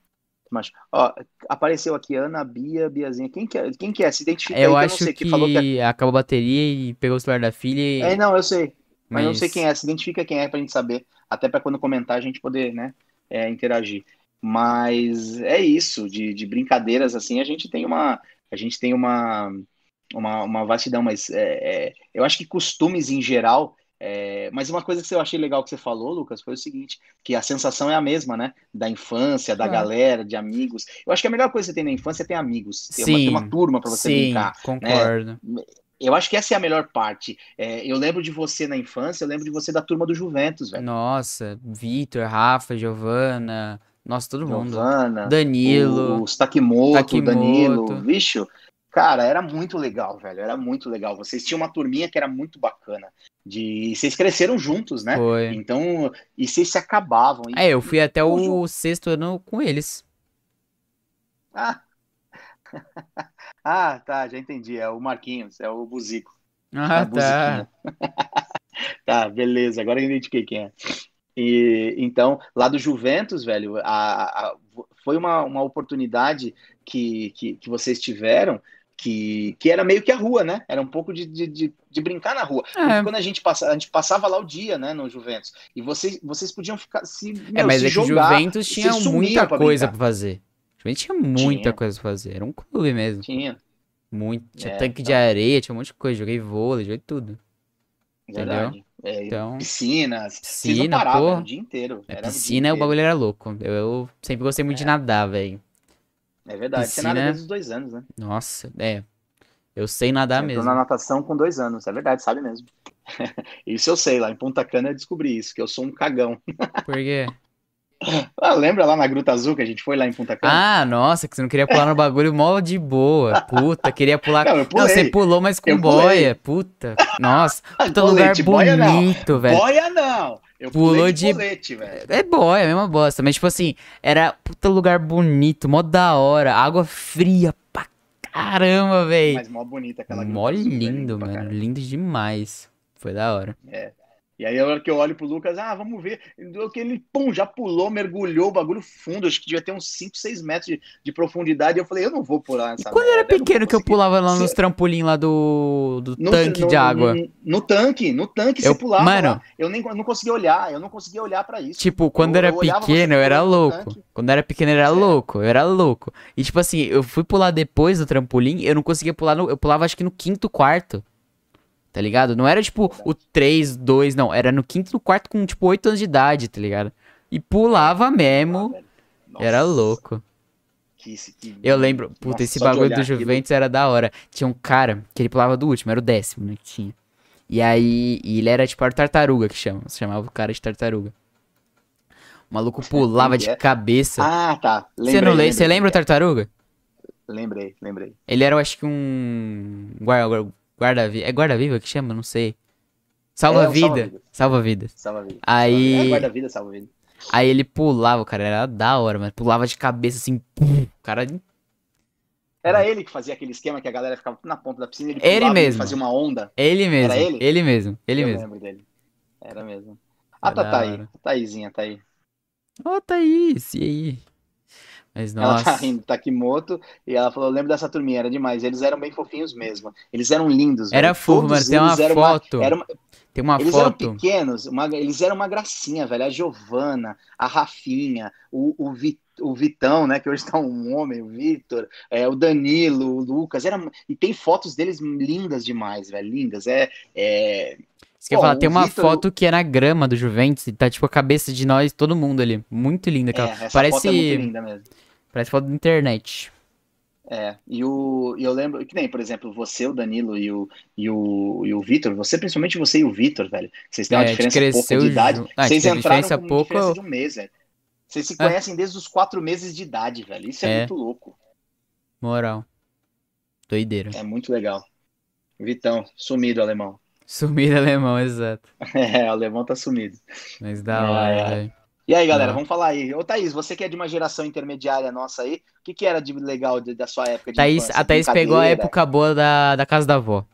Mas, ó, apareceu aqui Ana, Bia, Biazinha. Quem que é? Quem que é? Se identifica eu aí, acho que eu não sei. que, Que falou que é... acabou a bateria e pegou o celular da filha e... É, não, eu sei. Mas, Mas- não sei quem é. Se identifica quem é pra gente saber. Até pra quando comentar a gente poder, né, é, interagir. Mas é isso, de, de brincadeiras assim, a gente tem uma. A gente tem uma. Uma, uma vastidão, mas é, é, eu acho que costumes em geral. É, mas uma coisa que eu achei legal que você falou, Lucas, foi o seguinte: que a sensação é a mesma, né? Da infância, da É. galera, de amigos. Eu acho que a melhor coisa que você tem na infância é ter amigos, ter, uma, Sim, ter uma turma pra você Sim, brincar. concordo. Eu acho que essa é a melhor parte. É, eu lembro de você na infância, eu lembro de você da turma do Juventus, velho. Nossa, Vitor, Rafa, Giovana, nossa, todo mundo. Giovana, Danilo. o Stakimoto, o Takimoto. Danilo, bicho. Cara, era muito legal, velho. Era muito legal. Vocês tinham uma turminha que era muito bacana. De... Vocês cresceram juntos, né? Foi. Então, e vocês se acabavam. E- É, eu fui até o sexto ano com eles. Ah. ah, tá, já entendi. É o Marquinhos, é o Buzico. Ah, a tá. Tá, beleza, agora eu identifiquei quem é. E, então, lá do Juventus, velho, a, a- foi uma, uma oportunidade que, que, que vocês tiveram que, que era meio que a rua, né? Era um pouco de, de, de, de brincar na rua. É. quando a gente, passa, a gente passava lá o dia, né, no Juventus, e vocês, vocês podiam ficar se, É, meu, mas se é que o jogar, Juventus vocês tinha muita pra coisa pra fazer. O Juventus tinha muita Tinha. coisa pra fazer. Era um clube mesmo. Tinha, Muito. Tinha É, tanque de então. areia, tinha um monte de coisa. Joguei vôlei, joguei tudo. verdade. É, Então, piscinas, piscina, era o dia inteiro. a Era o dia piscina, o inteiro. bagulho era louco. Eu, eu sempre gostei muito de É. nadar, velho. É verdade, você Piscina- nada desde os dois anos, né? Nossa, é. Eu sei nadar Você mesmo. na natação com dois anos, é verdade, sabe mesmo. Isso eu sei, lá em Ponta Cana eu descobri isso, que eu sou um cagão. Por quê? Ah, lembra lá na Gruta Azul que a gente foi lá em Punta Cana? Ah, nossa, que você não queria pular no bagulho mó de boa. Puta, queria pular. Não, pulei. você pulou, mas com Eu pulei. boia. Puta. Nossa, puta Colete, lugar boia não. bonito, velho. Boia não! Eu Pulou de colete, velho. É boia, é a mesma bosta. Mas, tipo assim, era puta lugar bonito, mó da hora. Água fria pra caramba, velho. Mas mó bonita aquela Mó velho, lindo, pra mano. Lindo demais. Foi da hora. E aí, a hora que eu olho pro Lucas, ah, vamos ver. Que ele, pum, já pulou, mergulhou o bagulho fundo. Acho que devia ter uns 5, 6 metros de, de profundidade. Eu falei, eu não vou pular nessa Quando eu era merda, pequeno vou que eu pulava lá nos trampolim lá do, do No- tanque no- de água. No, no tanque, no tanque Eu- você pulava mano. lá. Eu nem eu não conseguia olhar, eu não conseguia olhar pra isso. Tipo, quando Eu- eu era eu pequeno, eu era louco. Quando eu era pequeno, eu era É. louco. Eu era louco. E tipo assim, eu fui pular depois do trampolim, eu não conseguia pular no. Eu pulava acho que no quinto quarto. Tá ligado? Não era tipo o 3, 2, não. Era no quinto no quarto com tipo 8 anos de idade, tá ligado? E pulava mesmo. Nossa, Era louco. que- que- Eu lembro, puta, Nossa, esse bagulho do aquilo. Juventus era da hora. Tinha um cara que ele pulava do último, era o décimo, né? Que tinha. E aí, e ele era tipo a tartaruga que chama. Se chamava o cara de tartaruga. O maluco pulava de é? cabeça. Ah, tá. Você Lembrei, não lembra? Você lembra o tartaruga? Lembrei, lembrei. Ele era, eu acho que um. Guarda- Guarda-viva. é guarda-viva que chama? Não sei. Salva É, o vida. salva-vidas. Salva. Salva vida. Aí- É, guarda-vida, salva vida. Aí ele pulava, cara, era da hora, mano. Pulava de cabeça assim, pum, o cara. Era ele que fazia aquele esquema que a galera ficava na ponta da piscina, ele, Ele mesmo. fazia uma onda. Ele mesmo. Era ele? Ele mesmo. Ele Eu mesmo. lembro dele. Era mesmo. Ah, tá, tá aí. hora. A Thaisinha tá aí. Ó, Thaís, e aí? Mas Ela tá rindo, Takimoto, e ela falou, eu lembro dessa turminha, era demais. Eles eram bem fofinhos mesmo. Eles eram lindos, Era velho. fofo, Todos mano. Tem uma foto. era uma- Tem uma eles foto. eram pequenos, uma- eles eram uma gracinha, velho. A Giovana, a Rafinha, o, o, Vi- o Vitão, né? Que hoje tá um homem, o Vitor, é, o Danilo, o Lucas. Era, e tem fotos deles lindas demais, velho. Lindas. É, é, Isso que eu ia Pô, falar, tem uma Vitor- foto que é na grama do Juventus e tá tipo a cabeça de nós, todo mundo ali. Muito linda é, aquela. essa parece, foto é muito linda mesmo. parece foto da internet. É, e, o, e eu lembro que nem, por exemplo, você, o Danilo e o, e o, e o Vitor, você, principalmente você e o Vitor, velho, vocês têm uma É, diferença cresceu de idade. Ah, vocês entraram diferença com pouca, diferença de um mês, velho. Vocês se É. conhecem desde os quatro meses de idade, velho, isso é, É. muito louco, Moral. Doideira. é muito legal. Vitão, sumido, alemão. Sumido alemão, exato. É, o alemão tá sumido. Mas da É, hora, é. E aí, galera, Ah. vamos falar aí. Ô, Thaís, você que é de uma geração intermediária nossa aí, o que, que era de legal de- da sua época de Thaís, infância? a Thaís pegou a época boa da, da casa da avó.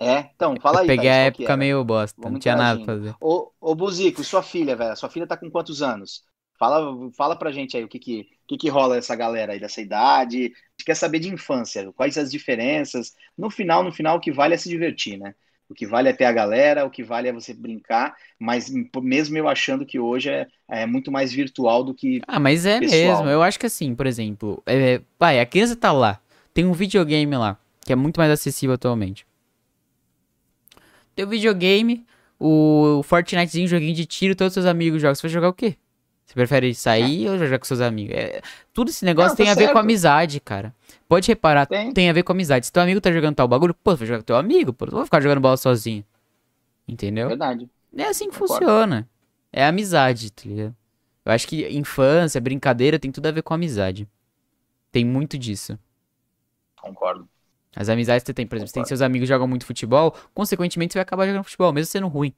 É? Então, fala aí, eu peguei Thaís, a época meio bosta, Vamos não tinha nada pra fazer. Ô, ô Buzico, sua filha, velho, sua filha tá com quantos anos? Fala, fala pra gente aí o que que, que que rola essa galera aí dessa idade. A gente quer saber de infância, quais as diferenças. No final, no final, o que vale é se divertir, né? O que vale é ter a galera, o que vale é você brincar, mas mesmo eu achando que hoje é, é muito mais virtual do que. Ah, mas é pessoal. mesmo. Eu acho que assim, por exemplo, é, vai, a criança tá lá, tem um videogame lá, que é muito mais acessível atualmente. Tem o videogame, o Fortnitezinho, joguinho de tiro, todos os seus amigos jogam. Você vai jogar o quê? Você prefere sair ou jogar com seus amigos? É, tudo esse negócio Não, tem tá a ver com amizade, cara. Pode reparar, Tem. tem a ver com amizade. Se teu amigo tá jogando tal bagulho, pô, vai jogar com teu amigo, pô, não vou ficar jogando bola sozinho. Entendeu? Verdade. É assim que Concordo. funciona. É amizade, tá ligado? Eu acho que infância, brincadeira tem tudo a ver com amizade. Tem muito disso. Concordo. As amizades que você tem, por exemplo, você tem Concordo. seus amigos que jogam muito futebol, consequentemente você vai acabar jogando futebol, mesmo sendo ruim.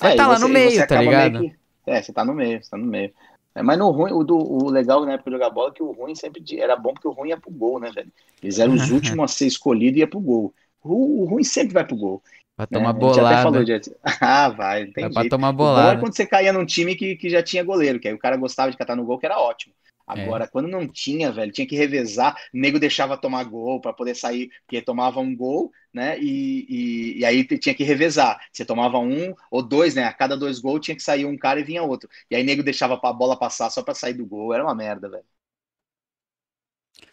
Vai É, estar e lá você- no meio, tá acaba meio ligado? que- É, você tá no meio, você tá no meio. É, mas no ruim, o, do, o legal na época de jogar bola é que o ruim sempre era bom porque o ruim ia pro gol, né, velho? Eles eram os últimos a ser escolhidos e ia pro gol. O, o ruim sempre vai pro gol. Vai né? tomar A gente até bolada. falou de... Ah, vai, tem Vai pra tomar O bom é bolada. quando você caía num time que, que já tinha goleiro, que aí o cara gostava de catar no gol, que era ótimo. É. Agora, quando não tinha, velho, tinha que revezar, o nego deixava tomar gol pra poder sair, porque tomava um gol, né? E, e, e aí tinha que revezar. Você tomava um ou dois, né? A cada dois gols tinha que sair um cara e vinha outro. E aí nego deixava a bola passar só pra sair do gol. Era uma merda, velho.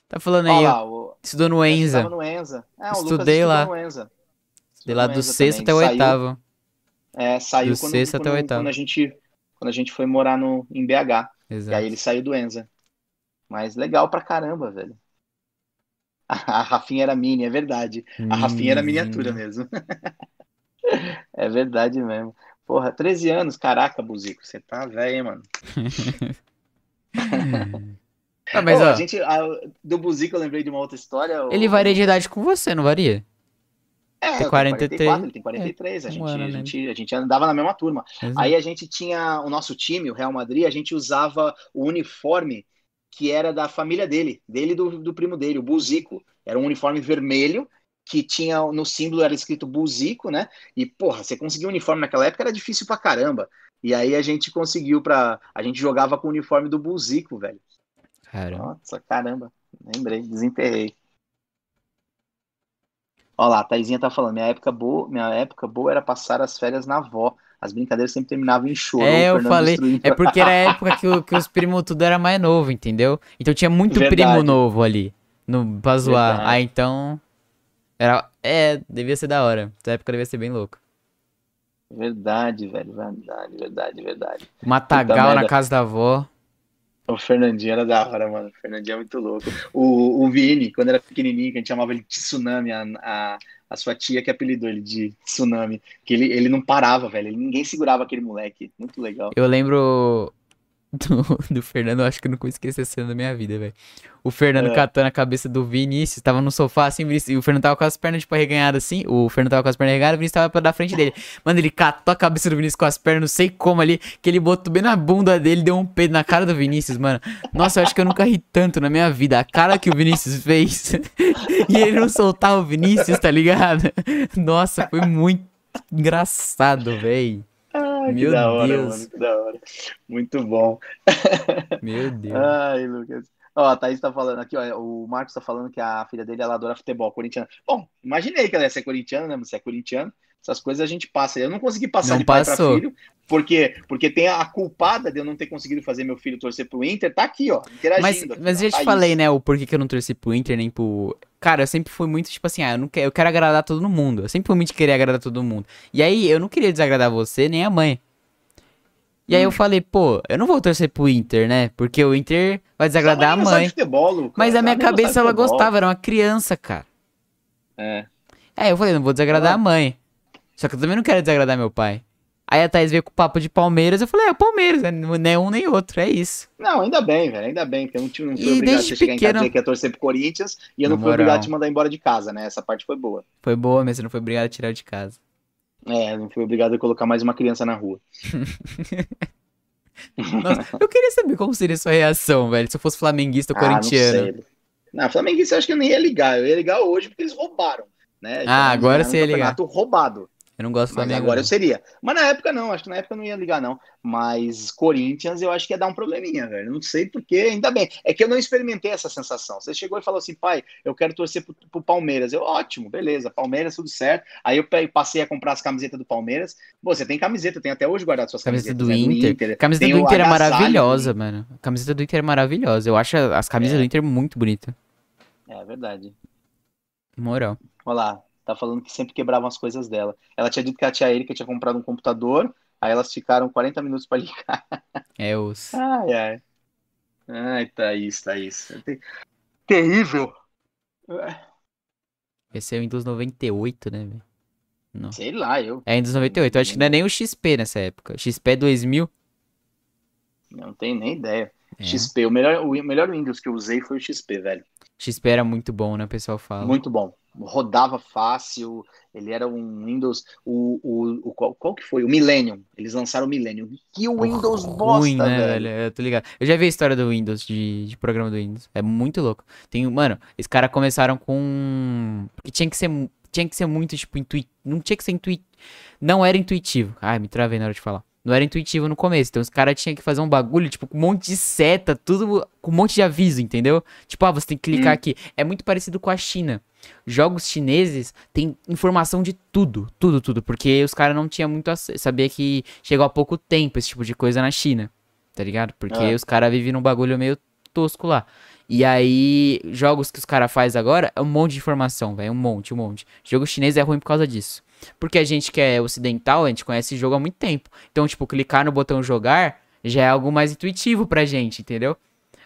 Tá falando aí, lá, o, estudou no eu Enza. no Enza. É, Estudei lá. no Enza. De Estudou lá do Enza sexto também. até o oitavo. É, saiu Do quando, sexto até o quando- oitavo. quando a gente quando a gente foi morar no, em BH. E aí Exato. ele saiu do Enza. Mas legal pra caramba, velho. A, a Rafinha era mini, é verdade. A Rafinha era miniatura Minizinho. mesmo. É verdade mesmo. Porra, 13 anos, caraca, Buzico, você tá velho, hein, mano. Ah, mas ó, a gente, a- do Buzico eu lembrei de uma outra história. ele o- varia de idade com você, não varia? É, tenho 43. 44, ele tem 43, a, um gente, ano, a, né? gente, a gente andava na mesma turma. Exato. Aí a gente tinha o nosso time, o Real Madrid, a gente usava o uniforme que era da família dele, dele e do, do primo dele, o Buzico. Era um uniforme vermelho que tinha no símbolo era escrito Buzico, né? E porra, você conseguir um uniforme naquela época era difícil pra caramba. E aí a gente conseguiu pra. A gente jogava com o uniforme do Buzico, velho. Cara, Nossa, caramba. Lembrei, desenterrei. Olha lá, a Taizinha tá falando, minha época boa, minha época boa era passar as férias na avó. As brincadeiras sempre terminavam em choro. É, eu falei, destruindo. é porque era a época que, o- que os primos tudo era mais novo, entendeu? Então tinha muito Verdade. primo novo ali, no, pra zoar. Verdade. Aí então, era, é, devia ser da hora. Essa época devia ser bem louco. Verdade, velho, verdade, verdade, verdade. Matagal na casa da avó. O Fernandinho era da hora, mano. O Fernandinho é muito louco. O, o Vini, quando era pequenininho, que a gente chamava ele de Tsunami, a, a, a sua tia que apelidou ele de Tsunami. Que ele, ele não parava, velho. Ninguém segurava aquele moleque. Muito legal. Eu lembro. do, do Fernando, eu acho que eu não vou esquecer essa cena da minha vida, velho. O Fernando É. catando a cabeça do Vinícius, tava no sofá assim, Vinícius- e o Fernando tava com as pernas, tipo, arreganhadas assim. O Fernando tava com as pernas arreganhadas, o Vinícius tava pra dar frente dele. Mano, ele catou a cabeça do Vinícius com as pernas, não sei como ali, que ele botou bem na bunda dele, deu um peido na cara do Vinícius, mano. Nossa, eu acho que eu nunca ri tanto na minha vida. A cara que o Vinícius fez. e ele não soltava o Vinícius, tá ligado? Nossa, foi muito engraçado, Ai, que Meu da hora, Deus. mano, que da hora. Muito bom. Meu Deus. Ai, Lucas. Ó, a Thaís tá falando aqui, ó. O Marcos tá falando que a filha dele ela adora futebol corintiano. Bom, imaginei que ela ia ser corintiana, né? Você é corintiano. Essas coisas a gente passa. Eu não consegui passar Não de pai pra filho, porque, porque tem a culpada de eu não ter conseguido fazer meu filho torcer pro Inter. Tá aqui, ó, interagindo. Mas, aqui, mas ó, eu já te Thaís. falei, né, o porquê que eu não torci pro Inter nem pro. Cara, eu sempre fui muito, tipo assim, ah, eu, não quero, eu quero agradar todo mundo. Eu sempre fui muito de querer agradar todo mundo. E aí, eu não queria desagradar você nem a mãe. E aí eu Hum. falei, pô, eu não vou torcer pro Inter, né? Porque o Inter vai desagradar a nem gostava mãe. futebol. Mas a minha cabeça ela gostava, era uma criança, cara. É. É, eu falei, não vou desagradar Ah. a mãe. Só que eu também não quero desagradar meu pai. Aí a Thaís veio com o papo de Palmeiras, eu falei, é, o Palmeiras, né? não é um nem outro, é isso. Não, ainda bem, velho. Ainda bem que eu não, tive, não fui E obrigado a chegar em casa pequeno- dizer que ia torcer pro Corinthians e eu Na não fui moral. obrigado a te mandar embora de casa, né? Essa parte foi boa. Foi boa, mas você não foi obrigado a tirar de casa. É, não fui obrigado a colocar mais uma criança na rua. Nossa, eu queria saber como seria a sua reação, velho, se eu fosse flamenguista ou Ah, não corintiano. sei. Não, Flamenguista eu acho que eu nem ia ligar. Eu ia ligar hoje porque eles roubaram. Né? Ah, agora você um ia ligar. roubado. Eu não gosto Mas Flamengo. agora não. eu seria. Mas na época não, acho que na época eu não ia ligar, não. Mas Corinthians eu acho que ia dar um probleminha, velho. Não sei porquê, ainda bem. É que eu não experimentei essa sensação. Você chegou e falou assim, pai, eu quero torcer pro, pro Palmeiras. Eu, ótimo, beleza, Palmeiras, tudo certo. Aí eu passei a comprar as camisetas do Palmeiras. Pô, você tem camiseta, tem até hoje guardado suas Camiseta camisetas. do né? Inter. A camiseta Tem do Inter é maravilhosa, mano. A camiseta do Inter é maravilhosa. Eu acho as camisas É. do Inter muito bonitas. É verdade. Moral. Olha lá, tá falando que sempre quebravam as coisas dela. Ela tinha dito que a tia Erika tinha comprado um computador, aí elas ficaram 40 minutos pra ligar. É os. Ai, ai. Ai, Thaís, Thaís. Ter- Terrível. Esse é o Windows 98, né, velho? Não. Sei lá, eu É Windows 98. Eu acho que não é nem o XP nessa época. XP é 2000. não tenho nem ideia. É. XP, o melhor, o melhor Windows que eu usei foi o XP, velho. XP era muito bom, né? O pessoal fala. Muito bom. Rodava fácil, ele era um Windows. O, o, o qual, qual que foi? O Millennium. Eles lançaram o Millennium. Que Windows bosta, Ruim, né, velho. Eu tô ligado. Eu já vi a história do Windows, de, de programa do Windows. É muito louco. Tem, mano, esses caras começaram com. Porque tinha que ser, tinha que ser muito, tipo, intuitivo. Não tinha que ser intuitivo. Não era intuitivo. Ai, me travei na hora de falar. Não era intuitivo no começo. Então os caras tinham que fazer um bagulho, tipo, com um monte de seta, tudo com um monte de aviso, entendeu? Tipo, ah, você tem que clicar Hum. aqui. É muito parecido com a China. Jogos chineses têm informação de tudo, tudo, tudo. Porque os caras não tinham muito acesso. Sabia que chegou há pouco tempo esse tipo de coisa na China. Tá ligado? Porque É. os caras vivem num bagulho meio tosco lá. E aí, jogos que os caras fazem agora é um monte de informação, velho. Um monte, um monte. Jogo chinês é ruim por causa disso. Porque a gente que é ocidental, a gente conhece esse jogo há muito tempo. Então, tipo, clicar no botão jogar já é algo mais intuitivo pra gente, entendeu?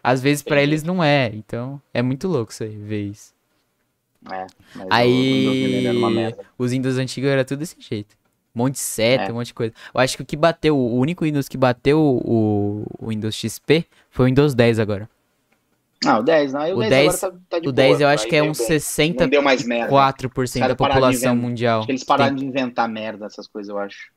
Às vezes pra Entendi. eles não é. Então, é muito louco isso aí, ver isso. É, Windows Aí, os Windows antigos era tudo desse jeito. Um monte de seta, É. um monte de coisa. Eu acho que o que bateu, o único Windows que bateu o, o Windows XP foi o Windows 10 agora. Ah, o 10, não. aí O, O 10, 10 agora tá, tá O 10 boa, eu acho que é uns bem. 64% Não deu mais merda. da população mundial. Acho que eles pararam de inventar merda, essas coisas, eu acho.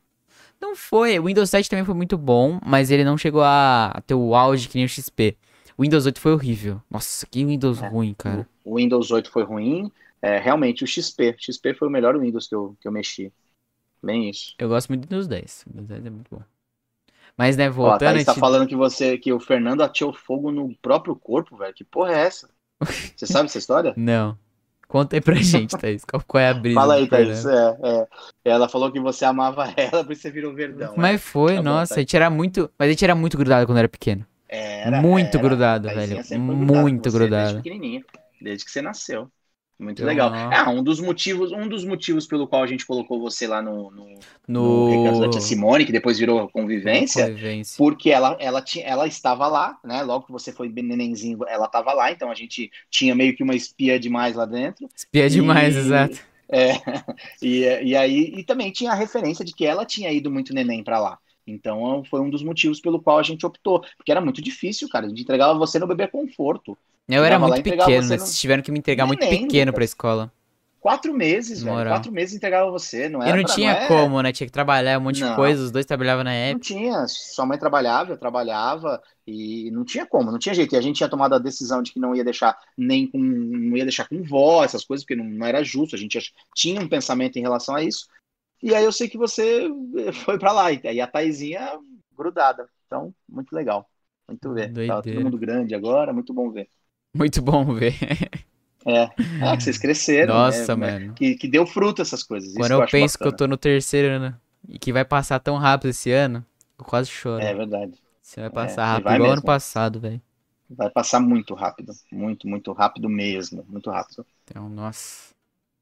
Não foi. O Windows 7 também foi muito bom, mas ele não chegou a, a ter o auge que nem o XP. O Windows 8 foi horrível. Nossa, que Windows É. ruim, cara. O Windows 8 foi ruim. É, realmente, o XP. O XP foi o melhor Windows que eu, que eu mexi. Bem isso. Eu gosto muito do Windows 10. O Windows 10 é muito bom. Mas, né, Ó, a voltando, a tá gente- falando que você que o Fernando ateou fogo no próprio corpo, velho. Que porra é essa? Você sabe essa história? Não. Conta aí pra gente, Thaís. Qual, é a brisa Fala aí, Thaís. É, é. Ela falou que você amava ela, por isso você virou verdão. é. Mas foi, Tá bom, nossa, tá. a gente era muito. Mas a gente era muito grudado quando era pequeno. Era, muito era. grudado, velho. Muito grudado. Desde desde que você nasceu. Muito Eu legal. não. Ah, um dos motivos, um dos motivos pelo qual a gente colocou você lá no, no, no No. Recanto da Tia Simone, que depois virou convivência, Convivência. porque ela, ela, tinha, ela estava lá, né? Logo que você foi nenenzinho, ela estava lá, então a gente tinha meio que uma espia demais lá dentro. Espia demais, E- exato. É, e, e aí, e também tinha a referência de que ela tinha ido muito neném pra lá. Então foi um dos motivos pelo qual a gente optou, porque era muito difícil, cara. A gente entregava você no bebê conforto. Eu era muito pequeno? Vocês tiveram que me entregar muito pequeno pra escola. Quatro meses, velho. Quatro meses entregava você, não era? E não pra, tinha não é... como, né? Tinha que trabalhar um monte não, de coisa, os dois trabalhavam na época. Não tinha, sua mãe trabalhava, eu trabalhava, e não tinha como, não tinha jeito. E a gente tinha tomado a decisão de que não ia deixar nem com. não ia deixar com vó, essas coisas, porque não, não era justo. A gente tinha um pensamento em relação a isso. E aí eu sei que você foi para lá, e a Taizinha grudada. Então, muito legal. Muito ver. Tá todo mundo grande agora, muito bom ver. Muito bom ver. É, é que vocês cresceram. Nossa, né? mano. Que, que deu fruto essas coisas. Quando eu, eu penso bacana. que eu tô no terceiro ano e que vai passar tão rápido esse ano, eu quase choro. É verdade. Você vai passar é, rápido, vai igual mesmo. ano passado, velho. Vai passar muito rápido. Muito, muito rápido mesmo. Muito rápido. Então, nossa.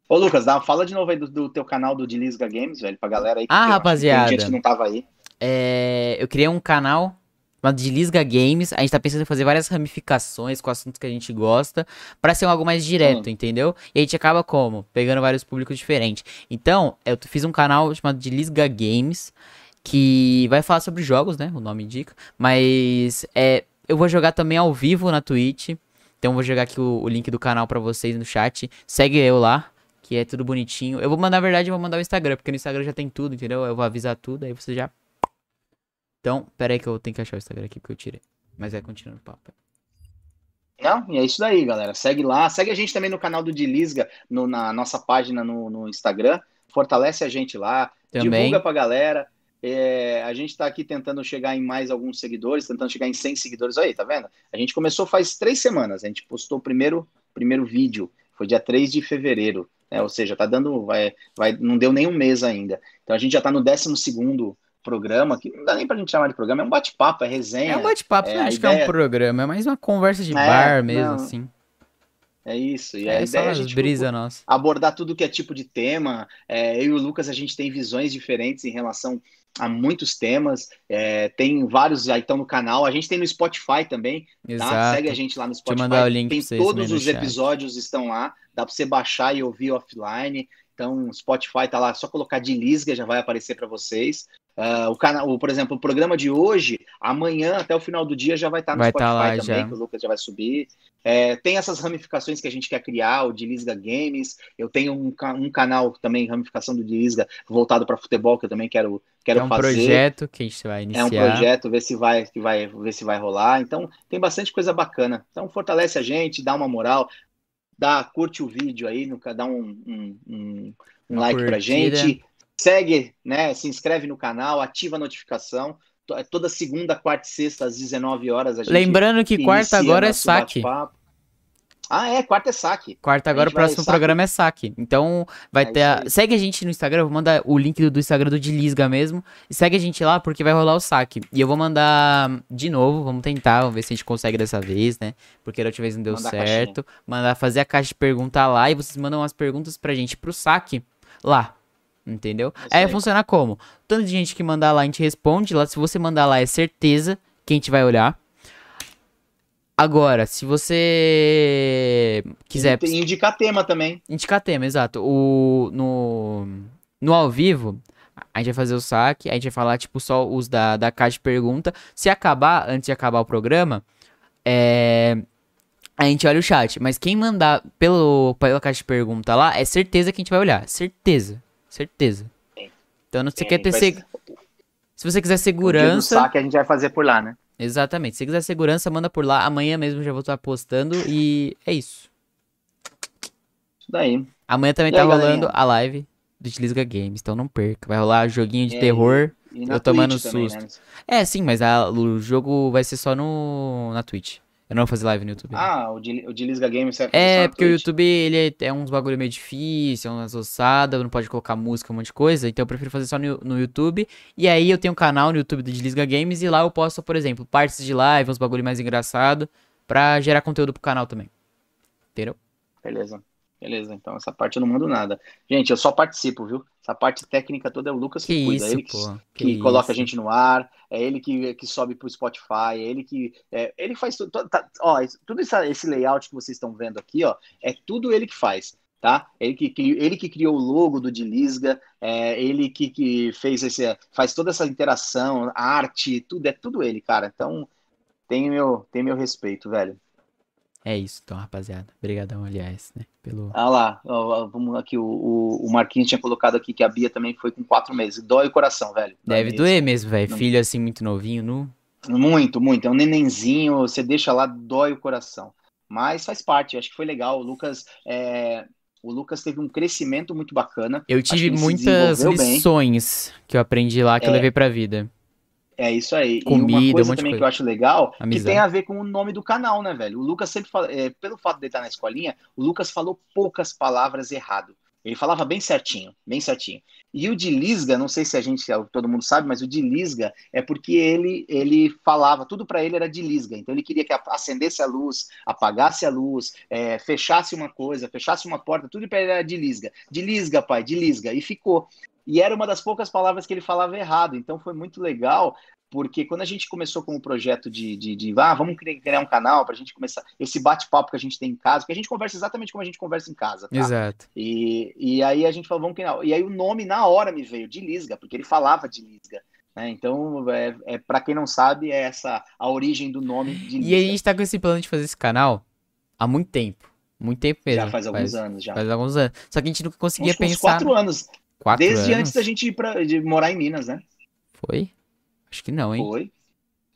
Ô, Lucas, dá, fala de novo aí do, do teu canal do Dilisga Games, velho, pra galera aí. Ah, rapaziada. Tem gente que não tava aí. É, eu criei um canal chamado de Lisga Games. A gente tá pensando em fazer várias ramificações com assuntos que a gente gosta, para ser algo mais direto, entendeu? E a gente acaba como? Pegando vários públicos diferentes. Então, eu fiz um canal chamado de Lisga Games, que vai falar sobre jogos, né? O nome indica. Mas é, eu vou jogar também ao vivo na Twitch. Então, eu vou jogar aqui o, o link do canal para vocês no chat. Segue eu lá que é tudo bonitinho. Eu vou mandar, na verdade, eu vou mandar o Instagram, porque no Instagram já tem tudo, entendeu? Eu vou avisar tudo, aí você já então, pera aí que eu tenho que achar o Instagram aqui porque eu tirei. Mas é, continuando o papo. Não, e é isso daí, galera. Segue lá. Segue a gente também no canal do Dilisga, no, na nossa página no, no, Instagram. Fortalece a gente lá. Também. Divulga pra galera. É, a gente tá aqui tentando chegar em mais alguns seguidores, tentando chegar em 100 seguidores. Aí, tá vendo? A gente começou faz três semanas. A gente postou o primeiro, primeiro vídeo. Foi dia 3 de fevereiro. Né? Ou seja, tá dando. Vai, vai, não deu nem um mês ainda. Então a gente já tá no décimo segundo programa, que não dá nem pra gente chamar de programa, é um bate-papo, é resenha. É um bate-papo, é, não acho que é um programa, é mais uma conversa de é, bar mesmo, não. assim. É isso. E é, a ideia é a gente brisa nossa. abordar tudo que é tipo de tema. É, eu e o Lucas, a gente tem visões diferentes em relação a muitos temas. É, tem vários aí estão no canal. A gente tem no Spotify também. Tá? Exato. Tá? Segue a gente lá no Spotify. Mandar o link tem todos os episódios estão lá. Dá para você baixar e ouvir offline. Então, Spotify tá lá, só colocar de Lisga já vai aparecer para vocês. Uh, o canal, por exemplo, o programa de hoje, amanhã até o final do dia já vai estar tá no vai Spotify tá lá, também, já. que o Lucas já vai subir. É, tem essas ramificações que a gente quer criar, o de Lisga Games. Eu tenho um, um canal também, ramificação do de Lisga, voltado para futebol, que eu também quero, quero é um fazer. projeto que a gente vai iniciar. É um projeto, ver se vai, que vai, ver se vai rolar. Então, tem bastante coisa bacana. Então, fortalece a gente, dá uma moral, dá, curte o vídeo aí, dá um, um, um, um like curtida. pra gente Segue, né? Se inscreve no canal, ativa a notificação. É toda segunda, quarta e sexta, às 19 horas. A gente Lembrando que quarta agora é saque. Ah, é, quarta é saque. Quarta agora o próximo programa é saque. Então, vai é ter. A... Segue a gente no Instagram, vou mandar o link do, do Instagram do Dilisga mesmo. E segue a gente lá porque vai rolar o saque. E eu vou mandar de novo, vamos tentar, vamos ver se a gente consegue dessa vez, né? Porque da última vez não deu mandar certo. Mandar fazer a caixa de pergunta lá e vocês mandam umas perguntas pra gente pro saque lá. Entendeu? É aí vai funcionar como? Tanto de gente que mandar lá, a gente responde lá. Se você mandar lá, é certeza que a gente vai olhar. Agora, se você quiser. E indicar tema também. Indicar tema, exato. O, no, no ao vivo, a gente vai fazer o saque, a gente vai falar, tipo, só os da, da caixa de pergunta. Se acabar, antes de acabar o programa, é. A gente olha o chat. Mas quem mandar pelo, pela caixa de pergunta lá, é certeza que a gente vai olhar. Certeza. Certeza. Sim. Então, se você quer ter. Se você quiser segurança. O saque a gente vai fazer por lá, né? Exatamente. Se quiser segurança, manda por lá. Amanhã mesmo já vou estar postando e é isso. Isso daí. Amanhã também e tá aí, rolando galerinha? a live do Utilisga Games, então não perca. Vai rolar joguinho de e terror. E eu tomando Twitch susto. Também, né? É, sim, mas a, o jogo vai ser só no na Twitch. Eu não vou fazer live no YouTube. Ah, o de, o de Lisga Games você É, porque o YouTube ele é, é uns bagulho meio difícil, é umas ossadas, não pode colocar música, um monte de coisa. Então eu prefiro fazer só no, no YouTube. E aí eu tenho um canal no YouTube de Lisga Games e lá eu posto, por exemplo, partes de live, uns bagulho mais engraçado, pra gerar conteúdo pro canal também. Entendeu? Beleza. Beleza, então essa parte eu não mando nada. Gente, eu só participo, viu? Essa parte técnica toda é o Lucas que, que cuida. Isso, ele que, que, que coloca a gente no ar, é ele que, que sobe pro Spotify, é ele que. É, ele faz tudo. Tá, ó, tudo esse layout que vocês estão vendo aqui, ó, é tudo ele que faz. tá? Ele que, ele que criou o logo do Dilisga, é, ele que, que fez esse, faz toda essa interação, arte, tudo, é tudo ele, cara. Então, tem meu, tem meu respeito, velho. É isso, então, rapaziada. Obrigadão, aliás, né? Pelo... Ah lá, ó, vamos aqui, o, o Marquinhos tinha colocado aqui que a Bia também foi com quatro meses. Dói o coração, velho. Dói Deve mesmo. doer mesmo, velho. Filho assim, muito novinho, nu. Muito, muito. É um nenenzinho, você deixa lá, dói o coração. Mas faz parte, acho que foi legal. O Lucas, é... o Lucas teve um crescimento muito bacana. Eu tive muitas lições bem. que eu aprendi lá que é... eu levei pra vida. É isso aí. Comida, e uma coisa um também coisa. que eu acho legal, Amizade. que tem a ver com o nome do canal, né, velho? O Lucas sempre fala, é, pelo fato de ele estar na escolinha, o Lucas falou poucas palavras errado. Ele falava bem certinho, bem certinho. E o de Lisga, não sei se a gente, todo mundo sabe, mas o de Lisga é porque ele ele falava, tudo para ele era de Lisga. Então ele queria que acendesse a luz, apagasse a luz, é, fechasse uma coisa, fechasse uma porta, tudo para ele era de Lisga. De Lisga, pai, de Lisga. E ficou. E era uma das poucas palavras que ele falava errado. Então foi muito legal, porque quando a gente começou com o projeto de, de, de ah, vamos criar um canal para a gente começar esse bate-papo que a gente tem em casa, porque a gente conversa exatamente como a gente conversa em casa. Tá? Exato. E, e aí a gente falou, vamos criar. E aí o nome na hora me veio de Lisga, porque ele falava de Lisga. Né? Então, é, é para quem não sabe, é essa a origem do nome de Lisga. E a gente tá com esse plano de fazer esse canal há muito tempo. Muito tempo mesmo. Já faz alguns faz, anos, já. Faz alguns anos. Só que a gente nunca conseguia uns, pensar. Uns quatro anos. Quatro Desde anos? antes da gente ir pra, de morar em Minas, né? Foi? Acho que não, hein? Foi.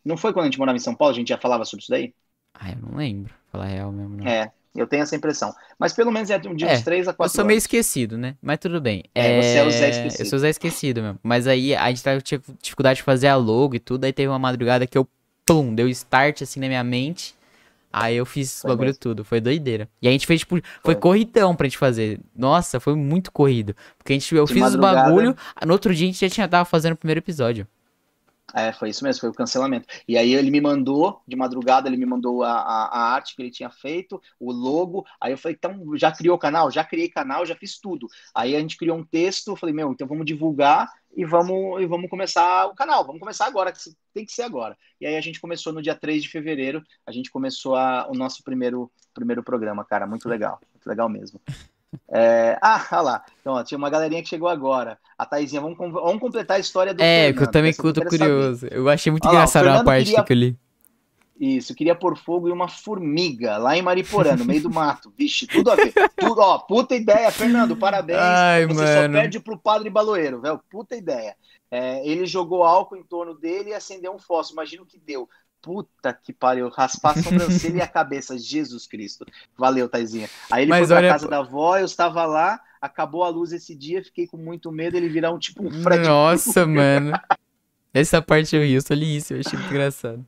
Não foi quando a gente morava em São Paulo, a gente já falava sobre isso daí? Ah, eu não lembro. Falar real mesmo, não. É, eu tenho essa impressão. Mas pelo menos é de uns É, 3 a 4 Eu sou meio esquecido, né? Mas tudo bem. É, você é o Zé esquecido. Eu sou o Zé esquecido mesmo. Mas aí a gente tava, tinha dificuldade de fazer a logo e tudo. Aí teve uma madrugada que eu, pum, deu start assim na minha mente. Aí eu fiz Foi bagulho mesmo. tudo. Foi doideira. E a gente fez, tipo, foi, Foi. corridão pra gente fazer. Nossa, foi muito corrido. Porque a gente, eu De fiz os bagulho. No outro dia a gente já tinha tava fazendo o primeiro episódio. É, foi isso mesmo, foi o cancelamento. E aí ele me mandou, de madrugada, ele me mandou a, a, a arte que ele tinha feito, o logo. Aí eu falei, então, já criou o canal? Já criei canal, já fiz tudo. Aí a gente criou um texto, falei, meu, então vamos divulgar e vamos, e vamos começar o canal. Vamos começar agora, que tem que ser agora. E aí a gente começou no dia 3 de fevereiro, a gente começou a, o nosso primeiro, primeiro programa, cara. Muito legal, muito legal mesmo. É, ah, olha lá. Então, ó, tinha uma galerinha que chegou agora. A Thaisinha, vamos, com- vamos completar a história do É, Fernando, que eu também tô quero saber. curioso. Eu achei muito engraçado Fernando parte queria- que eu li. Isso, queria pôr fogo em uma formiga lá em Mariporã, no meio do mato. Vixe, tudo a ver. Tudo, ó, puta ideia, Fernando, parabéns. Ai, Você mano. só perde pro padre Baloeiro, velho. Puta ideia. É, ele jogou álcool em torno dele e acendeu um fósforo. Imagina o que deu. Puta que pariu, raspar a sobrancelha e a cabeça. Jesus Cristo. Valeu, Taizinha. Aí ele Mas foi pra olha- casa da avó, eu estava lá, acabou a luz esse dia, fiquei com muito medo ele virar um tipo um Fred Nossa, mano. Essa parte eu ri, eu só li isso, eu achei muito engraçado.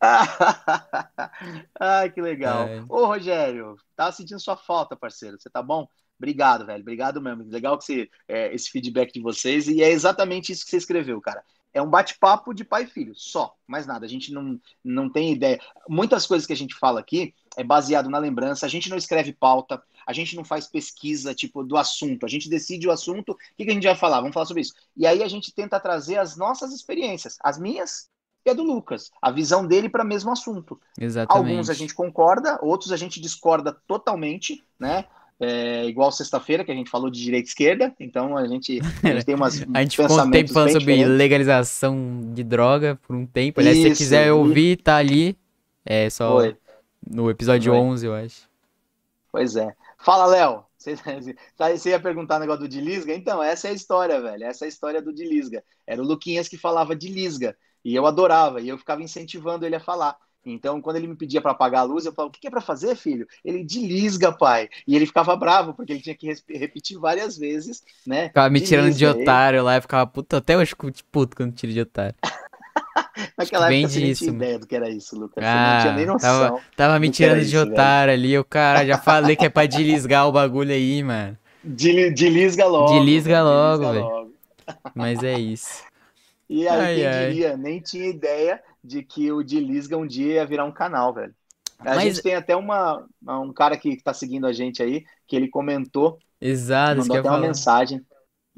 Ai, que legal. Ai. Ô, Rogério, tava sentindo sua falta, parceiro. Você tá bom? Obrigado, velho. Obrigado mesmo. Legal que você, é, esse feedback de vocês. E é exatamente isso que você escreveu, cara. É um bate-papo de pai e filho, só, mais nada. A gente não, não tem ideia. Muitas coisas que a gente fala aqui é baseado na lembrança. A gente não escreve pauta, a gente não faz pesquisa, tipo, do assunto. A gente decide o assunto, o que, que a gente vai falar? Vamos falar sobre isso. E aí a gente tenta trazer as nossas experiências, as minhas e a do Lucas, a visão dele para o mesmo assunto. Exatamente. Alguns a gente concorda, outros a gente discorda totalmente, né? É, igual sexta-feira, que a gente falou de direita e esquerda, então a gente, a gente tem umas A gente ficou um tempo falando sobre diferentes. legalização de droga por um tempo. Aliás, se você Isso, quiser e- ouvir, tá ali. É só no episódio Foi. 11, eu acho. pois é. Fala, Léo. Você, você ia perguntar o negócio do de Lisga? Então, essa é a história, velho. Essa é a história do de Lisga. Era o Luquinhas que falava de Lisga. E eu adorava, e eu ficava incentivando ele a falar. Então, quando ele me pedia para apagar a luz, eu falava: O que que é para fazer, filho? Ele de Lisga, pai. E ele ficava bravo, porque ele tinha que repetir várias vezes, né? Ficava me tirando de otário lá, eu ficava puto, até hoje puto quando tiro de otário. Naquela Bem época você nem disso, tinha ideia do que era isso, Lucas. Você Ah, não tinha nem noção. tava, tava me tirando de isso, velho. otário ali, eu, cara, já falei que é pra deslisgar o bagulho aí, mano. De, de lisga logo. Delisga velho, logo, delisga velho. Mas é isso. E aí, Ai, quem ai. diria, nem tinha ideia de que o de Lisga um dia ia virar um canal, velho. A Mas- gente tem até uma, um cara que tá seguindo a gente aí, que ele comentou, Exato, que mandou até uma falar. mensagem.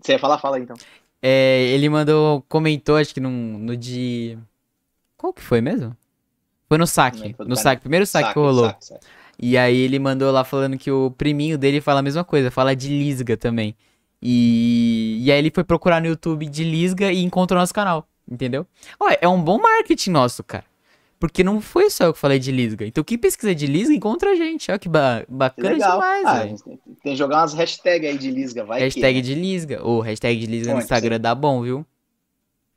Você ia falar? Fala aí, então. É, ele mandou, comentou, acho que no, no de. Qual que foi mesmo? Foi no saque. No canal. saque, primeiro saque, que Saque, rolou. saque, saque. E aí ele mandou lá falando que o priminho dele fala a mesma coisa, fala de lisga também. E, e aí ele foi procurar no YouTube de lisga e encontrou nosso canal, entendeu? Olha, é um bom marketing nosso, cara. Porque não foi só eu que falei de Lisga. Então quem pesquisa de Lisga encontra a gente. Olha que ba bacana Legal. demais, Ah, velho. tem tem que jogar umas hashtags aí de Lisga, vai Hashtag que, né? de Lisga. Ô, hashtag de Lisga no Instagram dá bom, viu?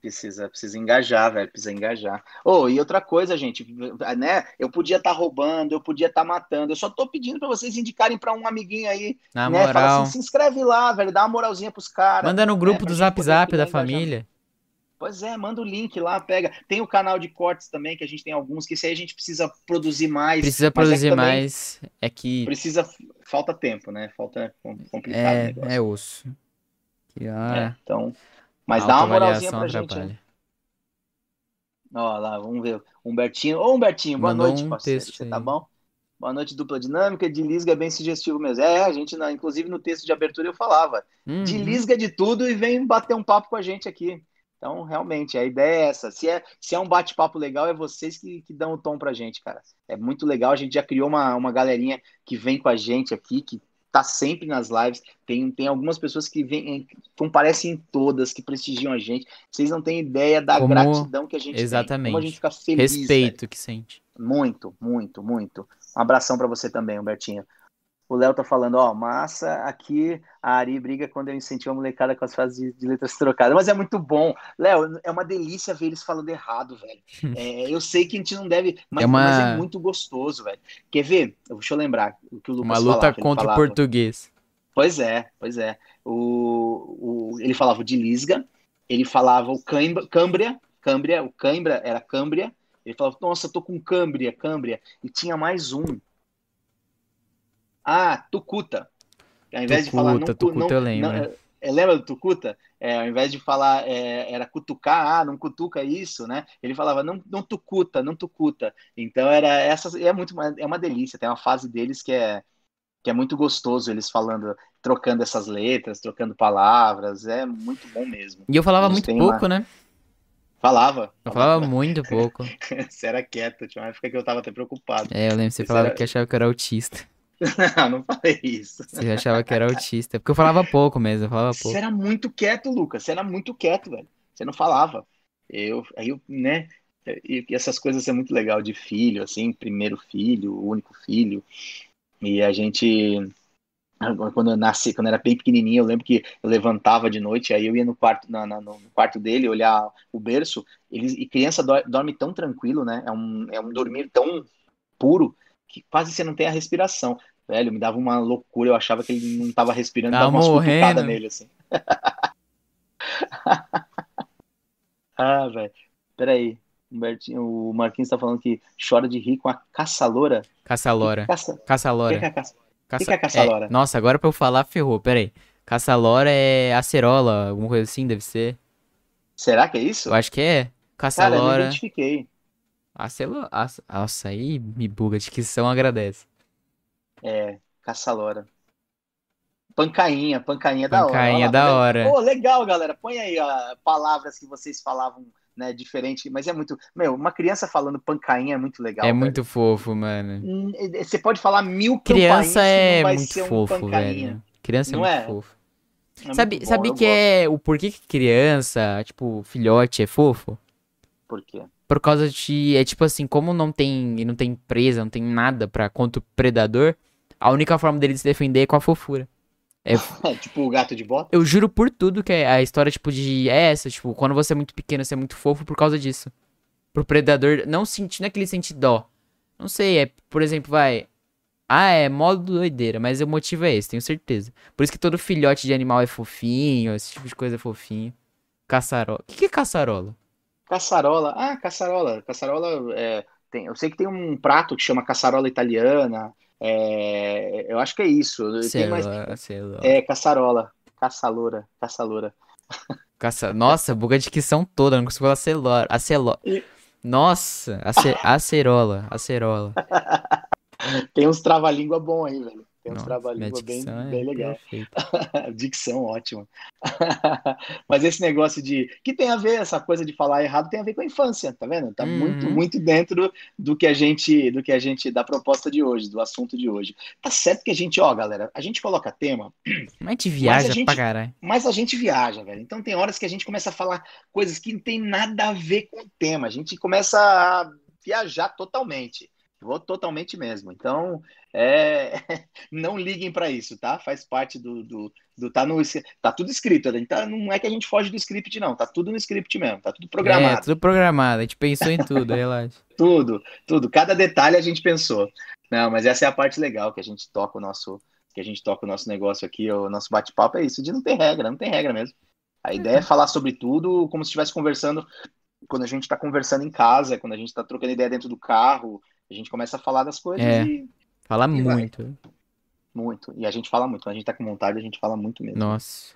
Precisa, precisa engajar, velho, precisa engajar. Oh, e outra coisa, gente, né? Eu podia estar roubando, eu podia estar matando. Eu só tô pedindo pra vocês indicarem pra um amiguinho aí, Na né? Fala moral. assim, se inscreve lá, velho, dá uma moralzinha pros caras. Manda no grupo pra do Zap Zap da família. Pois é, manda o link lá, pega. Tem o canal de cortes também, que a gente tem alguns, que aí a gente precisa produzir mais. Precisa é produzir também mais. É que Precisa, falta tempo, né? Falta com- complicado é, negócio. é osso. Que, É, ah, então, mas dá uma moralzinha pra gente. né? atrapalha. Ó lá, vamos ver. Humbertinho. Ô, Humbertinho, boa Mandou noite, um parceiro. Você aí. tá bom? Boa noite, dupla dinâmica. De Lisga é bem sugestivo mesmo. É, a gente, inclusive no texto de abertura eu falava. De Uhum. Lisga de tudo e vem bater um papo com a gente aqui. Então, realmente, a ideia é essa. Se é, se é um bate-papo legal, é vocês que, que dão o tom pra gente, cara. É muito legal. A gente já criou uma, uma galerinha que vem com a gente aqui, que tá sempre nas lives. Tem, tem algumas pessoas que vêm, comparecem em todas, que prestigiam a gente. Vocês não têm ideia da Como- gratidão que a gente tem. Exatamente. Como a gente fica feliz. velho. Respeito que sente. Muito, muito, muito. Um abração pra você também, Humbertinho. O Léo tá falando, ó, massa, aqui a Ari briga quando eu incentivo a molecada com as frases de, de letras trocadas. Mas é muito bom. Léo, é uma delícia ver eles falando errado, velho. É, eu sei que a gente não deve, mas É uma- mas é muito gostoso, velho. Quer ver? Deixa eu lembrar o que o Lucas Uma luta falava, contra o português. Pois é, pois é. O, o, ele falava o de Lisga, ele falava o Câmbria, Câmbria, o Cãibra era Câmbria. Ele falava, nossa, tô com Câmbria, Câmbria. E tinha mais um. Ah, Tucuta. Ao invés de falar Tucuta, não, cu- Tucuta não, eu lembro. não, é, lembra do Tucuta? É, ao invés de falar é, era cutucar, ah, não cutuca isso, né? Ele falava não, não tucuta, não tucuta. Então era essa é muito é uma delícia. Tem uma fase deles que é que é muito gostoso eles falando, trocando essas letras, trocando palavras, é muito bom mesmo. E eu falava Eles muito pouco, uma- né? Falava. Eu falava muito pouco. Você era quieto, tinha uma época que eu tava até preocupado. É, eu lembro que você Isso falava era- que achava que eu era autista. Não, não falei isso. Você achava que era autista. Porque eu falava pouco mesmo, eu falava Você pouco. era muito quieto, Lucas. Você era muito quieto, velho. Você não falava. Eu, aí eu, né? E, essas coisas é muito legal de filho, assim, primeiro filho, único filho. E a gente, quando eu nasci, quando eu era bem pequenininho, eu lembro que eu levantava de noite, aí eu ia no quarto, na, na- no quarto dele olhar o berço. Eles, e criança dor- dorme tão tranquilo, né? É um, é um dormir tão puro que quase você não tem a respiração. Velho, me dava uma loucura, eu achava que ele não tava respirando, Tava dava umas morrendo. cutucadas nele, assim. ah, velho. Peraí. Humbertinho, o Marquinhos tá falando que chora de rir com a caçalora. Caça-lora. Caça... O que, Caça-lora. que é caça... Caça... que é caça-lora? Nossa, agora pra eu falar, ferrou. Pera aí. Caça-lora é acerola, alguma coisa assim, deve ser. Será que é isso? Eu acho que é. Cara, eu não Identifiquei. Acelo... ac- Nossa, aí me buga. A dicção agradece. É, caçalora. Pancainha, pancainha é da hora. Pancainha da vendo? hora. Pô, legal, galera. Põe aí ó, palavras que vocês falavam, né, diferente, mas é muito. Meu, uma criança falando pancainha é muito legal. É muito fofo, mano. Hum, Você pode falar mil Criança que é muito um fofo, pancainha. velho. Criança é Não muito é? fofo. É Sabe, muito bom, sabe que é o porquê que criança, tipo, filhote é fofo? gosto. Por quê? Por causa de, é tipo assim, como não tem, não tem presa, não tem nada pra contra o predador, a única forma dele se defender é com a fofura. É, tipo o gato de bota? eu juro por tudo que é a história, tipo, de é essa, tipo, quando você é muito pequeno, você é muito fofo por causa disso. Pro predador não sentir, não é que ele sente dó. Não sei, é, por exemplo, vai. Ah, é modo doideira, mas o motivo é esse, tenho certeza. Por isso que todo filhote de animal é fofinho, esse tipo de coisa é fofinho. Caçarola. O que, que é caçarola? Caçarola. Ah, caçarola. Caçarola é, tem, eu sei que tem um prato que chama caçarola italiana. é, eu acho que é isso. Sei Tem mais, lá, sei lá. é caçarola. Caçaloura. Caçaloura. Caça... Nossa, buga de dicção toda, não consigo falar acelora. Acelo... Nossa, ace... acerola, acerola. Tem uns trava-língua bom aí, velho. Tem uns bem, é bem legal. Dicção, ótima. Mas esse negócio de. Que tem a ver, essa coisa de falar errado tem a ver com a infância, tá vendo? Tá muito, Uhum. muito dentro do que a gente, do que a gente, da proposta de hoje, do assunto de hoje. Tá certo que a gente, ó, galera, a gente coloca tema, Mas a gente viaja gente- pra caralho. mas a gente viaja, velho. Então tem horas que a gente começa a falar coisas que não tem nada a ver com o tema. A gente começa a viajar totalmente. Vou totalmente mesmo. Então, é, não liguem para isso, tá? Faz parte do, do, do- tá no tá tudo escrito. Então, não é que a gente foge do script não, tá tudo no script mesmo, tá tudo É, programado. tudo programado. A gente pensou em tudo, relaxa. Tudo, tudo, cada detalhe a gente pensou. Não, mas essa é a parte legal que a gente toca o nosso, que a gente toca o nosso negócio aqui, o nosso bate-papo é isso, de não ter regra, não tem regra mesmo. A ideia é falar sobre tudo como se estivesse conversando, quando a gente está conversando em casa, quando a gente está trocando ideia dentro do carro, a gente começa a falar das coisas É. e Fala E vai. muito. muito. E a gente fala muito, quando a gente tá com vontade, a gente fala muito mesmo. Nossa.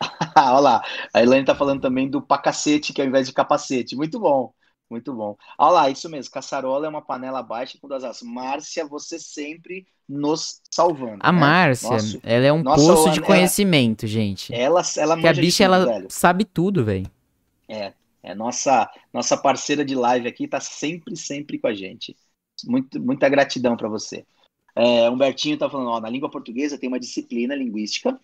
Olha lá, a Elaine tá falando também do pacacete, que é ao invés de capacete. Muito bom, muito bom. Olha lá, isso mesmo, caçarola é uma panela baixa com duas asas. Márcia, você sempre nos salvando. A né? Márcia, Nosso- ela é um poço de ela- conhecimento, gente. Ela, ela Porque a bicha, tudo, ela velho. sabe tudo, velho. É nossa, nossa parceira de live aqui, tá sempre, sempre com a gente. Muito, muita gratidão para você. É, Humbertinho tá falando, ó, na língua portuguesa tem uma disciplina linguística.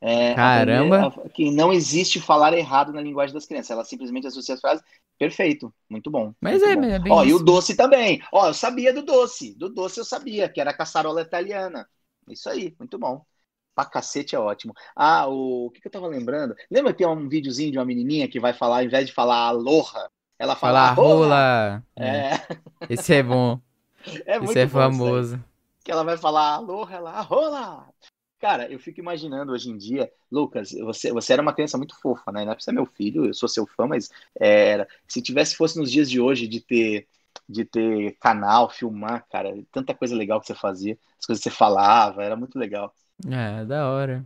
é, Caramba. que não existe falar errado na linguagem das crianças. Ela simplesmente associa as frases. Perfeito, muito bom. Mas muito é, bom. é bem Ó, e o isso. doce também. Ó, eu sabia do doce. Do doce eu sabia, que era a caçarola italiana. Isso aí, muito bom. Pra cacete é ótimo. Ah, o, o que, que eu tava lembrando? Lembra que tem um videozinho de uma menininha que vai falar, ao invés de falar aloha, ela fala Fala rola. É, É, Esse é bom. é muito Esse é bom famoso. Que ela vai falar aloha, ela rola. Cara, eu fico imaginando hoje em dia, Lucas, você, você era uma criança muito fofa, né? Não é pra ser meu filho, eu sou seu fã, mas era. Se tivesse fosse nos dias de hoje de ter de ter canal, filmar, cara, tanta coisa legal que você fazia, as coisas que você falava, era muito legal. É, da hora.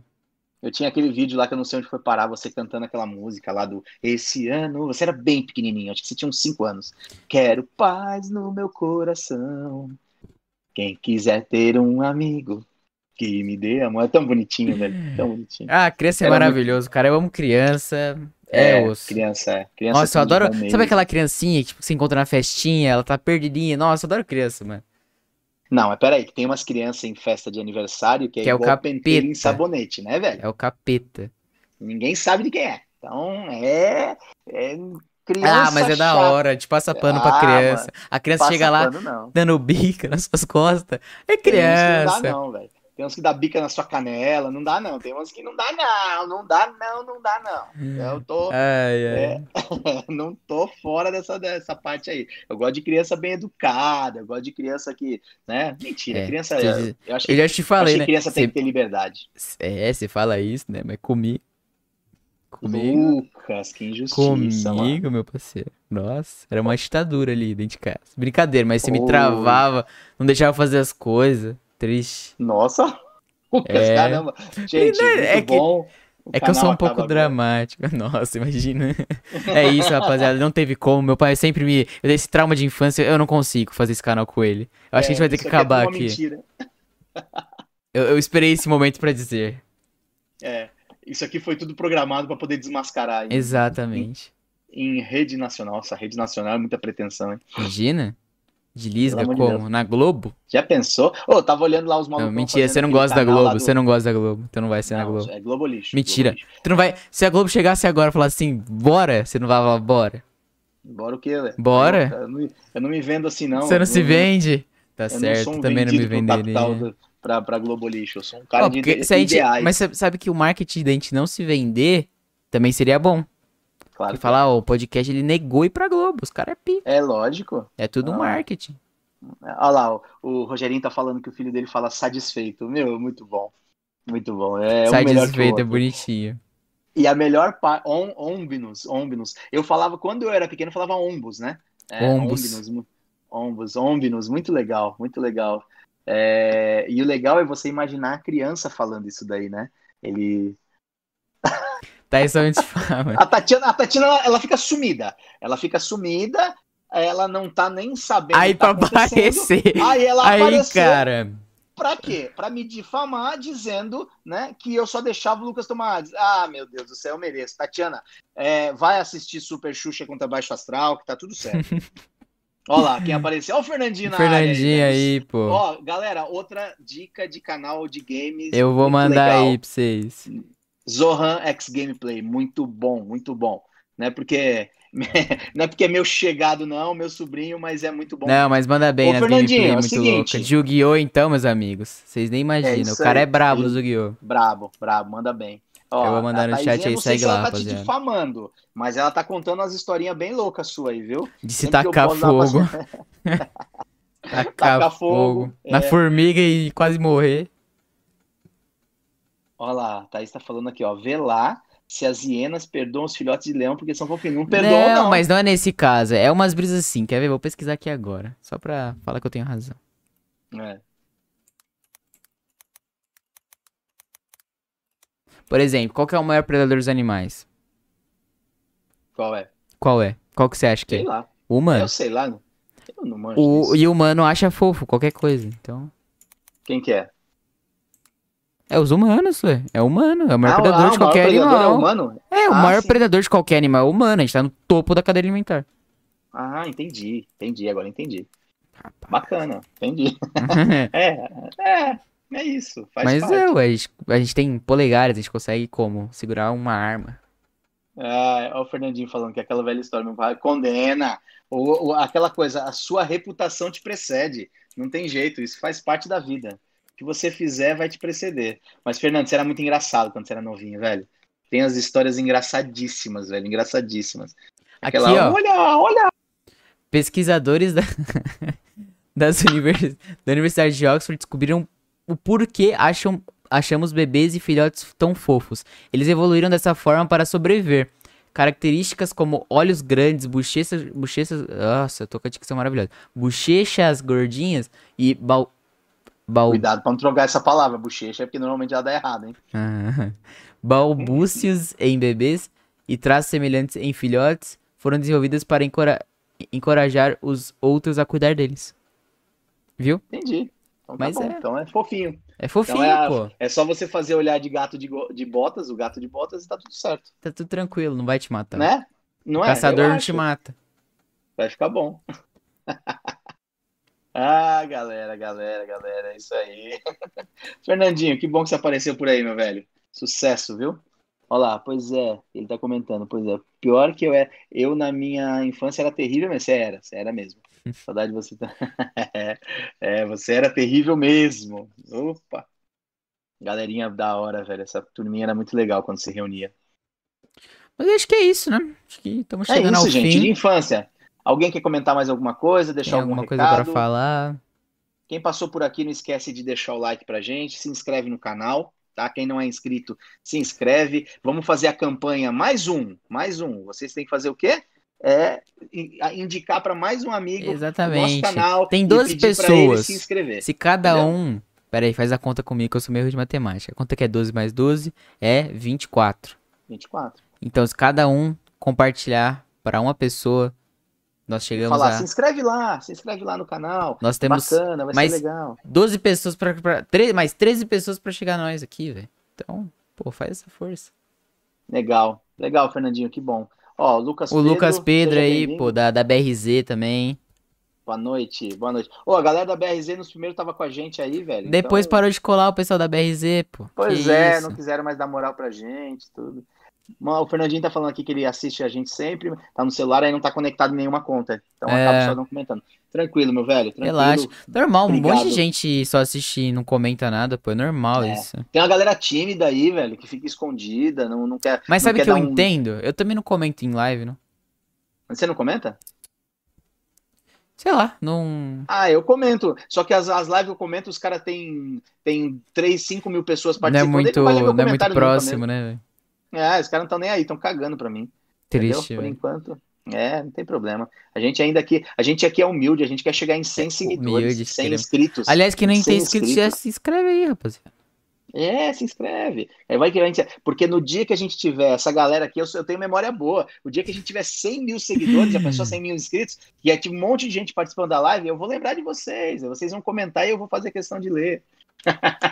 Eu tinha aquele vídeo lá que eu não sei onde foi parar, você cantando aquela música lá do Esse ano. Você era bem pequenininho, acho que você tinha uns 5 anos. Quero paz no meu coração. Quem quiser ter um amigo que me dê amor. É tão bonitinho, velho. Tão bonitinho. Ah, criança é Era muito- maravilhoso, cara. Eu amo criança. É, osso. criança, é. Criança Nossa, eu adoro. Sabe aquela criancinha que tipo, você encontra na festinha, ela tá perdidinha? Nossa, eu adoro criança, mano. Não, mas peraí, que tem umas crianças em festa de aniversário que é, Que é o igual pentelho em sabonete, né, velho? É o capeta. Ninguém sabe de quem é. Então, é. é criança Ah, mas é da chata. hora, te passa pano pra Ah, criança. A criança chega lá pano, dando bica nas suas costas. É que não criança. dá, não, velho. Tem uns que dá bica na sua canela, não dá, não. Tem uns que não dá, não. Não dá, não, não dá, não. Eu tô. Ai, ai. É, não tô fora dessa, dessa parte aí. Eu gosto de criança bem educada, eu gosto de criança que, né? Mentira, É, criança. você- Eu acho que, Eu já te falei, né? criança tem que ter liberdade. É, você fala isso, né? Mas comigo. Comigo. Lucas, que injustiça, mano. Comigo, meu parceiro. Nossa, era uma ditadura ali dentro de casa. Brincadeira, mas você me Oi. travava, não deixava eu fazer as coisas. Triste. Nossa, É. caramba. Gente, muito É que- bom. O É que eu sou um pouco agora. dramático. Nossa, imagina. É isso, rapaziada. Não teve como. Meu pai sempre me. Eu esse trauma de infância. Eu não consigo fazer esse canal com ele. Eu acho que a gente vai ter que é acabar aqui. mentira. Eu, eu esperei esse momento pra dizer. É, isso aqui foi tudo programado para poder desmascarar em, Exatamente. em rede nacional. Nossa, rede nacional é muita pretensão, hein? Imagina? De Lisga, de como? Deus. Na Globo? Já pensou? Ô, eu tava olhando lá os malucos. Não, mentira, você não gosta da Globo. Você não gosta da Globo. Então não vai ser na Não, Globo. é Globo lixo. Mentira. Globo lixo. Tu não vai. Se a Globo chegasse agora e falasse assim, bora, você não vai falar, bora. Bora o quê, velho? Bora? Eu, não, eu não me vendo assim, não. você não se vende? Tá Eu certo, um também não me venderia. do- pra, pra Globo lixo. Eu sou um cara Ó, de a gente- ideais. Mas você sabe que o marketing da gente não se vender também seria bom. Claro Porque que falar, ó, o podcast ele negou ir pra Globo. Os caras é pi. É lógico. É tudo Ah. marketing. Olha lá, o, o Rogerinho tá falando que o filho dele fala satisfeito. Meu, muito bom. Muito bom. É Sai um melhor que o desfeito, é bonitinho. E a melhor parte. On, ombinus, ombinus. Eu falava, quando eu era pequeno, eu falava ombus, né? É, Ombus. Ombinus, ombus, ombinus, muito legal, muito legal. É, e o legal é você imaginar a criança falando isso daí, né? Ele. Tá isso a Tatiana, a Tatiana ela, ela fica sumida. Ela fica sumida, ela não tá nem sabendo. Aí tá pra aparecer. Aí ela Aí, apareceu. cara. pra quê? Pra me difamar dizendo né, que eu só deixava o Lucas tomar. Ah, meu Deus do céu, eu mereço. Tatiana, é, vai assistir Super Xuxa contra Baixo Astral, que tá tudo certo. Olha lá, quem apareceu. Olha o Fernandinho na Fernandinho área aí, pô. Ó, galera, outra dica de canal de games. Eu vou mandar legal. aí pra vocês. Zohan X Gameplay, muito bom, muito bom. Não é porque não é porque é meu chegado não, meu sobrinho, mas é muito bom. Não, mas manda bem Ô, nas Fernandinho, gameplay é o muito seguinte. louca. De Yu-Gi-Oh! então, meus amigos. Vocês nem imaginam. o isso cara aí. é brabo no Yu-Gi-Oh! Brabo, brabo, manda bem. Ó, Eu vou mandar no chat aí, segue se ela lá, tá te difamando, mas ela tá contando umas historinhas bem loucas sua aí, viu? De se Sempre tacar fogo. Tacar, Tacar fogo. fogo, Na é. formiga e quase morrer. Olha lá, a Thaís tá falando aqui, ó. Vê lá se as hienas perdoam os filhotes de leão porque são fofinhos. Não perdoam, não, não. mas não é nesse caso. É umas brisas assim. Quer ver? Vou pesquisar aqui agora. Só pra falar que eu tenho razão. É. Por exemplo, qual que é o maior predador dos animais? Qual é? Qual é? Qual que você acha que Sei é? lá. O humano. Eu sei lá. Eu não manjo O, disso. e o humano acha fofo qualquer coisa. Então. Quem que é? É os humanos, ué. É humano. É o maior Ah, predador ah, de qualquer predador animal. É humano? É, o Ah, maior sim. predador de qualquer animal é humano. A gente tá no topo da cadeia alimentar. Ah, entendi. Entendi, agora entendi. Rapaz. Bacana, entendi. É, é, é isso. Faz Mas parte. é, ué, a gente, a gente tem polegares, a gente consegue como? Segurar uma arma. Ah, olha o Fernandinho falando que aquela velha história, meu pai, condena. Ou, ou aquela coisa, a sua reputação te precede. Não tem jeito, isso faz parte da vida. Que você fizer vai te preceder. Mas, Fernando, você era muito engraçado quando você era novinho, velho. Tem as histórias engraçadíssimas, velho, engraçadíssimas. Aqui, Aquela, ó. olha, olha. Pesquisadores da, das univers- da Universidade de Oxford descobriram o porquê acham, achamos bebês e filhotes tão fofos. Eles evoluíram dessa forma para sobreviver. Características como olhos grandes, bochechas, bochechas, nossa, eu tô com a dicção maravilhosa. Bochechas gordinhas e bal, Cuidado pra não trocar essa palavra, bochecha, porque normalmente ela dá errado, hein? Ah, balbúcios em bebês e traços semelhantes em filhotes foram desenvolvidas para encora- encorajar os outros a cuidar deles. Viu? Entendi. Então tá Mas bom, é. então é fofinho. É fofinho, Então é, pô. é só você fazer olhar de gato de, de botas, o gato de botas, e tá tudo certo. Tá tudo tranquilo, não vai te matar. Né? Não O é? caçador não te mata. Vai ficar bom. ah, galera, galera, galera, é isso aí. Fernandinho, que bom que você apareceu por aí, meu velho. Sucesso, viu? Olha lá, pois é, ele tá comentando, pois é. Pior que eu é, eu na minha infância era terrível, mas você era, você era mesmo. Saudade de você. é, você era terrível mesmo. Opa. Galerinha da hora, velho. Essa turminha era muito legal quando se reunia. Mas eu acho que é isso, né? Acho que estamos É chegando isso, ao gente, fim. de infância. Alguém quer comentar mais alguma coisa, deixar Tem algum alguma coisa recado? para falar? Quem passou por aqui, não esquece de deixar o like pra gente, se inscreve no canal, tá? Quem não é inscrito, se inscreve. Vamos fazer a campanha mais um, mais um. Vocês têm que fazer o quê? É indicar para mais um amigo o nosso Exatamente. canal Tem e 12 pedir pra ele pessoas. se inscrever. Se cada Entendeu? um. Pera aí, faz a conta comigo que eu sou meio de matemática. A conta que é 12 mais 12 é 24. 24. Então, se cada um compartilhar para uma pessoa, nós chegamos Falar, a. se inscreve lá, se inscreve lá no canal. Nós temos Bacana, vai mais- ser legal. 12 pessoas para. Pra... tre- Mais 13 pessoas para chegar nós aqui, velho. Então, pô, faz essa força. Legal, legal, Fernandinho, que bom. Ó, o Lucas O Pedro, Lucas Pedro aí, pô, da, da BRZ também. Boa noite, boa noite. Ô, a galera da BRZ nos primeiros tava com a gente aí, velho. Depois então- parou de colar o pessoal da BRZ, pô. Pois Que é, isso. não quiseram mais dar moral pra gente, tudo. O Fernandinho tá falando aqui que ele assiste a gente sempre, tá no celular, aí não tá conectado em nenhuma conta. Então É. acaba só não comentando. Tranquilo, meu velho, tranquilo. Relaxa. Normal, um monte de Obrigado. gente só assiste e não comenta nada, pô. É normal É. isso. Tem uma galera tímida aí, velho, que fica escondida, não, não quer. Mas não sabe quer o que eu um- entendo? Eu também não comento em live, não. Você não comenta? Sei lá, não. Ah, eu comento. Só que as, as lives eu comento, os caras tem, tem 3, 5 mil pessoas Não é participando. muito, vai ler meu não é muito próximo, né, velho? É, os caras não estão nem aí, estão cagando pra mim. Triste, Por velho. enquanto. É, não tem problema. A gente ainda aqui, a gente aqui é humilde, a gente quer chegar em 100 seguidores, humilde, 100 queremos- inscritos. Aliás, quem não Sem tem inscrito, já inscrito. se inscreve aí, rapaziada. É, se inscreve. Aí vai que a gente... Porque no dia que a gente tiver essa galera aqui, eu, eu tenho memória boa. O dia que a gente tiver 100 mil seguidores, já pensou 100 mil inscritos, e aí um monte de gente participando da live, eu vou lembrar de vocês. Vocês vão comentar e eu vou fazer questão de ler.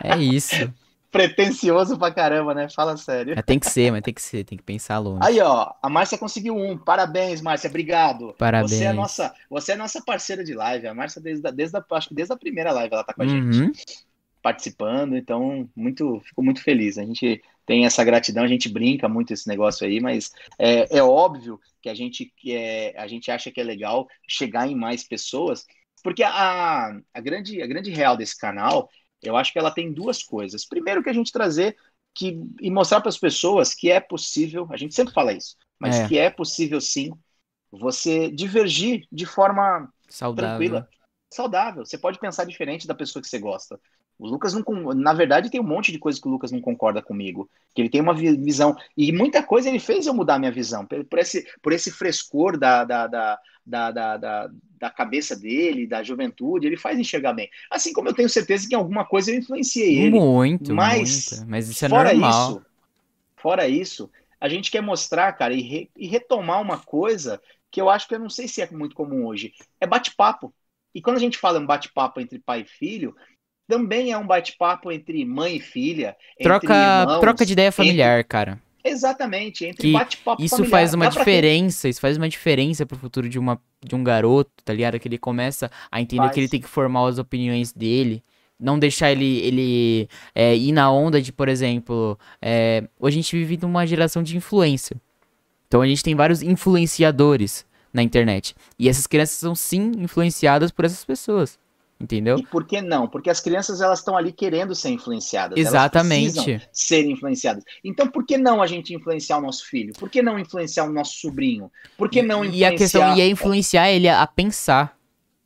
É isso. Pretencioso pra caramba, né? Fala sério. Tem que ser, mas tem que ser, tem que pensar longe. Aí, ó, a Márcia conseguiu um. Parabéns, Márcia, obrigado. Parabéns. Você é nossa, você é nossa parceira de live. A Márcia, desde, a, desde a, acho que desde a primeira live, ela tá com a Uhum. gente participando, então muito, fico muito feliz. A gente tem essa gratidão, a gente brinca muito esse negócio aí, mas é, é óbvio que a gente que é, a gente acha que é legal chegar em mais pessoas, porque a, a grande a grande real desse canal, eu acho que ela tem duas coisas. Primeiro que a gente trazer que e mostrar para as pessoas que é possível, a gente sempre fala isso, mas É. que é possível sim você divergir de forma Saudável. tranquila, saudável. Você pode pensar diferente da pessoa que você gosta. O Lucas não, na verdade, tem um monte de coisa que o Lucas não concorda comigo, que ele tem uma vi- visão e muita coisa ele fez eu mudar a minha visão por, por esse por esse frescor da da, da, da, da, da- cabeça dele, da juventude, ele faz enxergar bem. Assim como eu tenho certeza que em alguma coisa eu influenciei ele. Muito, Mas, muito. Mas isso é fora normal. isso, fora isso, a gente quer mostrar, cara, e, re- e retomar uma coisa que eu acho que eu não sei se é muito comum hoje. É bate-papo. E quando a gente fala um bate-papo entre pai e filho, também é um bate-papo entre mãe e filha, entre Troca, irmãos, troca de ideia familiar, cara. Exatamente, entre bate-papo Isso familiar. faz uma Dá diferença, isso faz uma diferença pro futuro de, uma, de um garoto, tá ligado? Que ele começa a entender Faz. que ele tem que formar as opiniões dele. Não deixar ele, ele é, ir na onda de, por exemplo, é, hoje a gente vive numa geração de influência. Então a gente tem vários influenciadores na internet. E essas crianças são sim influenciadas por essas pessoas. Entendeu? E por que não? Porque as crianças elas estão ali querendo ser influenciadas. Exatamente. Ser influenciadas. Então, por que não a gente influenciar o nosso filho? Por que não influenciar o nosso sobrinho? Por que não E influenciar? a questão e é influenciar ele a pensar.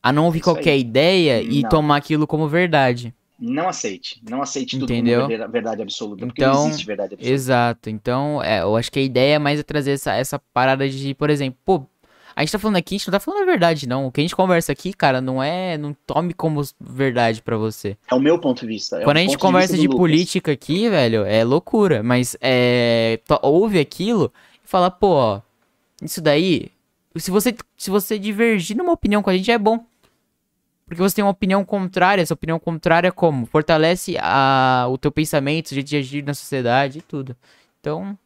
A não ouvir Isso aí. qualquer ideia e Não. tomar aquilo como verdade. Não aceite. Não aceite tudo Entendeu? como ver- verdade absoluta. Porque Então, não existe verdade absoluta. Exato. Então, é, eu acho que a ideia é mais é trazer essa, essa parada de, por exemplo, pô, a gente tá falando aqui, a gente não tá falando a verdade, não. O que a gente conversa aqui, cara, não é. Não tome como verdade pra você. É o meu ponto de vista. é Quando a gente conversa de, Lucas. política aqui, velho, é loucura. Mas é. ouve aquilo e fala, pô, ó, isso daí. Se você, se você divergir numa opinião com a gente, é bom. Porque você tem uma opinião contrária, essa opinião contrária é como? Fortalece a, o teu pensamento, o jeito de agir na sociedade e tudo. Então,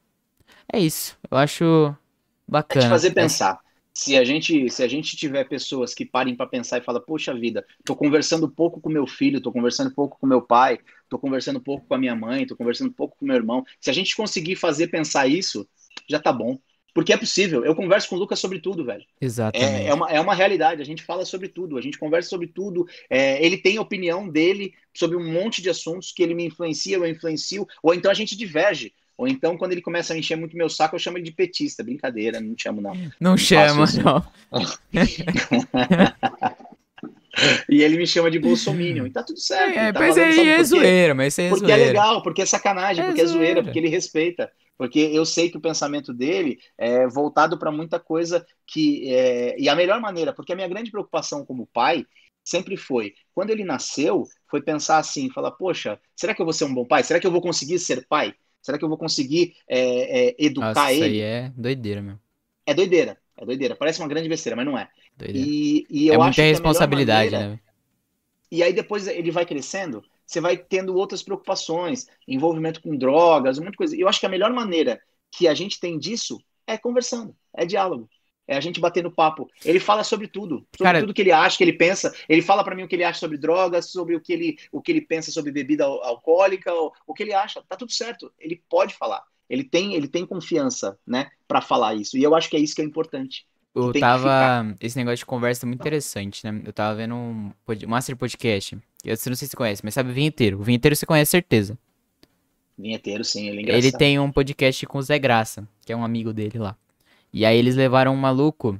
é isso. Eu acho É bacana. te fazer pensar. Se a gente, se a gente tiver pessoas que parem para pensar e falam, poxa vida, tô conversando pouco com meu filho, tô conversando pouco com meu pai, tô conversando pouco com a minha mãe, tô conversando pouco com meu irmão. Se a gente conseguir fazer pensar isso, já tá bom. Porque é possível. Eu converso com o Lucas sobre tudo, velho. Exatamente. É, é, uma, é uma realidade, a gente fala sobre tudo, a gente conversa sobre tudo. É, ele tem a opinião dele sobre um monte de assuntos que ele me influencia, eu influencio, ou então a gente diverge. Ou então, quando ele começa a encher muito meu saco, eu chamo ele de petista. Brincadeira, não te chamo, não. Não chama, isso. não. E ele me chama de bolsominion. E tá tudo certo. É, tá mas aí é quê? zoeira, mas é Porque é zoeira. legal, porque é sacanagem, É porque é zoeira, zoeira. porque ele respeita. Porque eu sei que o pensamento dele é voltado para muita coisa que. É... E a melhor maneira, porque a minha grande preocupação como pai sempre foi, quando ele nasceu, foi pensar assim: falar, poxa, será que eu vou ser um bom pai? Será que eu vou conseguir ser pai? Será que eu vou conseguir é, é, educar Nossa, isso ele? aí é doideira, meu. É doideira, é doideira. Parece uma grande besteira, mas não é. Doideira. E, e eu é acho muita responsabilidade, maneira- né? e aí depois ele vai crescendo, você vai tendo outras preocupações, envolvimento com drogas, um monte de coisa. E eu acho que a melhor maneira que a gente tem disso é conversando, é diálogo. É a gente batendo papo. Ele fala sobre tudo, sobre Cara- tudo que ele acha, que ele pensa. Ele fala pra mim o que ele acha sobre drogas, sobre o que ele, o que ele pensa sobre bebida al- alcoólica, o, o que ele acha. Tá tudo certo. Ele pode falar. Ele tem, ele tem confiança, né, Pra falar isso. E eu acho que é isso que é importante. Eu tava. Esse negócio de conversa é muito interessante, né? Eu tava vendo um Master Podcast. Eu não sei se você conhece, mas sabe o Vinheteiro. O Vinheteiro você conhece, certeza. Vinheteiro, sim, ele é Ele engraçado. tem um podcast com o Zé Graça, que é um amigo dele lá. E aí eles levaram um maluco,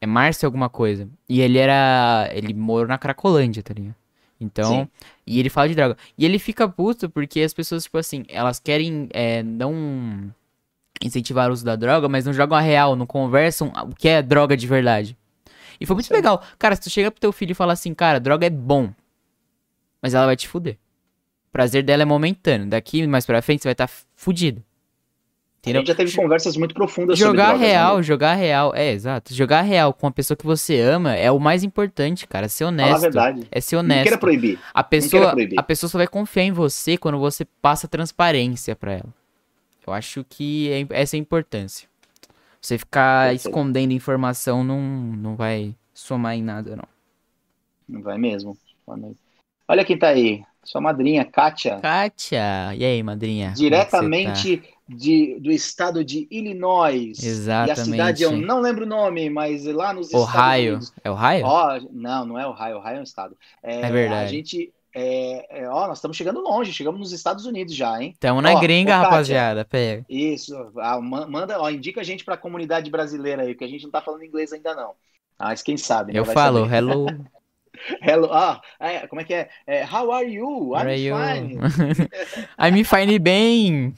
é Márcio alguma coisa. E ele era. Ele morou na Cracolândia, tá ligado? Então. Sim. E ele fala de droga. E ele fica puto porque as pessoas, tipo assim, elas querem é, não incentivar o uso da droga, mas não jogam a real, não conversam o que é droga de verdade. E foi muito aí. legal. Cara, se tu chega pro teu filho e fala assim, cara, droga é bom. Mas ela vai te fuder. prazer dela é momentâneo. Daqui mais pra frente você vai estar tá fudido. Entendeu? A gente já teve conversas muito profundas jogar sobre drogas, real, né? jogar real, é exato. Jogar real com a pessoa que você ama é o mais importante, cara. Ser honesto. Fala a verdade. É ser honesto. Não queira proibir. A pessoa, proibir. a pessoa só vai confiar em você quando você passa transparência para ela. Eu acho que é, essa é a importância. Você ficar Perfeito. escondendo informação não, não vai somar em nada, não. Não vai mesmo. Olha quem tá aí. Sua madrinha, Kátia. Kátia. E aí, madrinha? É Diretamente tá? De, do estado de Illinois. Exatamente. E a cidade, eu não lembro o nome, mas lá nos Ohio. Estados Unidos. É Ohio? Ó, não, não é Ohio. Ohio é um estado. É, é verdade. A gente... É, é, ó, nós estamos chegando longe, chegamos nos Estados Unidos já, hein? Estamos na ó, gringa, ó, rapaziada. Pega. Isso, ah, manda, ó, indica a gente para a comunidade brasileira aí, que a gente não tá falando inglês ainda não. Mas quem sabe, né? Eu Vai falo, saber. hello. Hello, ah, é, como é que é? é? How are you? I'm are fine. I'm fine bem.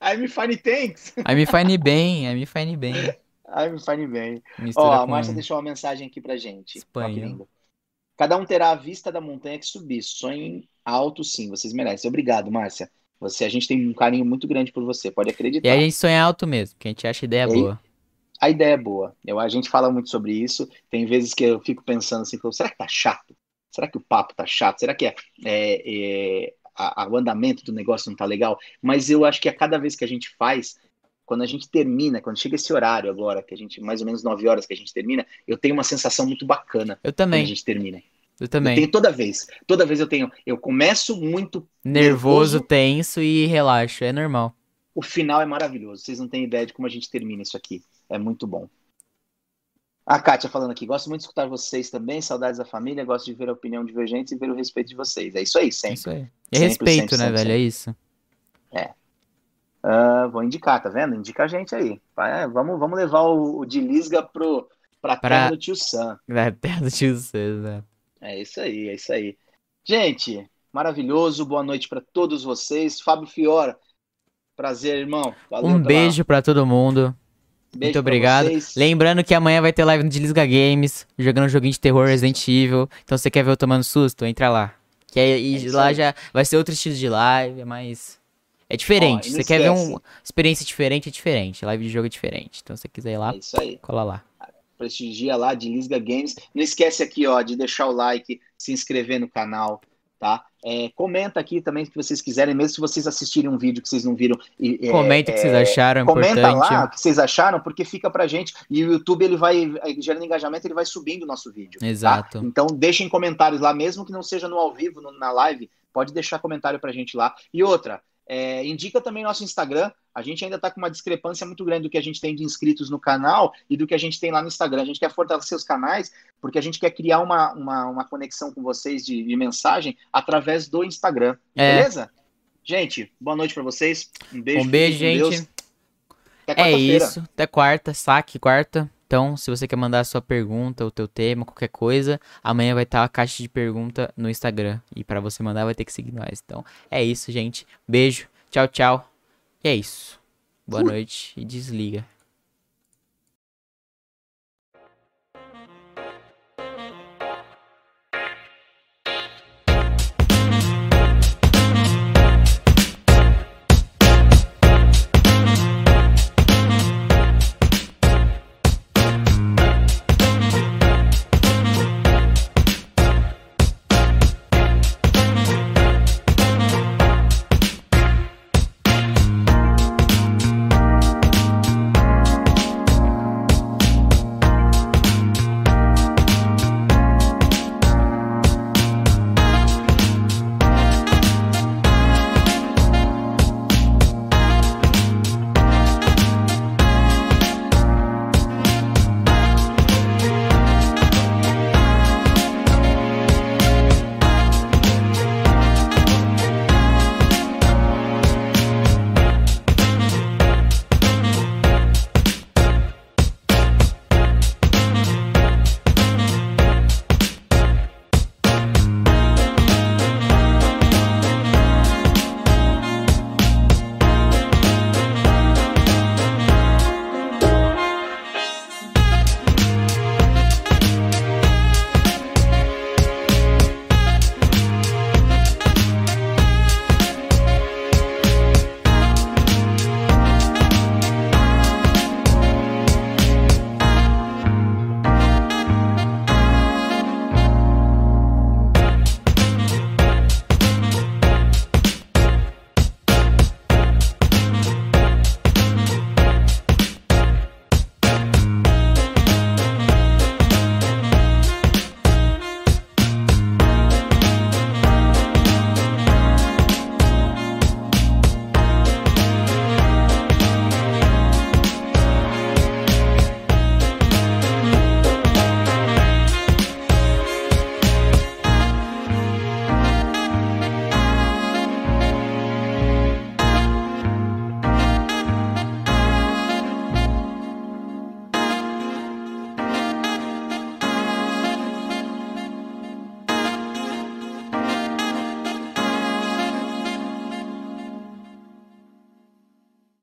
I'm fine, thanks. I'm fine bem, I'm fine bem. I'm fine bem. Ó, a Márcia deixou uma mensagem aqui pra gente. Espanha. Cada um terá a vista da montanha que subir. Sonhem alto, sim, vocês merecem. Obrigado, Márcia. Você, a gente tem um carinho muito grande por você, pode acreditar. E a gente sonha alto mesmo, que a gente acha a ideia e boa a ideia é boa. Eu, a gente fala muito sobre isso. Tem vezes que eu fico pensando assim, será que tá chato? Será que o papo tá chato? Será que é, é, é a, a, o andamento do negócio não tá legal? Mas eu acho que a cada vez que a gente faz, quando a gente termina, quando chega esse horário agora, que a gente, mais ou menos 9 horas que a gente termina, eu tenho uma sensação muito bacana. Eu também. Quando a gente termina. Eu também. Eu tenho toda vez. Toda vez eu tenho. Eu começo muito nervoso, nervoso tenso e relaxo. É normal. O final é maravilhoso. Vocês não têm ideia de como a gente termina isso aqui. É muito bom. A Kátia falando aqui, gosto muito de escutar vocês também, saudades da família, gosto de ver a opinião divergente e ver o respeito de vocês. É isso aí, sempre. É isso aí. É respeito, sempre, né, sempre, velho? É isso. É. Uh, vou indicar, tá vendo? Indica a gente aí. Vai, vamos, vamos levar o, o de Lisga pro, pra, pra terra do tio Sam. Pra terra do tio Sam, né? É isso aí, é isso aí. Gente, maravilhoso, boa noite para todos vocês. Fábio Fiora, prazer, irmão. Valeu um beijo para todo mundo. Beijo Muito obrigado. Lembrando que amanhã vai ter live no Desliga Games, jogando um joguinho de terror Resident Evil. Então se você quer ver eu tomando susto, entra lá. Que aí, é lá já vai ser outro estilo de live, mas é diferente. Ó, você quer ver uma experiência diferente, é diferente. Live de jogo é diferente. Então se você quiser ir lá, é cola lá. Prestigia lá, de Lisga Games. Não esquece aqui, ó, de deixar o like, se inscrever no canal, tá? É, comenta aqui também se vocês quiserem, mesmo se vocês assistirem um vídeo que vocês não viram. É, comenta o que vocês acharam, é Comenta importante. lá o que vocês acharam, porque fica pra gente. E o YouTube, ele vai, gerando engajamento, ele vai subindo o nosso vídeo. Tá? Exato. Tá? Então, deixem comentários lá, mesmo que não seja no ao vivo, no, na live, pode deixar comentário pra gente lá. E outra, é, indica também nosso Instagram. A gente ainda está com uma discrepância muito grande do que a gente tem de inscritos no canal e do que a gente tem lá no Instagram. A gente quer fortalecer os canais porque a gente quer criar uma, uma, uma conexão com vocês de, de mensagem através do Instagram. É. Beleza? Gente, boa noite para vocês. Um beijo. Um beijo, gente. é isso. Até quarta, saque quarta. Então, se você quer mandar a sua pergunta, o teu tema, qualquer coisa, amanhã vai estar a caixa de pergunta no Instagram. E para você mandar, vai ter que seguir nós. Então, é isso, gente. Beijo. Tchau, tchau. E é isso. Boa noite e desliga.